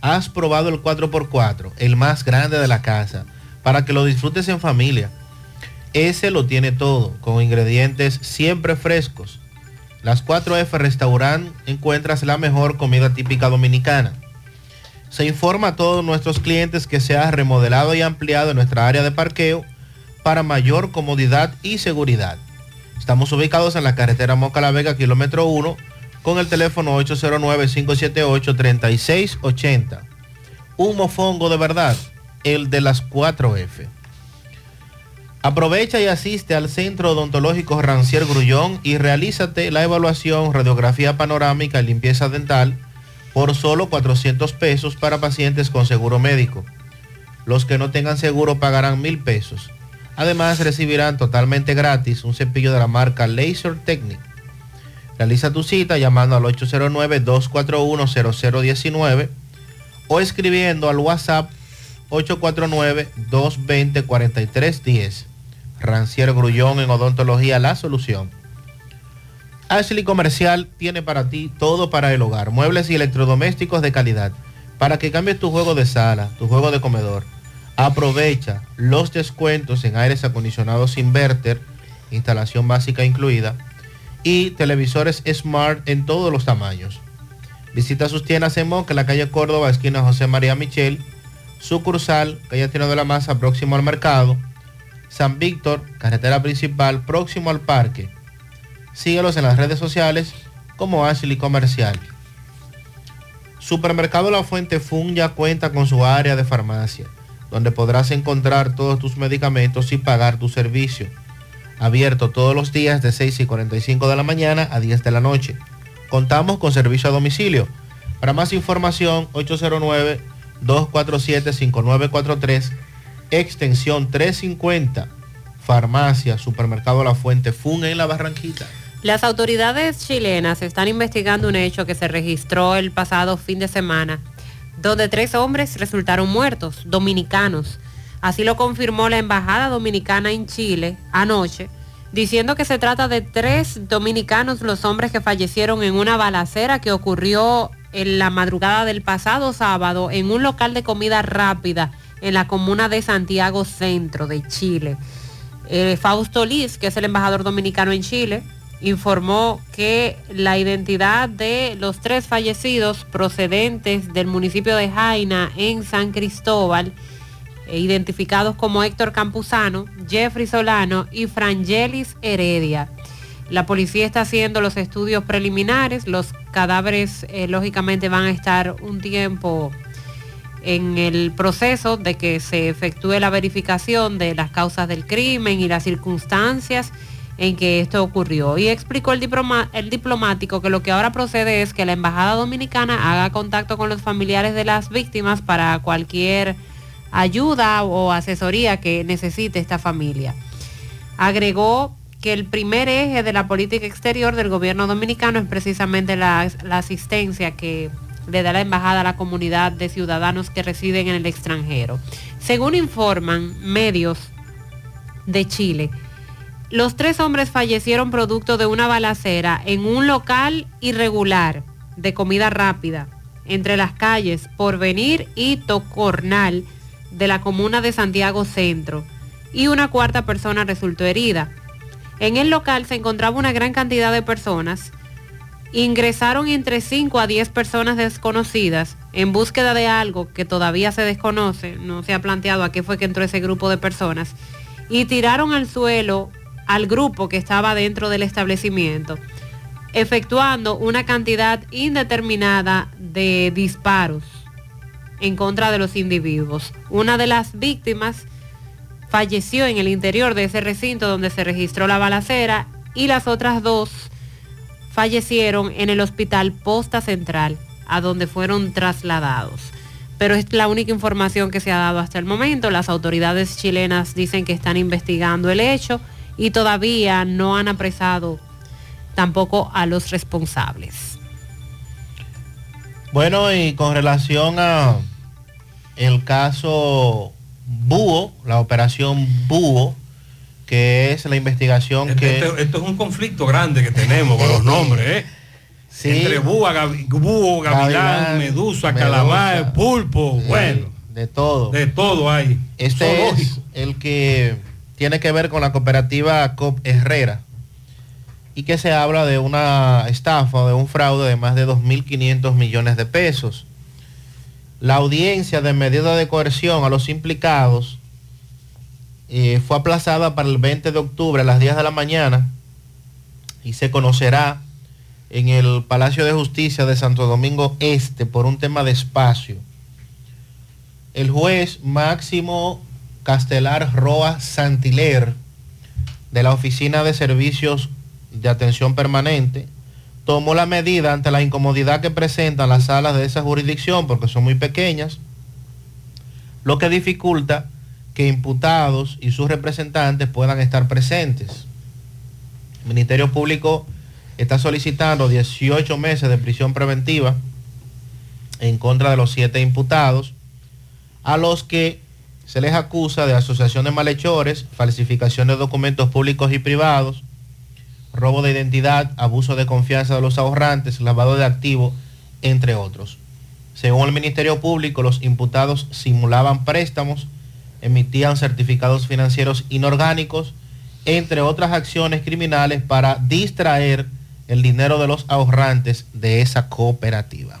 Has probado el 4x4, el más grande de la casa, para que lo disfrutes en familia. Ese lo tiene todo, con ingredientes siempre frescos. Las 4F Restaurant encuentras la mejor comida típica dominicana. Se informa a todos nuestros clientes que se ha remodelado y ampliado nuestra área de parqueo para mayor comodidad y seguridad. Estamos ubicados en la carretera Moca La Vega, kilómetro 1, con el teléfono 809-578-3680. Un mofongo de verdad, el de las 4F. Aprovecha y asiste al Centro Odontológico Rancier Grullón y realízate la evaluación, radiografía panorámica y limpieza dental por solo 400 pesos para pacientes con seguro médico. Los que no tengan seguro pagarán mil pesos. Además recibirán totalmente gratis un cepillo de la marca Laser Technic. Realiza tu cita llamando al 809-241-0019 o escribiendo al WhatsApp 849-220-4310. Rancier Grullón en Odontología La Solución. Ashley Comercial tiene para ti todo para el hogar, muebles y electrodomésticos de calidad, para que cambies tu juego de sala, tu juego de comedor. Aprovecha los descuentos en aires acondicionados inverter, instalación básica incluida, y televisores Smart en todos los tamaños. Visita sus tiendas en Moca, en la calle Córdoba, esquina José María Michel, sucursal, calle Tino de la Maza, próximo al mercado, San Víctor, carretera principal, próximo al parque. Síguelos en las redes sociales como Ashley Comercial. Supermercado La Fuente Fun ya cuenta con su área de farmacia, donde podrás encontrar todos tus medicamentos y pagar tu servicio. Abierto todos los días de 6 y 45 de la mañana a 10 de la noche. Contamos con servicio a domicilio. Para más información, 809-247-5943, extensión 350, farmacia, supermercado La Fuente Fun en La Barranquita. Las autoridades chilenas están investigando un hecho que se registró el pasado fin de semana, donde tres hombres resultaron muertos, dominicanos, Así lo confirmó la Embajada Dominicana en Chile anoche, diciendo que se trata de tres dominicanos los hombres que fallecieron en una balacera que ocurrió en la madrugada del pasado sábado en un local de comida rápida en la comuna de Santiago Centro de Chile. Eh, Fausto Liz, que es el embajador dominicano en Chile, informó que la identidad de los tres fallecidos procedentes del municipio de Jaina en San Cristóbal, identificados como Héctor Campuzano, Jeffrey Solano y Frangelis Heredia. La policía está haciendo los estudios preliminares, los cadáveres eh, lógicamente van a estar un tiempo en el proceso de que se efectúe la verificación de las causas del crimen y las circunstancias en que esto ocurrió. Y explicó el diplomático que lo que ahora procede es que la Embajada Dominicana haga contacto con los familiares de las víctimas para cualquier ayuda o asesoría que necesite esta familia. Agregó que el primer eje de la política exterior del gobierno dominicano es precisamente la, asistencia que le da la embajada a la comunidad de ciudadanos que residen en el extranjero. Según informan medios de Chile, los tres hombres fallecieron producto de una balacera en un local irregular de comida rápida entre las calles Porvenir y Tocornal de la comuna de Santiago Centro y una cuarta persona resultó herida. En el local se encontraba una gran cantidad de personas. Ingresaron entre 5 a 10 personas desconocidas en búsqueda de algo que todavía se desconoce, no se ha planteado a qué fue que entró ese grupo de personas, y tiraron al suelo al grupo que estaba dentro del establecimiento, efectuando una cantidad indeterminada de disparos en contra de los individuos. Una de las víctimas falleció en el interior de ese recinto donde se registró la balacera y las otras dos fallecieron en el hospital Posta Central, a donde fueron trasladados. Pero es la única información que se ha dado hasta el momento. Las autoridades chilenas dicen que están investigando el hecho y todavía no han apresado tampoco a los responsables. Bueno, y con relación a el caso Búho, la operación Búho, que es la investigación que... Esto, esto es un conflicto grande que tenemos con los nombres, ¿eh? Entre búho, gavi- búho, gavilán, Gavilán, medusa, medusa, calamar, pulpo, Sí, bueno. De todo. De todo hay. Este Zoológico. es el que tiene que ver con la cooperativa COP Herrera y que se habla de una estafa, de un fraude de más de 2.500 millones de pesos. La audiencia de medida de coerción a los implicados eh, fue aplazada para el 20 de octubre a las 10 de la mañana y se conocerá en el Palacio de Justicia de Santo Domingo Este por un tema de espacio. El juez Máximo Castelar Roa Santiler de la Oficina de Servicios de Atención Permanente tomó la medida ante la incomodidad que presentan las salas de esa jurisdicción porque son muy pequeñas, lo que dificulta que imputados y sus representantes puedan estar presentes. El Ministerio Público está solicitando 18 meses de prisión preventiva en contra de los siete imputados, a los que se les acusa de asociación de malhechores, falsificación de documentos públicos y privados, robo de identidad, abuso de confianza de los ahorrantes, lavado de activos, entre otros. Según el Ministerio Público, los imputados simulaban préstamos, emitían certificados financieros inorgánicos, entre otras acciones criminales para distraer el dinero de los ahorrantes de esa cooperativa.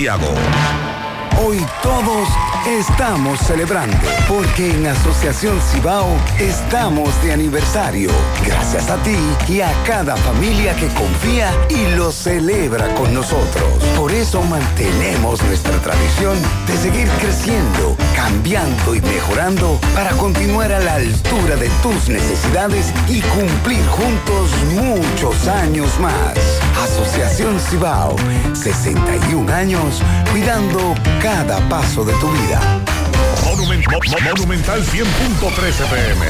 Hoy todos estamos celebrando porque en Asociación Cibao estamos de aniversario. Gracias a ti y a cada familia que confía y lo celebra con nosotros. Por eso mantenemos nuestra tradición de seguir creciendo, cambiando y mejorando para continuar a la altura de tus necesidades y cumplir juntos muchos años más. Asociación Cibao, 61 años cuidando cada paso de tu vida. Monument- Mo- Mo- Monumental 100.13 pm.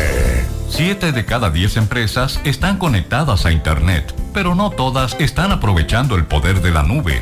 Siete de cada diez empresas están conectadas a Internet, pero no todas están aprovechando el poder de la nube.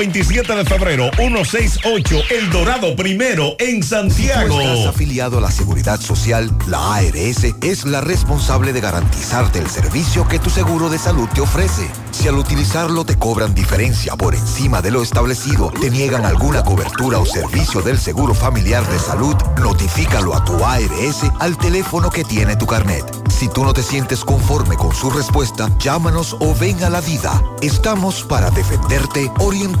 27 de febrero, 168, El Dorado Primero, en Santiago. Si estás afiliado a la Seguridad Social, la ARS es la responsable de garantizarte el servicio que tu seguro de salud te ofrece. Si al utilizarlo te cobran diferencia por encima de lo establecido, te niegan alguna cobertura o servicio del Seguro Familiar de Salud, notifícalo a tu ARS al teléfono que tiene tu carnet. Si tú no te sientes conforme con su respuesta, llámanos o ven a la vida. Estamos para defenderte, orientarte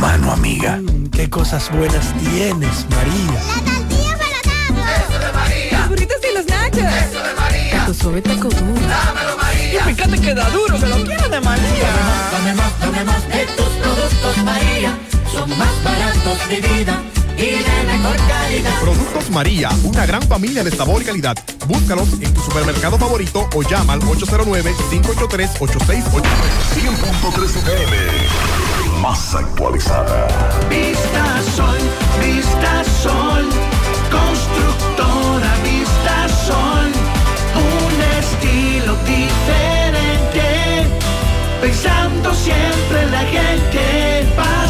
Mano amiga. Qué cosas buenas tienes, María. Eso de María. Los burritos y los nachos. Eso de María. Tu suave taco duro. Dámelo, María. Y fíjate que da duro, que lo quiero de María. Dame más, dame más de tus productos, María. Son más baratos de vida y de mejor calidad. Productos María, una gran familia de sabor y calidad. Búscalos en tu supermercado favorito o llama al 809-583-8689. 100.3 FM. Más actualizada. Vista Sol, Vista Sol, constructora Vista Sol, un estilo diferente, pensando siempre en la gente,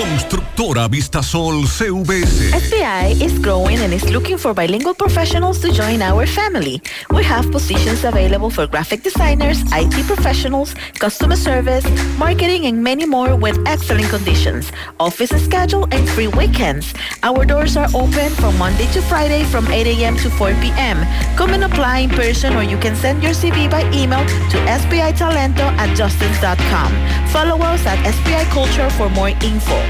Constructora CVS. SBI is growing and is looking for bilingual professionals to join our family. We have positions available for graphic designers, IT professionals, customer service, marketing, and many more with excellent conditions. Office schedule and free weekends. Our doors are open from Monday to Friday from 8 a.m. to 4 p.m. Come and apply in person or you can send your CV by email to sbitalento at justins.com. Follow us at SBI Culture for more info.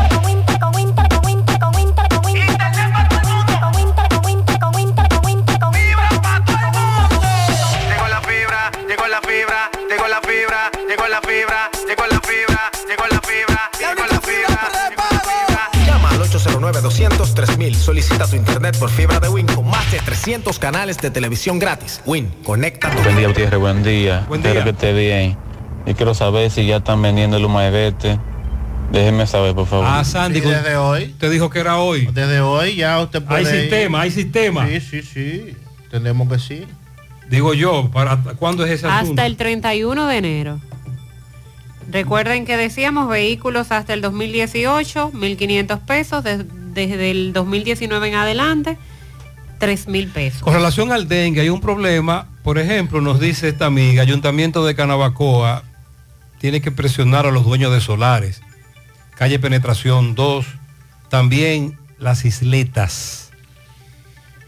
809-200-3000. Solicita tu internet por fibra de Win con más de 300 canales de televisión gratis. Win, conecta tu Buen día, Gutiérrez, buen día. Buen Espero que esté bien. Y quiero saber si ya están vendiendo el humaedete. Déjenme saber, por favor. Ah, Sandy, Sí, desde hoy. Te dijo que era hoy. Desde hoy ya usted puede Hay ir. sistema, hay sistema. Sí, sí, sí. Tenemos que sí. Digo yo, ¿para cuándo es ese asunto? Hasta el 31 de enero. Recuerden que decíamos vehículos hasta el 2018, 1.500 pesos, des- desde el 2019 en adelante, 3.000 pesos. Con relación al dengue, hay un problema. Por ejemplo, nos dice esta amiga, Ayuntamiento de Canabacoa tiene que presionar a los dueños de solares. Calle Penetración 2, también las isletas,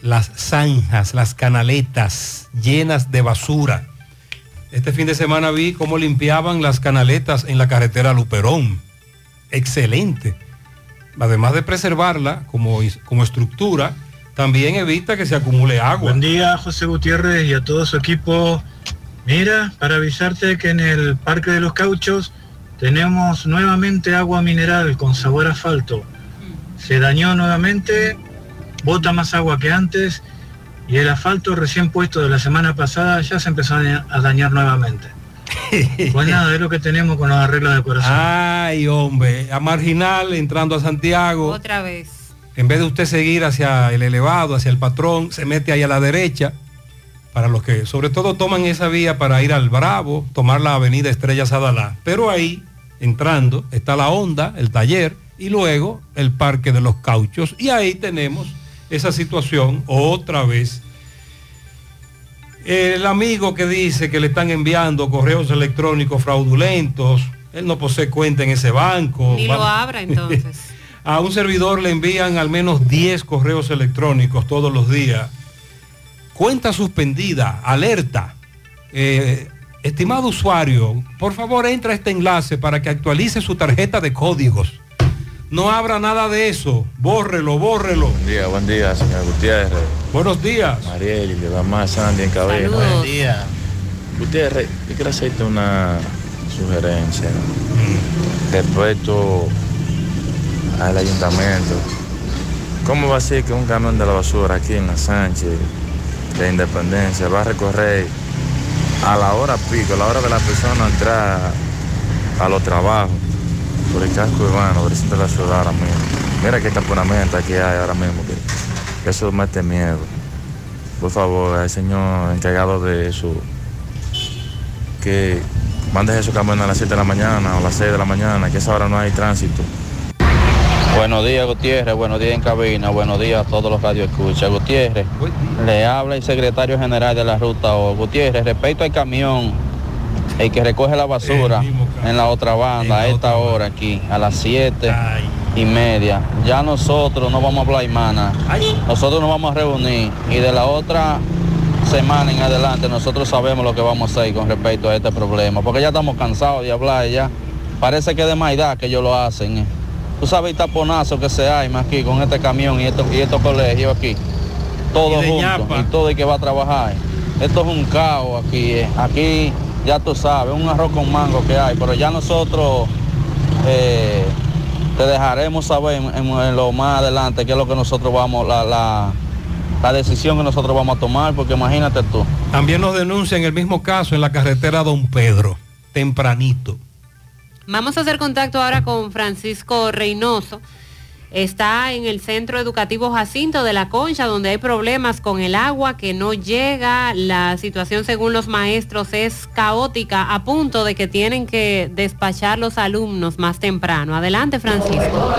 las zanjas, las canaletas llenas de basura. Este fin de semana vi cómo limpiaban las canaletas en la carretera Luperón. Excelente. Además de preservarla como, como estructura, también evita que se acumule agua. Buen día, José Gutiérrez y a todo su equipo. Mira, para avisarte que en el Parque de los Cauchos tenemos nuevamente agua mineral con sabor asfalto. Se dañó nuevamente, bota más agua que antes y el asfalto recién puesto de la semana pasada ya se empezó a dañar- nuevamente. Pues nada, es lo que tenemos con los arreglos de corazón. Ay, hombre, a Marginal entrando a Santiago. Otra vez. En vez de usted seguir hacia el elevado, hacia el patrón, se mete ahí a la derecha. Para los que sobre todo toman esa vía para ir al Bravo, tomar la avenida Estrella Sadalá. Pero ahí, entrando, está la Honda, el taller, y luego el Parque de los Cauchos. Y ahí tenemos esa situación otra vez. El amigo que dice que le están enviando correos electrónicos fraudulentos, él no posee cuenta en ese banco. Ni Va- lo abra entonces. a un servidor le envían al menos 10 correos electrónicos todos los días. Cuenta suspendida, alerta. Eh, estimado usuario, por favor entra a este enlace para que actualice su tarjeta de códigos. No abra nada de eso. Bórrelo, bórrelo. Buen día, buen día, señor Gutiérrez. Buenos días. Mariel y le va más Sandy en. Saludos. Buen día. Gutiérrez, yo quiero hacerte una sugerencia respecto al ayuntamiento. ¿Cómo va a ser que un camión de la basura aquí en la Sánchez de Independencia va a recorrer a la hora pico, a la hora de la persona entrar a los trabajos por el casco urbano, de la ciudad ahora mismo? Mira qué taponamiento aquí hay ahora mismo, que, que eso mete miedo. por favor, al señor encargado de eso, que mande su camión a las 7 de la mañana o a las 6 de la mañana, que esa hora no hay tránsito. Buenos días, Gutiérrez. Buenos días en cabina. Buenos días a todos los radio escucha. Gutiérrez, le habla el secretario general de la ruta O. Gutiérrez, respecto al camión, el que recoge la basura en la otra banda a esta hora aquí, a las 7 y media. Ya nosotros no vamos a hablar, hermana. Nosotros nos vamos a reunir y de la otra semana en adelante nosotros sabemos lo que vamos a hacer con respecto a este problema. Porque ya estamos cansados de hablar ya. Parece que de maidad que ellos lo hacen. eh. Tú sabes el taponazo que se más aquí con este camión y estos, y estos colegios aquí. Todo Y y todo el que va a trabajar. Esto es un caos aquí. eh. Aquí ya tú sabes, un arroz con mango que hay, pero ya nosotros eh, te dejaremos saber en, en- en lo más adelante qué es lo que nosotros vamos, la, la, la decisión que nosotros vamos a tomar, porque imagínate tú. También nos denuncian el mismo caso en la carretera Don Pedro, tempranito. Vamos a hacer contacto ahora con Francisco Reynoso. Está en el Centro Educativo Jacinto de la Concha, donde hay problemas con el agua que no llega. La situación, según los maestros, es caótica, a punto de que tienen que despachar los alumnos más temprano. Adelante, Francisco.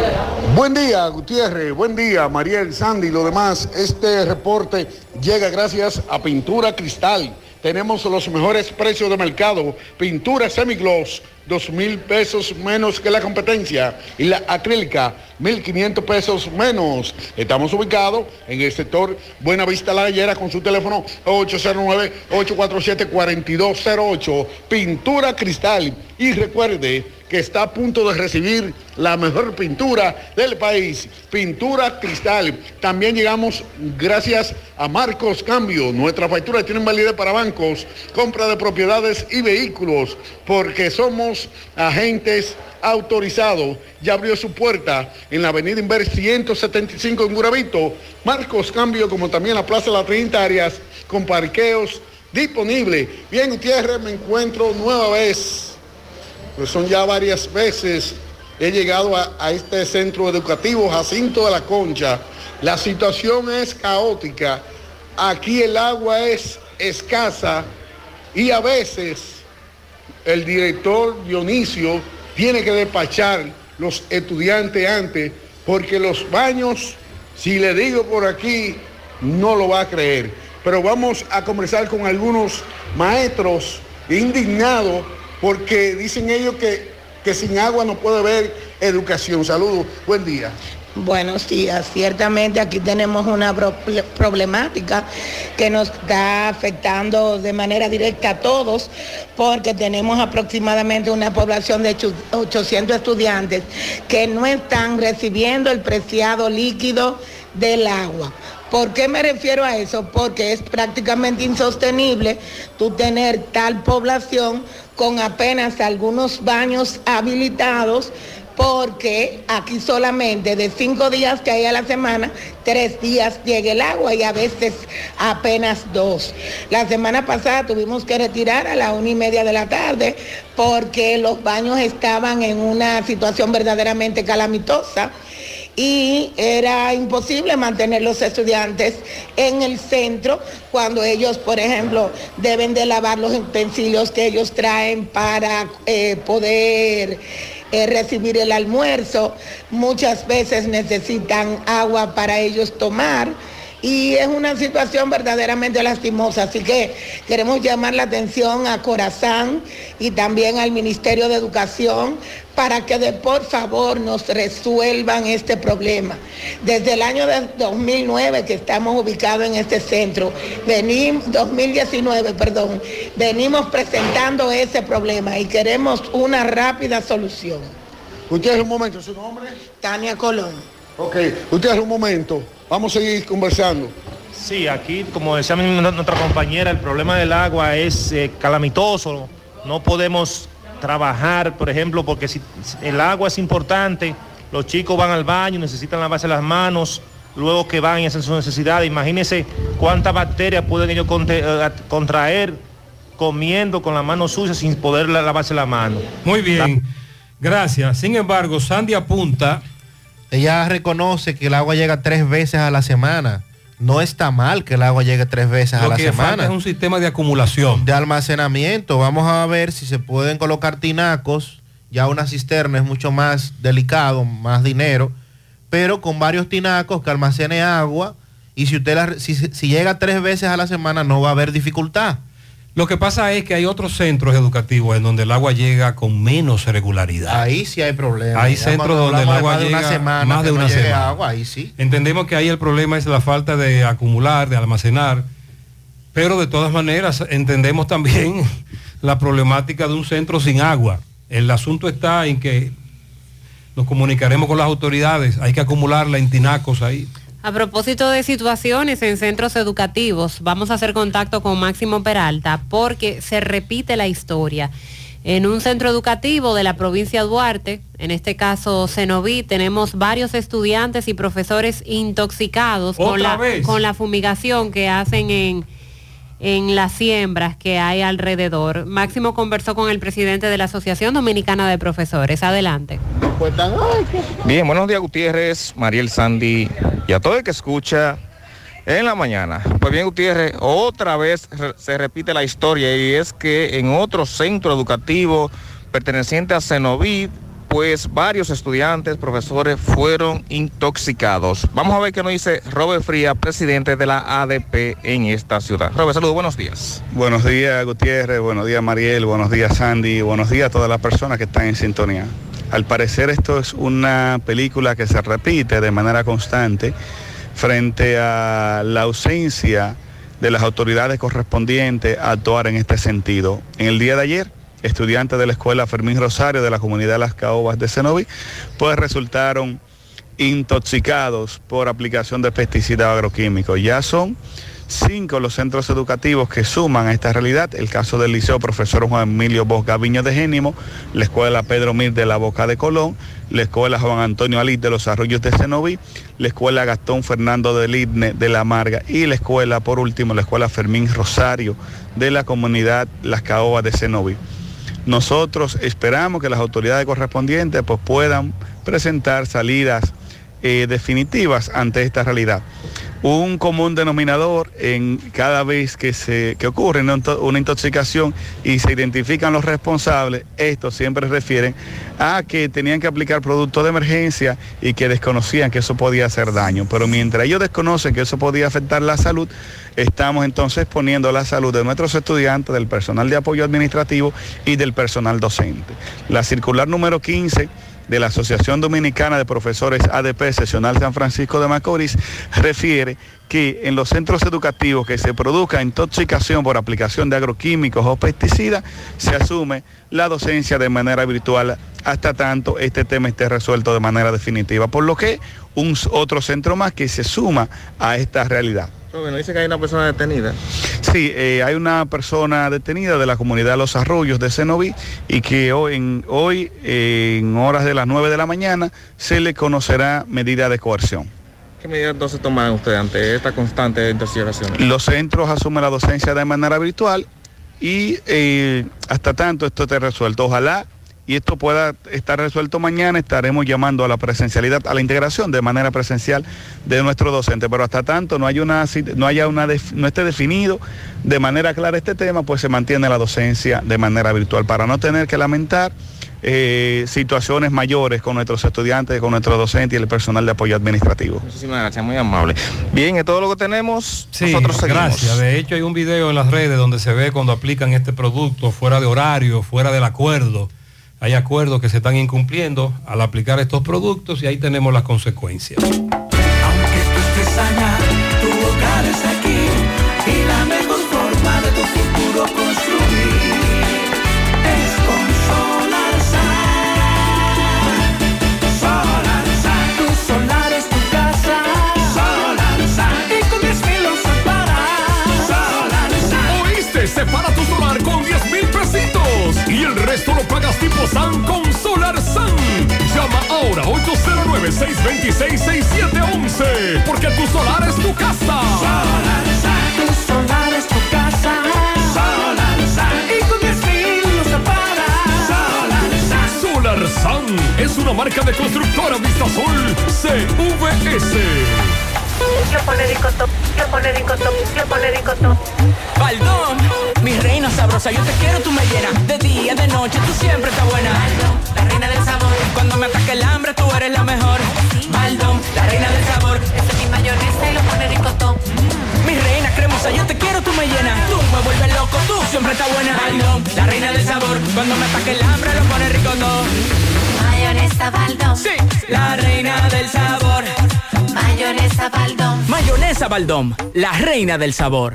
Buen día, Gutiérrez. Buen día, Mariel, Sandy y lo demás. Este reporte llega gracias a Pintura Cristal. Tenemos los mejores precios de mercado. Pintura semigloss, dos mil pesos menos que la competencia. Y la acrílica, 1.500 pesos menos. Estamos ubicados en el sector Buena Vista La Gallera con su teléfono 809-847-4208. Pintura Cristal. Y recuerde que está a punto de recibir la mejor pintura del país, Pintura Cristal. También llegamos gracias a Marcos Cambio. Nuestras facturas tienen validez para bancos, compra de propiedades y vehículos, porque somos agentes autorizados. Ya abrió su puerta en la avenida Inver 175 en Guravito. Marcos Cambio, como también la Plaza de las 30 áreas, con parqueos disponibles. Bien, Gutiérrez, me encuentro nueva vez pues son ya varias veces he llegado a este centro educativo Jacinto de la Concha. La situación es caótica. Aquí el agua es escasa y a veces el director Dionisio tiene que despachar los estudiantes antes porque los baños, si le digo por aquí, no lo va a creer. Pero vamos a conversar con algunos maestros indignados porque dicen ellos que, que sin agua no puede haber educación. Saludos, buen día. Buenos días. Ciertamente aquí tenemos una pro- problemática que nos está afectando de manera directa a todos porque tenemos aproximadamente una población de ocho- 800 estudiantes que no están recibiendo el preciado líquido del agua. ¿Por qué me refiero a eso? Porque es prácticamente insostenible tú tener tal población con apenas algunos baños habilitados porque aquí solamente de cinco días que hay a la semana, tres días llega el agua y a veces apenas dos. La semana pasada tuvimos que retirar a la una y media de la tarde porque los baños estaban en una situación verdaderamente calamitosa y era imposible mantener los estudiantes en el centro cuando ellos, por ejemplo, deben de lavar los utensilios que ellos traen para eh, poder recibir el almuerzo. Muchas veces necesitan agua para ellos tomar. Y es una situación verdaderamente lastimosa, así que queremos llamar la atención a Corazán y también al Ministerio de Educación para que de por favor nos resuelvan este problema. Desde el año de 2009 que estamos ubicados en este centro, venimos 2019, perdón, venimos presentando ese problema y queremos una rápida solución. Usted un momento, su nombre. Tania Colón. Ok, usted un momento. Vamos a seguir conversando. Sí, aquí, como decía nuestra compañera, el problema del agua es eh, calamitoso. No podemos trabajar, por ejemplo, porque si el agua es importante, los chicos van al baño, necesitan lavarse las manos, luego que van y hacen sus necesidades. Imagínense cuántas bacterias pueden ellos eh, contraer comiendo con las manos sucias sin poder la- lavarse la mano. Muy bien, gracias. Sin embargo, Sandy apunta. Ella reconoce que el agua llega tres veces a la semana. no está mal que el agua llegue tres veces a la que falta semana. es un sistema de acumulación. De almacenamiento. Vamos a ver si se pueden colocar tinacos. Ya una cisterna es mucho más delicado, más dinero. Pero con varios tinacos que almacene agua. Y si usted la- si, si llega tres veces a la semana no va a haber dificultad. Lo que pasa es que hay otros centros educativos en donde el agua llega con menos regularidad. Ahí sí hay problemas. Hay Ya centros donde el agua más de llega una semana más de una semana. agua, ahí sí. Entendemos que ahí el problema es la falta de acumular, de almacenar, pero de todas maneras entendemos también la problemática de un centro sin agua. El asunto está en que nos comunicaremos con las autoridades, hay que acumularla en tinacos ahí. A propósito de situaciones en centros educativos, vamos a hacer contacto con Máximo Peralta porque se repite la historia. En un centro educativo de la provincia de Duarte, en este caso Cenoví, tenemos varios estudiantes y profesores intoxicados con ¿Otra la, vez? con la fumigación que hacen en, en las siembras que hay alrededor. Máximo conversó con el presidente de la Asociación Dominicana de Profesores. Adelante. Bien, buenos días Gutiérrez, Mariel Sandy y a todo el que escucha en la mañana. Pues bien Gutiérrez, otra vez se repite la historia y es que en otro centro educativo perteneciente a Cenoví, pues varios estudiantes, profesores fueron intoxicados. Vamos a ver qué nos dice Robert Fría, presidente de la ADP en esta ciudad. Robert, saludos, buenos días. Buenos días Gutiérrez, buenos días Mariel, buenos días Sandy, buenos días a todas las personas que están en sintonía. Al parecer esto es una película que se repite de manera constante frente a la ausencia de las autoridades correspondientes a actuar en este sentido. En el día de ayer, estudiantes de la escuela Fermín Rosario de la comunidad Las Caobas de Cenoví, pues resultaron intoxicados por aplicación de pesticidas agroquímicos. Ya son cinco los centros educativos que suman a esta realidad. El caso del Liceo Profesor Juan Emilio Bosca Viño de Génimo, la Escuela Pedro Mir de la Boca de Colón, la Escuela Juan Antonio Alí de los Arroyos de Cenoví, la Escuela Gastón Fernando del Idne de La Marga y la Escuela, por último, la Escuela Fermín Rosario de la comunidad Las Caobas de Cenoví. Nosotros esperamos que las autoridades correspondientes pues, puedan presentar salidas eh, definitivas ante esta realidad. Un común denominador en cada vez que, se, que ocurre una, into- una intoxicación y se identifican los responsables, estos siempre refieren a que tenían que aplicar productos de emergencia y que desconocían que eso podía hacer daño. Pero mientras ellos desconocen que eso podía afectar la salud, estamos entonces poniendo la salud de nuestros estudiantes, del personal de apoyo administrativo y del personal docente. La circular número 15 de la Asociación Dominicana de Profesores ADP Seccional San Francisco de Macorís refiere que en los centros educativos que se produzca intoxicación por aplicación de agroquímicos o pesticidas, se asume la docencia de manera virtual hasta tanto este tema esté resuelto de manera definitiva, por lo que un otro centro más que se suma a esta realidad. Bueno, dice que hay una persona detenida. Sí, eh, hay una persona detenida de la comunidad Los Arroyos de Cenoví y que hoy, en, hoy eh, en horas de las 9 de la mañana se le conocerá medida de coerción. ¿Qué medidas entonces toman ustedes ante esta constante intoxicación? Los centros asumen la docencia de manera virtual y eh, hasta tanto esto esté resuelto. Ojalá y esto pueda estar resuelto mañana, estaremos llamando a la presencialidad, a la integración de manera presencial de nuestro docente. Pero hasta tanto no, hay una, no haya una no esté definido de manera clara este tema, pues se mantiene la docencia de manera virtual para no tener que lamentar eh, situaciones mayores con nuestros estudiantes, con nuestros docentes y el personal de apoyo administrativo. Muchísimas gracias, muy amable. Bien, es todo lo que tenemos. Sí, Nosotros seguimos. gracias. De hecho, hay un video en las redes donde se ve cuando aplican este producto fuera de horario, fuera del acuerdo. Hay acuerdos que se están incumpliendo al aplicar estos productos y ahí tenemos las consecuencias. SAN con Solar SAN. Llama ahora 809-626-6711 porque tu solar es tu casa. Tu solar es tu casa. Solarzán, y con 10 mil lo separas. Solarzán. Solar SAN es una marca de constructora Vistasol CVS. Lo pone ricotón, lo pone ricotón, lo pone ricotón. Baldón, mi reina sabrosa, yo te quiero, tú me llenas de día, de noche, tú siempre estás buena. Baldón, la reina del sabor. Cuando me ataque el hambre, tú eres la mejor. Baldón, la reina del sabor. Esa es mi mayonesa y lo pone ricotón. Mi reina cremosa, yo te quiero, tú me llenas. Tú me vuelves loco, tú siempre estás buena. Baldón, la reina del sabor. Cuando me ataque el hambre, lo pone rico todo. Mayonesa Baldón. Sí, la reina del sabor. Mayonesa Baldón. Mayonesa Baldón, la reina del sabor.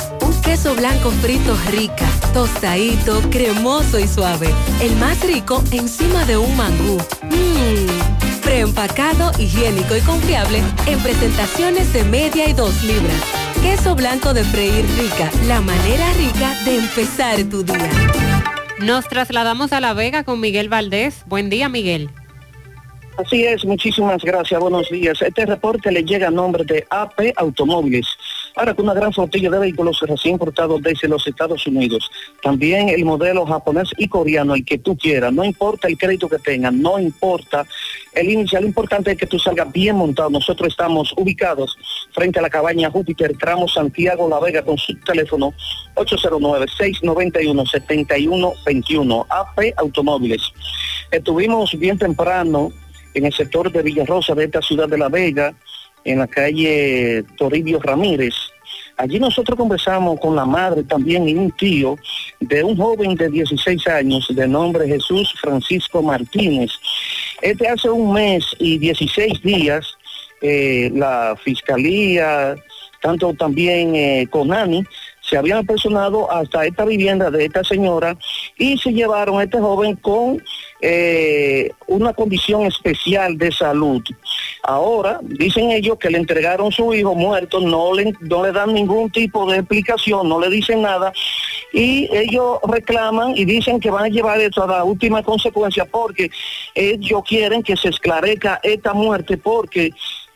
Queso blanco frito rica, tostadito, cremoso y suave. El más rico encima de un mangú. Mmm, preempacado, higiénico y confiable en presentaciones de media y dos libras. Queso blanco de freír rica, la manera rica de empezar tu día. Nos trasladamos a La Vega con Miguel Valdés. Buen día, Miguel. Así es, muchísimas gracias, buenos días. Este reporte le llega a nombre de AP Automóviles. Ahora con una gran flotilla de vehículos recién importados desde los Estados Unidos. También el modelo japonés y coreano, el que tú quieras. No importa el crédito que tengas, no importa el inicial. Lo importante es que tú salgas bien montado. Nosotros estamos ubicados frente a la cabaña Júpiter, tramo Santiago La Vega, con su teléfono 809-691-7121. AP Automóviles. Estuvimos bien temprano en el sector de Villarrosa de esta ciudad de La Vega, en la calle Toribio Ramírez. Allí nosotros conversamos con la madre también y un tío de un joven de 16 años de nombre Jesús Francisco Martínez. Este hace un mes y 16 días eh, la fiscalía, tanto también eh, Conani, se habían apersonado hasta esta vivienda de esta señora y se llevaron a este joven con eh, una condición especial de salud. Ahora dicen ellos que le entregaron su hijo muerto, no le, no le dan ningún tipo de explicación, no le dicen nada y ellos reclaman y dicen que van a llevar esto a la última consecuencia porque ellos quieren que se esclarezca esta muerte porque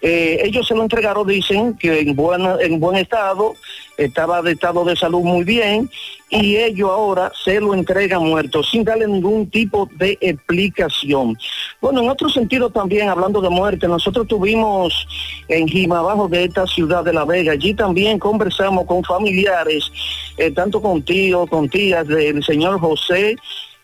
eh, ellos se lo entregaron, dicen que en, buen estado, estaba de estado de salud muy bien, y ellos ahora se lo entregan muerto sin darle ningún tipo de explicación. Bueno, en otro sentido también, hablando de muerte, nosotros tuvimos en Jimabajo de esta ciudad de La Vega, allí también conversamos con familiares, eh, tanto con tíos, con tías del señor José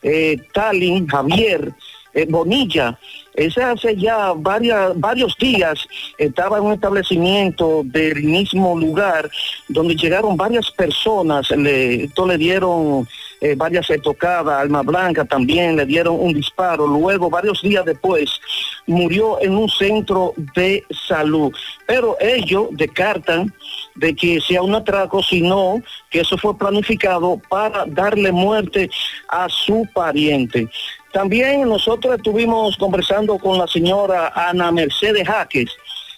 eh, Talin Javier, eh, Bonilla. Ese hace ya varios días estaba en un establecimiento del mismo lugar donde llegaron varias personas, le, esto le dieron eh, varias tocadas, Alma Blanca también le dieron un disparo. Luego, varios días después, murió en un centro de salud. Pero ellos descartan de que sea un atraco, sino que eso fue planificado para darle muerte a su pariente. También nosotros estuvimos conversando con la señora Ana Mercedes Jaques.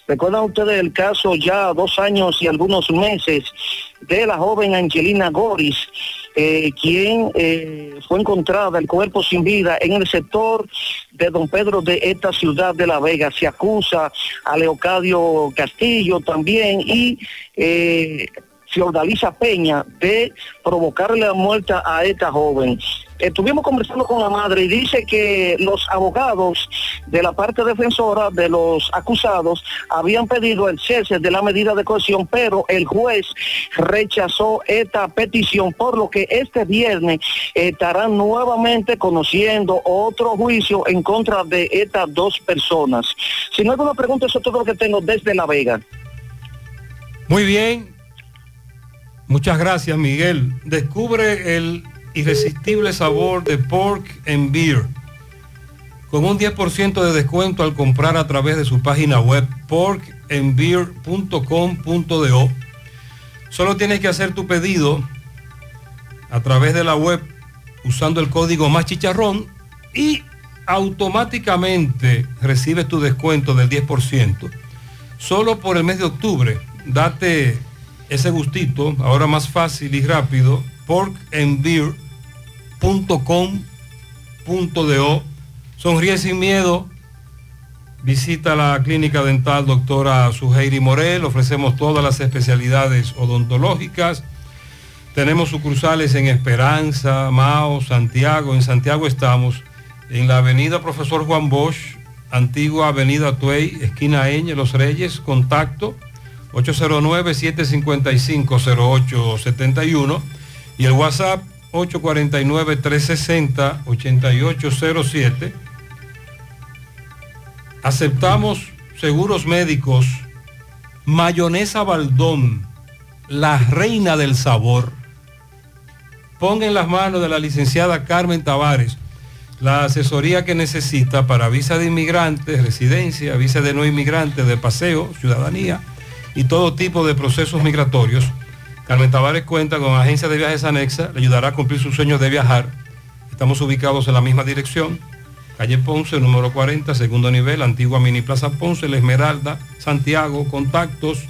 ¿Recuerdan ustedes el caso ya dos años y algunos meses de la joven Angelina Goris, eh, quien eh, fue encontrada el cuerpo sin vida en el sector de Don Pedro de esta ciudad de La Vega? Se acusa a Leocadio Castillo también y... Eh, Fiordalisa Peña de provocarle la muerte a esta joven. Estuvimos conversando con la madre y dice que los abogados de la parte defensora de los acusados habían pedido el cese de la medida de cohesión, pero el juez rechazó esta petición, por lo que este viernes estarán nuevamente conociendo otro juicio en contra de estas dos personas. Si no hay alguna pregunta, eso es todo lo que tengo desde La Vega. Muy bien. Muchas gracias, Miguel. Descubre el irresistible sabor de pork and beer con un 10% de descuento al comprar a través de su página web porkandbeer.com.do. Solo tienes que hacer tu pedido a través de la web usando el código más chicharrón y automáticamente recibes tu descuento del 10%. Solo por el mes de octubre, date ese gustito, ahora más fácil y rápido, porkandbeer.com.do. Sonríe sin miedo. Visita la clínica dental doctora Suheiri Morel. Ofrecemos todas las especialidades odontológicas. Tenemos sucursales en Esperanza, Mao, Santiago. En Santiago estamos en la avenida Profesor Juan Bosch, antigua avenida Tuey, esquina Eñe, Los Reyes. Contacto 809-755-0871 y el WhatsApp 849-360-8807. Aceptamos seguros médicos, mayonesa Baldón, la reina del sabor. Ponga en las manos de la licenciada Carmen Tavares la asesoría que necesita para visa de inmigrantes, residencia, visa de no inmigrantes, de paseo, ciudadanía y todo tipo de procesos migratorios. Carmen Tavares cuenta con agencia de viajes anexa, le ayudará a cumplir sus sueños de viajar. Estamos ubicados en la misma dirección, calle Ponce, número 40, segundo nivel, antigua Mini Plaza Ponce, La Esmeralda, Santiago, contactos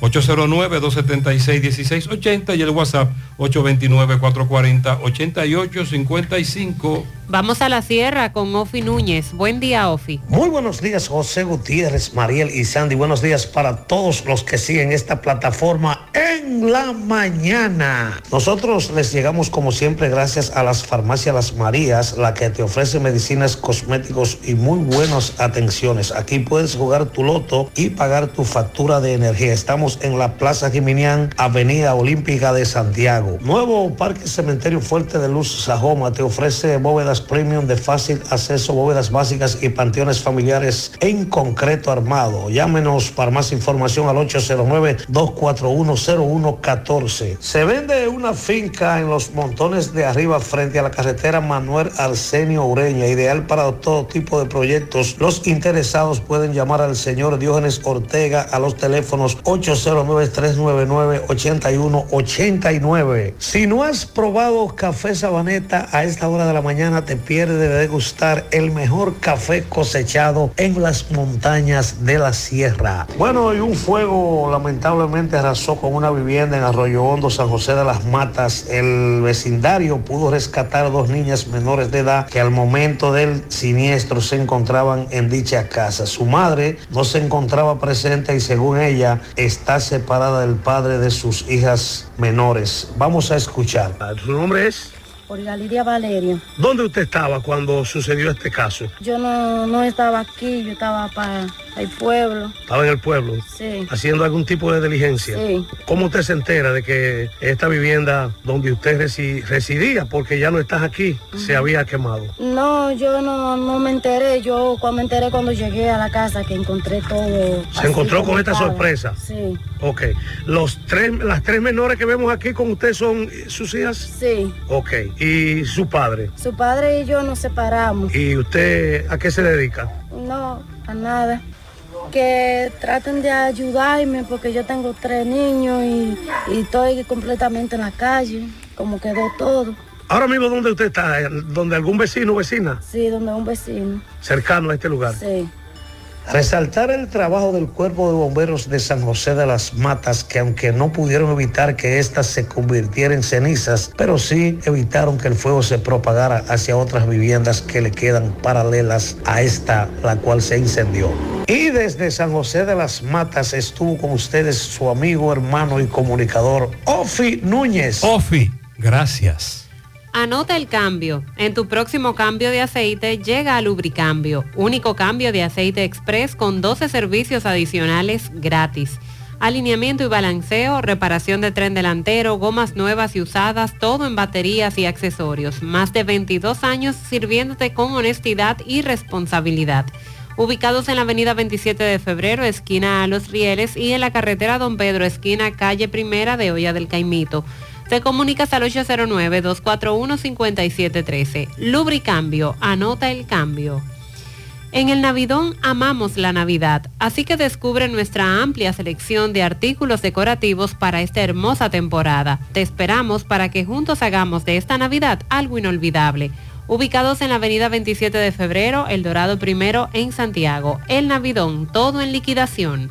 809-276-1680 y el WhatsApp 829-440-8855. Vamos a la sierra con Ofi Núñez. Buen día, Ofi. Muy buenos días, José Gutiérrez, Mariel y Sandy. Buenos días para todos los que siguen esta plataforma en la mañana. Nosotros les llegamos como siempre gracias a las farmacias Las Marías, la que te ofrece medicinas, cosméticos y muy buenas atenciones. Aquí puedes jugar tu loto y pagar tu factura de energía. Estamos en la Plaza Jiminián, Avenida Olímpica de Santiago. Nuevo Parque Cementerio Fuerte de Luz Sajoma te ofrece bóvedas premium de fácil acceso, bóvedas básicas y panteones familiares en concreto armado. Llámenos para más información al 809-241-0114. Se vende una finca en los montones de arriba frente a la carretera Manuel Arsenio Ureña, ideal para todo tipo de proyectos. Los interesados pueden llamar al señor Diógenes Ortega a los teléfonos 809-399-8189. Si no has probado café sabaneta a esta hora de la mañana, te pierdes de degustar el mejor café cosechado en las montañas de la sierra. Bueno, y un fuego lamentablemente arrasó con una vivienda en Arroyo Hondo, San José de las Matas. El vecindario pudo rescatar a dos niñas menores de edad que al momento del siniestro se encontraban en dicha casa. Su madre no se encontraba presente y según ella está separada del padre de sus hijas menores. Vamos a escuchar. ¿Su nombre es? Por Galiria Valerio. ¿Dónde usted estaba cuando sucedió este caso? Yo no, no estaba aquí, yo estaba para el pueblo. Estaba en el pueblo. Sí. Haciendo algún tipo de diligencia. Sí. ¿Cómo usted se entera de que esta vivienda donde usted resi- residía, porque ya no estás aquí, se había quemado? No, yo no, no me enteré. Yo cuando me enteré cuando llegué a la casa que encontré todo. Se encontró con esta estaba. sorpresa. Sí. Ok. Los tres, las tres menores que vemos aquí con usted son sus hijas. Sí. Ok. ¿Y su padre? Su padre y yo nos separamos. ¿Y usted a qué se dedica? No, a nada. Que traten de ayudarme porque yo tengo tres niños y, y estoy completamente en la calle, como quedó todo. Ahora mismo, ¿dónde usted está? ¿Donde algún vecino o vecina? Sí, donde un vecino. Cercano a este lugar. Sí. Resaltar el trabajo del Cuerpo de Bomberos de San José de las Matas, que aunque no pudieron evitar que ésta se convirtiera en cenizas, pero sí evitaron que el fuego se propagara hacia otras viviendas que le quedan paralelas a esta, la cual se incendió. Y desde San José de las Matas estuvo con ustedes su amigo, hermano y comunicador, Ofi Núñez. Ofi, gracias. Anota el cambio. En tu próximo cambio de aceite llega a Lubricambio, único cambio de aceite express con 12 servicios adicionales gratis. Alineamiento y balanceo, reparación de tren delantero, gomas nuevas y usadas, todo en baterías y accesorios. Más de 22 años sirviéndote con honestidad y responsabilidad. Ubicados en la avenida 27 de febrero, esquina a Los Rieles, y en la carretera Don Pedro, esquina calle Primera de Olla del Caimito. Te comunicas al 809-241-5713. Lubricambio, anota el cambio. En el Navidón amamos la Navidad, así que descubre nuestra amplia selección de artículos decorativos para esta hermosa temporada. Te esperamos para que juntos hagamos de esta Navidad algo inolvidable. Ubicados en la avenida 27 de febrero, El Dorado Primero en Santiago. El Navidón, todo en liquidación.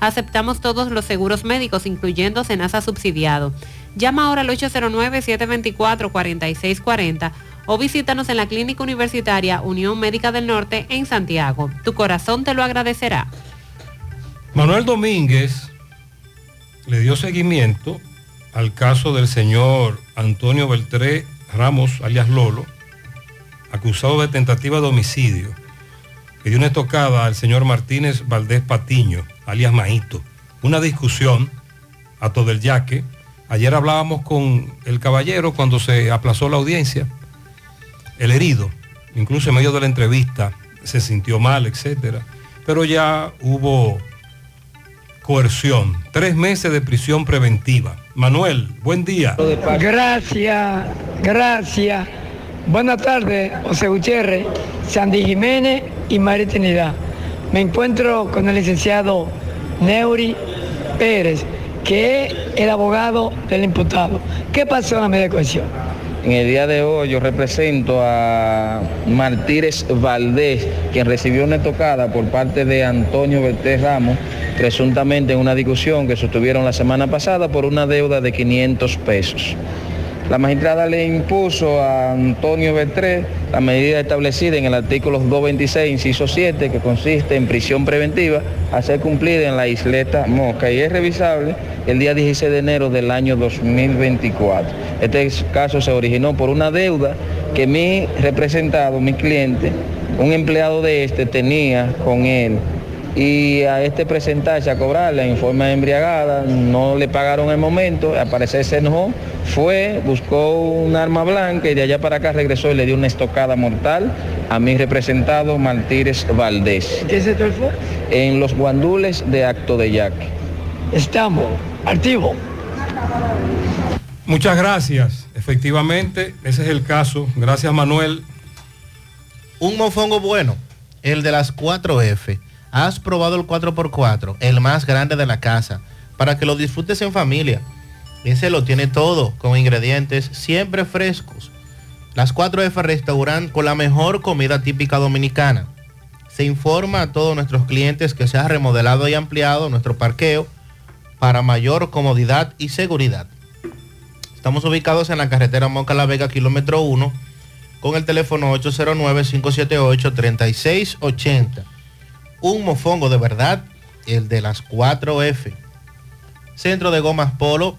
Aceptamos todos los seguros médicos, incluyendo Senasa subsidiado. Llama ahora al 809-724-4640 o visítanos en la Clínica Universitaria Unión Médica del Norte en Santiago. Tu corazón te lo agradecerá. Manuel Domínguez le dio seguimiento al caso del señor Antonio Beltré Ramos, alias Lolo, acusado de tentativa de homicidio, que dio una estocada al señor Martínez Valdés Patiño, alias Maíto. Una discusión a todo el yaque. Ayer hablábamos con el caballero cuando se aplazó la audiencia. El herido, incluso en medio de la entrevista, se sintió mal, etcétera. Pero ya hubo coerción. Tres meses de prisión preventiva. Manuel, buen día. Gracias, gracias. Buenas tardes, José Gutiérrez, Sandy Jiménez y María Trinidad. Me encuentro con el licenciado Neuri Pérez, que es el abogado del imputado. ¿Qué pasó en la media cohesión? En el día de hoy yo represento a Martínez Valdés, quien recibió una tocada por parte de Antonio Bertés Ramos, presuntamente en una discusión que sostuvieron la semana pasada por una deuda de 500 pesos. La magistrada le impuso a Antonio Bertré la medida establecida en el artículo 226, inciso 7, que consiste en prisión preventiva, a ser cumplida en la isleta Mosca y es revisable el día 16 de enero del año 2024. Este caso se originó por una deuda que mi representado, mi cliente, un empleado de este tenía con él y a este presentarse a cobrarle en forma embriagada, no le pagaron el momento, al parecer se enojó, fue, buscó un arma blanca y de allá para acá regresó y le dio una estocada mortal a mi representado Martínez Valdés. ¿Qué sector fue? En los guandules de Acto de Yaque. Estamos, activo. Muchas gracias. Efectivamente, ese es el caso. Gracias, Manuel. Un mofongo bueno, el de las 4F. Has probado el 4x4, el más grande de la casa, para que lo disfrutes en familia. Ese lo tiene todo, con ingredientes siempre frescos. Las 4F Restaurant con la mejor comida típica dominicana. Se informa a todos nuestros clientes que se ha remodelado y ampliado nuestro parqueo para mayor comodidad y seguridad. Estamos ubicados en la carretera Moca La Vega, kilómetro 1, con el teléfono 809-578-3680. Un mofongo de verdad, el de las 4F. Centro de Gomas Polo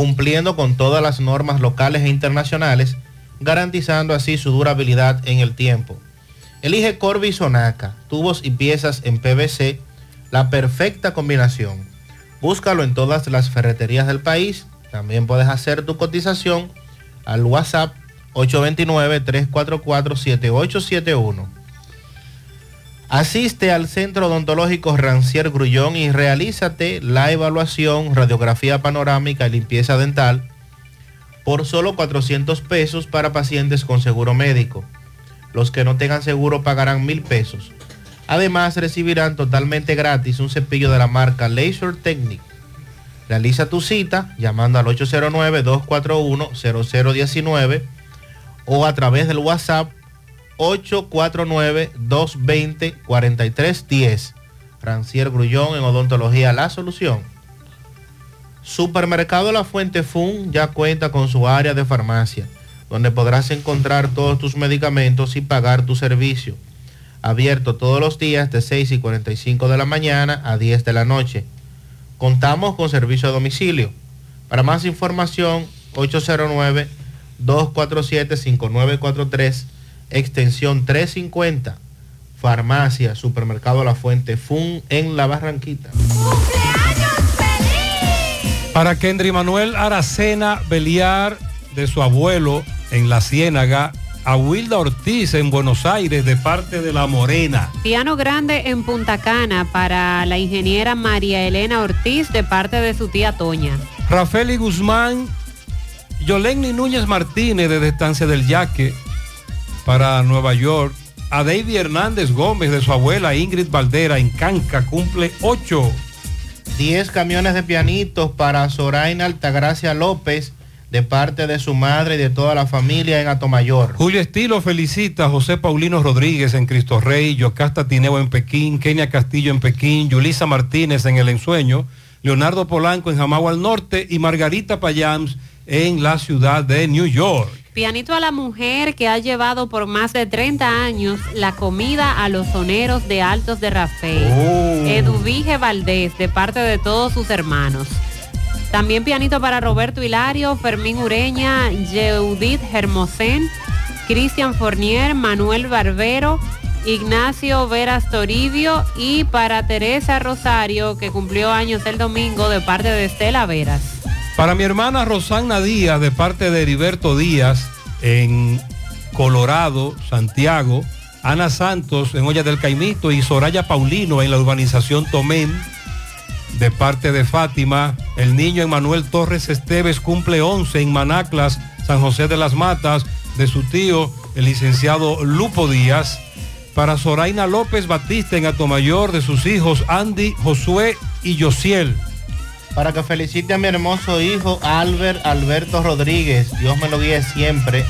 cumpliendo con todas las normas locales e internacionales, garantizando así su durabilidad en el tiempo. Elige Corby Sonaca, tubos y piezas en PVC, la perfecta combinación. Búscalo en todas las ferreterías del país. También puedes hacer tu cotización al WhatsApp 829-344-7871. Asiste al Centro Odontológico Rancier Grullón y realízate la evaluación, radiografía panorámica y limpieza dental por solo 400 pesos para pacientes con seguro médico. Los que no tengan seguro pagarán mil pesos. Además recibirán totalmente gratis un cepillo de la marca Laser Technique Realiza tu cita llamando al 809-241-0019 o a través del WhatsApp 849-220-4310. Francier Grullón en Odontología La Solución. Supermercado La Fuente Fun ya cuenta con su área de farmacia, donde podrás encontrar todos tus medicamentos y pagar tu servicio. Abierto todos los días de 6 y 45 de la mañana a 10 de la noche. Contamos con servicio a domicilio. Para más información, 809-247-5943, extensión 350. Farmacia, Supermercado La Fuente Fun en La Barranquita. Para Kendry Manuel Aracena Beliar, de su abuelo en La Ciénaga, a Wilda Ortiz en Buenos Aires, de parte de La Morena. Piano grande en Punta Cana para la ingeniera María Elena Ortiz de parte de su tía Toña. Rafael y Guzmán, Yolenny Núñez Martínez de Estancia del Yaque para Nueva York. A David Hernández Gómez de su abuela Ingrid Valdera en Canca cumple 8. 10 camiones de pianitos para Soraina Altagracia López de parte de su madre y de toda la familia en Atomayor. Julio Estilo felicita a José Paulino Rodríguez en Cristo Rey, Yocasta Tineo en Pekín, Kenia Castillo en Pekín, Yulisa Martínez en El Ensueño, Leonardo Polanco en Jamagua al Norte y Margarita Payams en la ciudad de New York. Pianito a la mujer que ha llevado por más de 30 años la comida a los soneros de Altos de Rafael. Oh. Eduvige Valdés, de parte de todos sus hermanos. También pianito para Roberto Hilario, Fermín Ureña, Yeudit Hermosén, Cristian Fournier, Manuel Barbero, Ignacio Veras Toribio y para Teresa Rosario, que cumplió años el domingo de parte de Estela Veras. Para mi hermana Rosana Díaz, de parte de Heriberto Díaz, en Colorado, Santiago, Ana Santos en Olla del Caimito y Soraya Paulino en la urbanización Tomén, de parte de Fátima, el niño Emanuel Torres Esteves cumple 11 en Manaclas, San José de las Matas, de su tío, el licenciado Lupo Díaz, para Soraina López Batista en Atomayor, de sus hijos Andy, Josué y Yosiel. Para que felicite a mi hermoso hijo Albert Alberto Rodríguez, Dios me lo guíe siempre,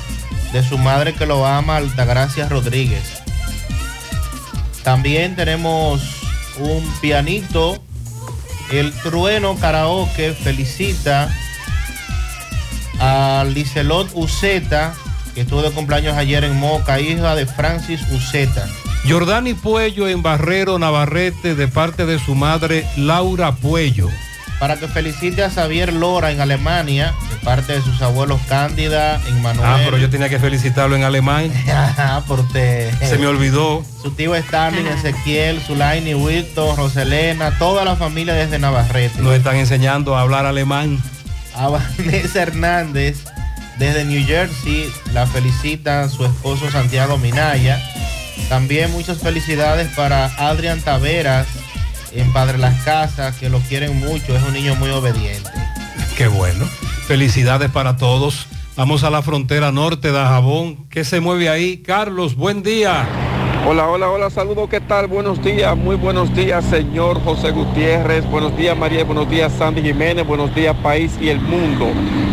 de su madre que lo ama, Altagracia Rodríguez. También tenemos un pianito, el Trueno Karaoke felicita a Licelot Uceta, que estuvo de cumpleaños ayer en Moca, hija de Francis Uceta. Jordani Puello en Barrero Navarrete, de parte de su madre Laura Puello. Para que felicite a Xavier Lora en Alemania, de parte de sus abuelos Cándida, Manuel. Ah, pero yo tenía que felicitarlo en alemán. Ajá, por usted. Se me olvidó. Su tío Starling, Ezequiel, Zulaini, Wilton, Roselena, toda la familia desde Navarrete. Nos están enseñando a hablar alemán. A Vanessa Hernández, desde New Jersey, la felicita su esposo Santiago Minaya. También muchas felicidades para Adrián Taveras en Padre Las Casas, que lo quieren mucho, es un niño muy obediente. Qué bueno. Felicidades para todos. Vamos a la frontera norte de Jabón. ¿Qué se mueve ahí? Carlos, buen día. Hola, hola, hola, saludos, ¿qué tal? Buenos días, muy buenos días, señor José Gutiérrez, buenos días, María, buenos días, Sandy Jiménez, buenos días, país y el mundo.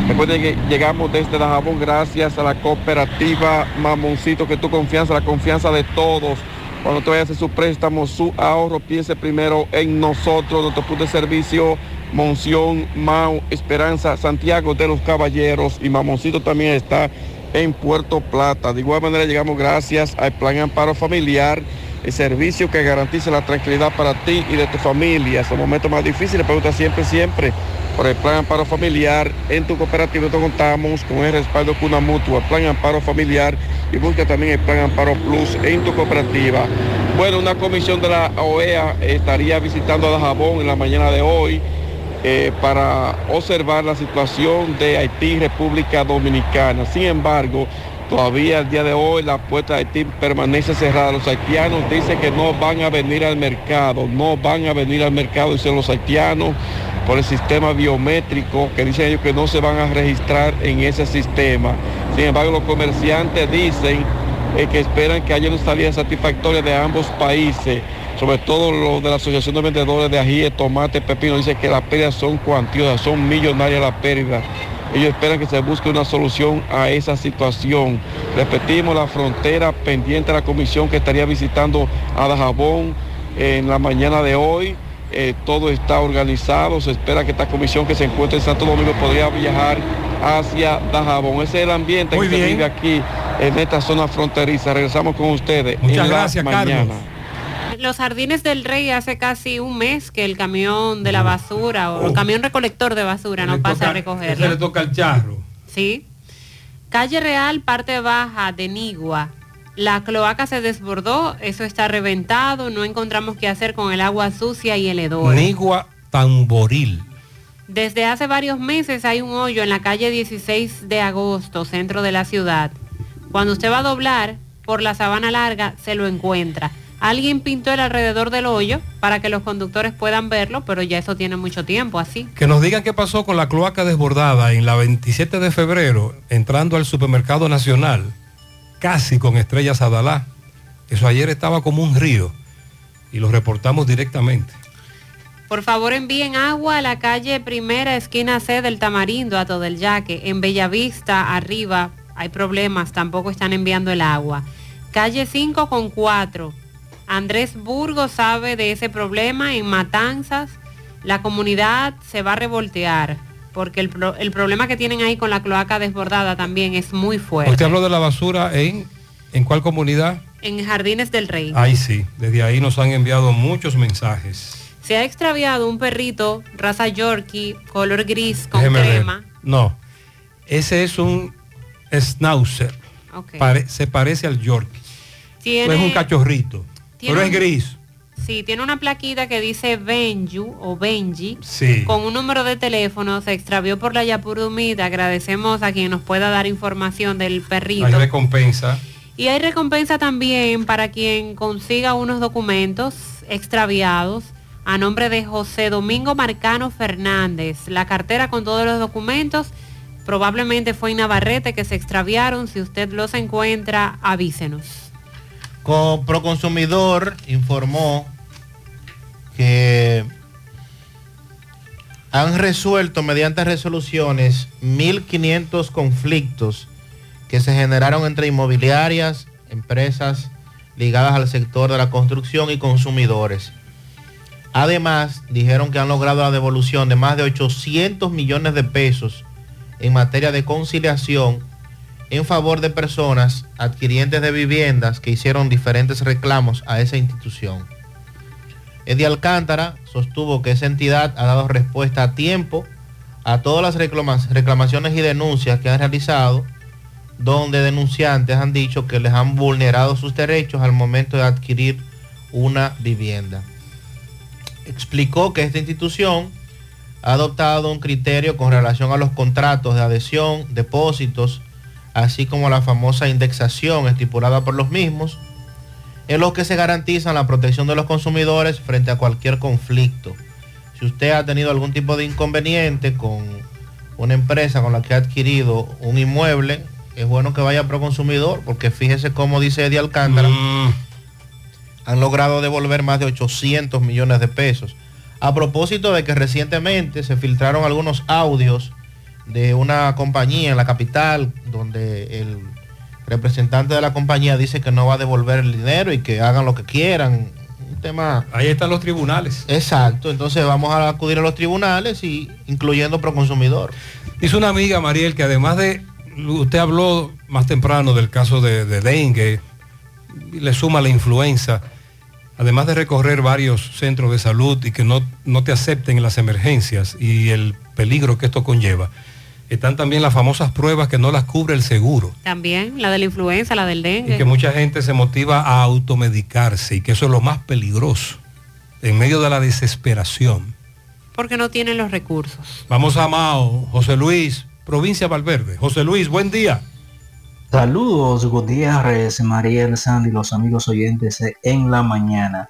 Recuerden que llegamos desde Dajabón gracias a la cooperativa Mamoncito, que tu confianza, la confianza de todos. Cuando te vayas a hacer su préstamo, su ahorro, piense primero en nosotros, nuestro punto de servicio, Monción, Mau, Esperanza, Santiago de los Caballeros y Mamoncito también está en Puerto Plata. De igual manera llegamos gracias al Plan Amparo Familiar, el servicio que garantiza la tranquilidad para ti y de tu familia. En los momentos más difíciles, pregunta siempre, siempre por el Plan Amparo Familiar. En tu cooperativa nosotros contamos con el respaldo con una mutua, Plan Amparo Familiar y busca también el Plan Amparo Plus en tu cooperativa. Bueno, una comisión de la OEA estaría visitando a Dajabón en la mañana de hoy eh, para observar la situación de Haití, República Dominicana. Sin embargo, todavía el día de hoy la puerta de Haití permanece cerrada. Los haitianos dicen que no van a venir al mercado, no van a venir al mercado, dicen los haitianos, por el sistema biométrico, que dicen ellos que no se van a registrar en ese sistema. Sin embargo, los comerciantes dicen eh, que esperan que haya una salida satisfactoria de ambos países. sobre todo los de la Asociación de Vendedores de ajíes, tomate, pepino, dice que las pérdidas son cuantiosas, son millonarias las pérdidas. Ellos esperan que se busque una solución a esa situación. Repetimos, la frontera pendiente de la comisión que estaría visitando a Dajabón en la mañana de hoy. Eh, todo está organizado, se espera que esta comisión que se encuentra en Santo Domingo podría viajar hacia Dajabón. Ese es el ambiente Muy que se vive aquí en esta zona fronteriza. Regresamos con ustedes. Muchas en la gracias, Carlos. Los jardines del rey hace casi un mes que el camión de la basura o el camión recolector de basura no pasa a Ese le recogerla. toca al charro. Sí. Calle Real, parte baja de Nigua. La cloaca se desbordó, eso está reventado, no encontramos qué hacer con el agua sucia y el hedor. Nigua Tamboril. Desde hace varios meses hay un hoyo en la calle 16 de agosto, centro de la ciudad. Cuando usted va a doblar por la sabana larga, se lo encuentra. Alguien pintó el alrededor del hoyo para que los conductores puedan verlo, pero ya eso tiene mucho tiempo así. Que nos digan qué pasó con la cloaca desbordada en la 27 de febrero, entrando al supermercado nacional, casi con estrellas Adalá. Eso ayer estaba como un río y lo reportamos directamente. Por favor envíen agua a la calle primera esquina C del Tamarindo, a todo el Yaque. En Bellavista, arriba, hay problemas, tampoco están enviando el agua. Calle 5 con 4. Andrés Burgo sabe de ese problema en Matanzas. La comunidad se va a revoltear porque el, pro- el problema que tienen ahí con la cloaca desbordada también es muy fuerte. Usted habló de la basura en, ¿en cuál comunidad? En Jardines del Rey. Ahí sí, desde ahí nos han enviado muchos mensajes. Se ha extraviado un perrito raza Yorkie, color gris con Déjeme ver. crema. No, ese es un schnauzer. Pare- se parece al York. Tiene- Es un cachorrito, tiene pero es gris. Sí, tiene una plaquita que dice Benju o Benji. Sí. Con un número de teléfono, se extravió por la Yapurumita. Agradecemos a quien nos pueda dar información del perrito. Hay recompensa. Y hay recompensa también para quien consiga unos documentos extraviados a nombre de José Domingo Marcano Fernández. La cartera con todos los documentos probablemente fue en Navarrete que se extraviaron. Si usted los encuentra, avísenos. Co- Proconsumidor informó que han resuelto mediante resoluciones 1.500 conflictos que se generaron entre inmobiliarias, empresas ligadas al sector de la construcción y consumidores. Además, dijeron que han logrado la devolución de más de 800 millones de pesos en materia de conciliación en favor de personas adquirientes de viviendas que hicieron diferentes reclamos a esa institución. Eddie Alcántara sostuvo que esa entidad ha dado respuesta a tiempo a todas las reclama- reclamaciones y denuncias que han realizado, donde denunciantes han dicho que les han vulnerado sus derechos al momento de adquirir una vivienda. Explicó que esta institución ha adoptado un criterio con relación a los contratos de adhesión, depósitos, así como la famosa indexación estipulada por los mismos, en los que se garantiza la protección de los consumidores frente a cualquier conflicto. Si usted ha tenido algún tipo de inconveniente con una empresa con la que ha adquirido un inmueble, es bueno que vaya a Proconsumidor, porque fíjese cómo dice Eddie Alcántara, han logrado devolver más de 800 millones de pesos. A propósito de que recientemente se filtraron algunos audios de una compañía en la capital, donde el representante de la compañía dice que no va a devolver el dinero y que hagan lo que quieran. Un tema... Ahí están los tribunales. Exacto, entonces vamos a acudir a los tribunales y incluyendo Proconsumidor. Dice una amiga, Mariel, que además de, usted habló más temprano del caso de, de dengue, y le suma la influenza, además de recorrer varios centros de salud y que no, no te acepten en las emergencias y el peligro que esto conlleva, están también las famosas pruebas que no las cubre el seguro También la de la influenza, la del y dengue. que mucha gente se motiva a automedicarse y que eso es lo más peligroso en medio de la desesperación. Porque no tienen los recursos. Vamos a Mao, José Luis, provincia Valverde. José Luis, buen día. Saludos Gutiérrez, Mariel, Sandy, los amigos oyentes de en la mañana.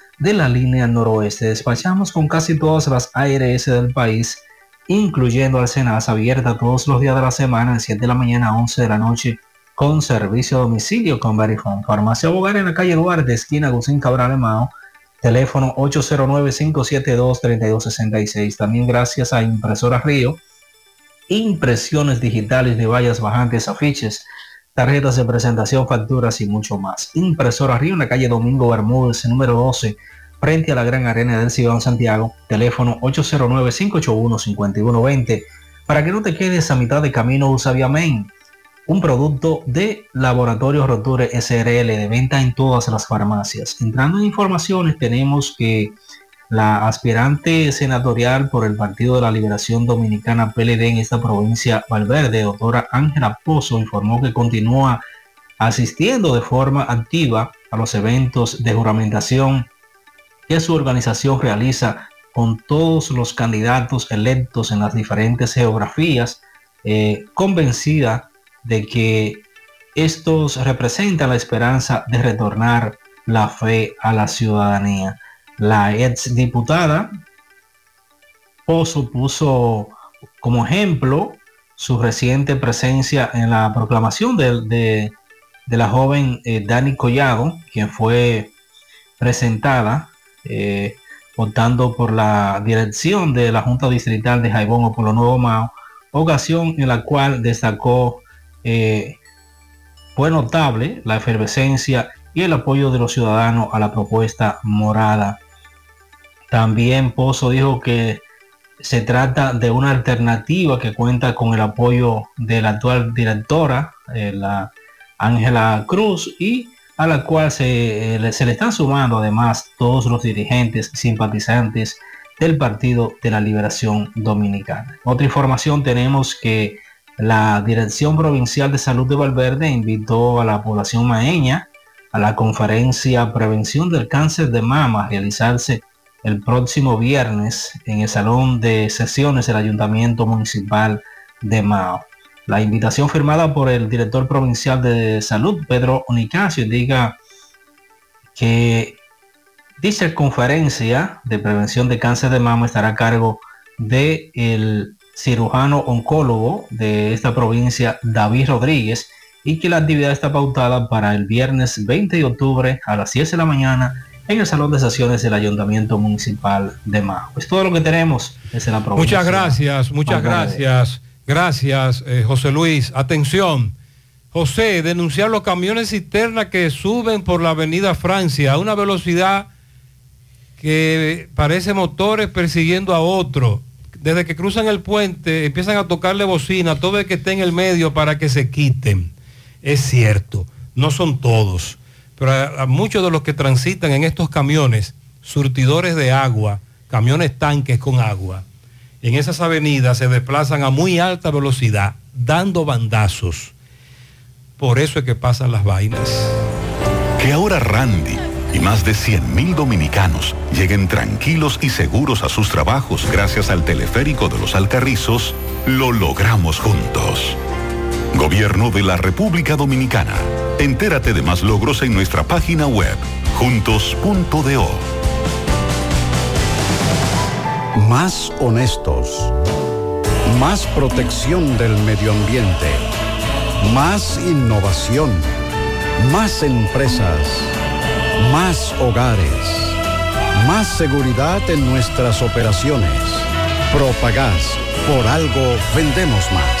de la línea noroeste. Despachamos con casi todas las ARS del país, incluyendo Alcenas, abierta todos los días de la semana, de 7 de la mañana a 11 de la noche, con servicio a domicilio con Verifone. Farmacia Bogar en la calle Duarte, esquina Gusín Cabral Mao, teléfono 809-572-3266. También gracias a Impresora Río, impresiones digitales de vallas bajantes, afiches, tarjetas de presentación, facturas y mucho más. Impresora Río en la calle Domingo Bermúdez, número 12, frente a la Gran Arena del Cibao Santiago, teléfono 809-581-5120. Para que no te quedes a mitad de camino, usa Viamen, un producto de Laboratorio Roture SRL de venta en todas las farmacias. Entrando en informaciones, tenemos que la aspirante senatorial por el Partido de la Liberación Dominicana PLD en esta provincia Valverde, doctora Ángela Pozo, informó que continúa asistiendo de forma activa a los eventos de juramentación que su organización realiza con todos los candidatos electos en las diferentes geografías, eh, convencida de que estos representan la esperanza de retornar la fe a la ciudadanía. La ex diputada Pozo puso como ejemplo su reciente presencia en la proclamación de, de- la joven eh, Dani Collado, quien fue presentada eh, por la dirección de la Junta Distrital de Jaibón o por lo Nuevo Mao, ocasión en la cual destacó eh, fue notable la efervescencia y el apoyo de los ciudadanos a la propuesta morada. También Pozo dijo que se trata de una alternativa que cuenta con el apoyo de la actual directora, eh, la Ángela Cruz, y a la cual se, eh, se le están sumando además todos los dirigentes simpatizantes del Partido de la Liberación Dominicana. Otra información tenemos que la Dirección Provincial de Salud de Valverde invitó a la población maeña a la conferencia Prevención del Cáncer de Mama a realizarse el próximo viernes en el Salón de Sesiones del Ayuntamiento Municipal de Mao. La invitación firmada por el director provincial de salud, Pedro Nicasio, indica que dicha conferencia de prevención de cáncer de mama estará a cargo de el cirujano oncólogo de esta provincia, David Rodríguez, y que la actividad está pautada para el viernes 20 de octubre a las 10 de la mañana en el Salón de Sesiones del Ayuntamiento Municipal de Mao. Es todo lo que tenemos desde la provincia. Muchas gracias, muchas gracias. Gracias, eh, José Luis. Atención. José, denunciar los camiones cisterna que suben por la avenida Francia a una velocidad que parece motores persiguiendo a otro. Desde que cruzan el puente empiezan a tocarle bocina a todo el que esté en el medio para que se quiten. Es cierto, no son todos, pero a, muchos de los que transitan en estos camiones, surtidores de agua, camiones tanques con agua, en esas avenidas se desplazan a muy alta velocidad, dando bandazos. Por eso es que pasan las vainas. Que ahora Randy y más de 100.000 dominicanos lleguen tranquilos y seguros a sus trabajos gracias al teleférico de los Alcarrizos, lo logramos juntos. Gobierno de la República Dominicana. Entérate de más logros en nuestra página web, juntos.do. Más honestos. Más protección del medio ambiente. Más innovación. Más empresas. Más hogares. Más seguridad en nuestras operaciones. Propagás. Por algo vendemos más.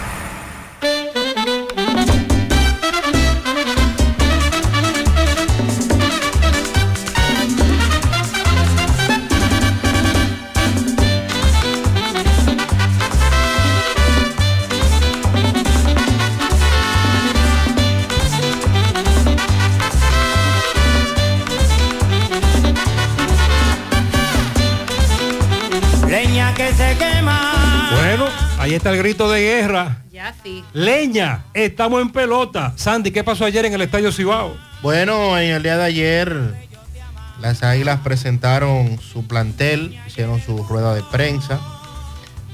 Ahí está el grito de guerra. Ya sí. Leña, estamos en pelota. Sandy, ¿qué pasó ayer en el Estadio Cibao? Bueno, en el día de ayer las Águilas presentaron su plantel, hicieron su rueda de prensa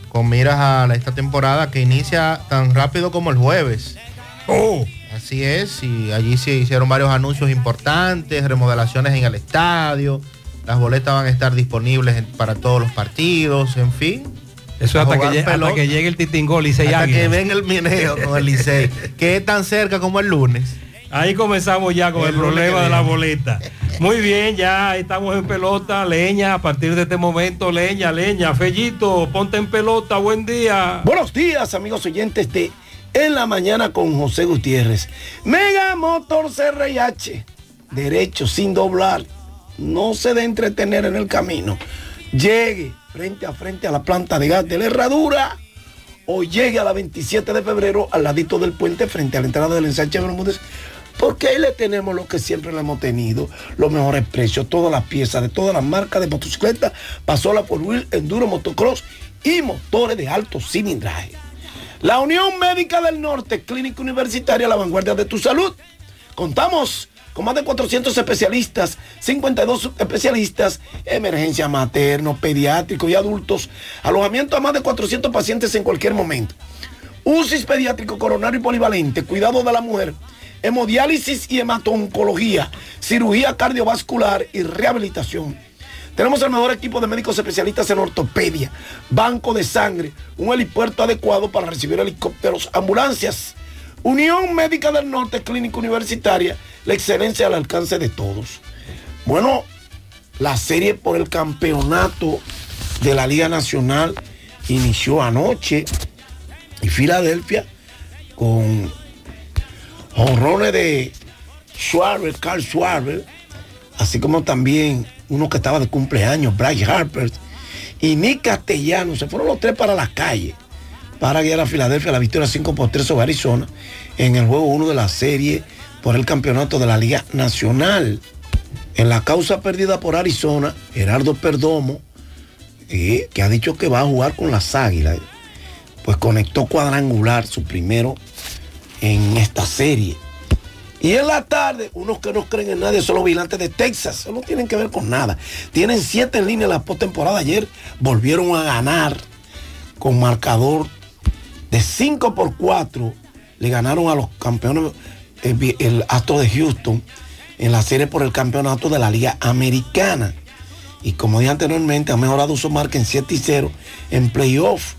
con miras a la- esta temporada que inicia tan rápido como el jueves. Oh. Así es, y allí se hicieron varios anuncios importantes, remodelaciones en el estadio, las boletas van a estar disponibles para todos los partidos, en fin. Eso hasta que, llegue, hasta que llegue el titingol y se Hasta que venga el mineo con el Licey, que es tan cerca como el lunes. Ahí comenzamos ya con el, problema de la boleta. Muy bien, ya estamos en pelota, leña, a partir de este momento, leña, leña, Fellito, ponte en pelota, buen día. Buenos días, amigos oyentes de En la Mañana con José Gutiérrez. Mega Motor CRH. Derecho, sin doblar. No se de entretener en el camino. Llegue frente a frente a la planta de gas de la Herradura o llegue a la 27 de febrero al ladito del puente frente a la entrada del ensanche Bermúdez. Porque ahí le tenemos lo que siempre le hemos tenido, los mejores precios, todas las piezas de todas las marcas de motocicleta, pasola por wheel, enduro, motocross y motores de alto cilindraje. La Unión Médica del Norte, Clínica Universitaria, la vanguardia de tu salud. Contamos con más de 400 especialistas, 52 especialistas, emergencia materno, pediátrico y adultos, alojamiento a más de 400 pacientes en cualquier momento. UCIS pediátrico coronario y polivalente, cuidado de la mujer, hemodiálisis y hematoncología, cirugía cardiovascular y rehabilitación. Tenemos el mejor equipo de médicos especialistas en ortopedia, banco de sangre, un helipuerto adecuado para recibir helicópteros, ambulancias. Unión Médica del Norte, Clínica Universitaria, la excelencia al alcance de todos. Bueno, la serie por el campeonato de la Liga Nacional inició anoche y Filadelfia con honrones de Schwarber, Carl Schwarber, así como también uno que estaba de cumpleaños, Bryce Harper y Nick Castellano, se fueron los tres para la calle para guiar a Filadelfia a la victoria 5 por 3 sobre Arizona en el juego 1 de la serie por el campeonato de la Liga Nacional. En la causa perdida por Arizona, Gerardo Perdomo, eh, que ha dicho que va a jugar con las Águilas, pues conectó cuadrangular, su primero en esta serie. Y en la tarde, unos que no creen en nadie son los vigilantes de Texas. Eso no tienen que ver con nada. Tienen siete en línea en la postemporada. Ayer volvieron a ganar con marcador de 5 por 4. Le ganaron a los campeones, el, vi- el Astro de Houston, en la serie por el campeonato de la Liga Americana. Y como dije anteriormente, han mejorado su marca en 7 y 0 en playoff.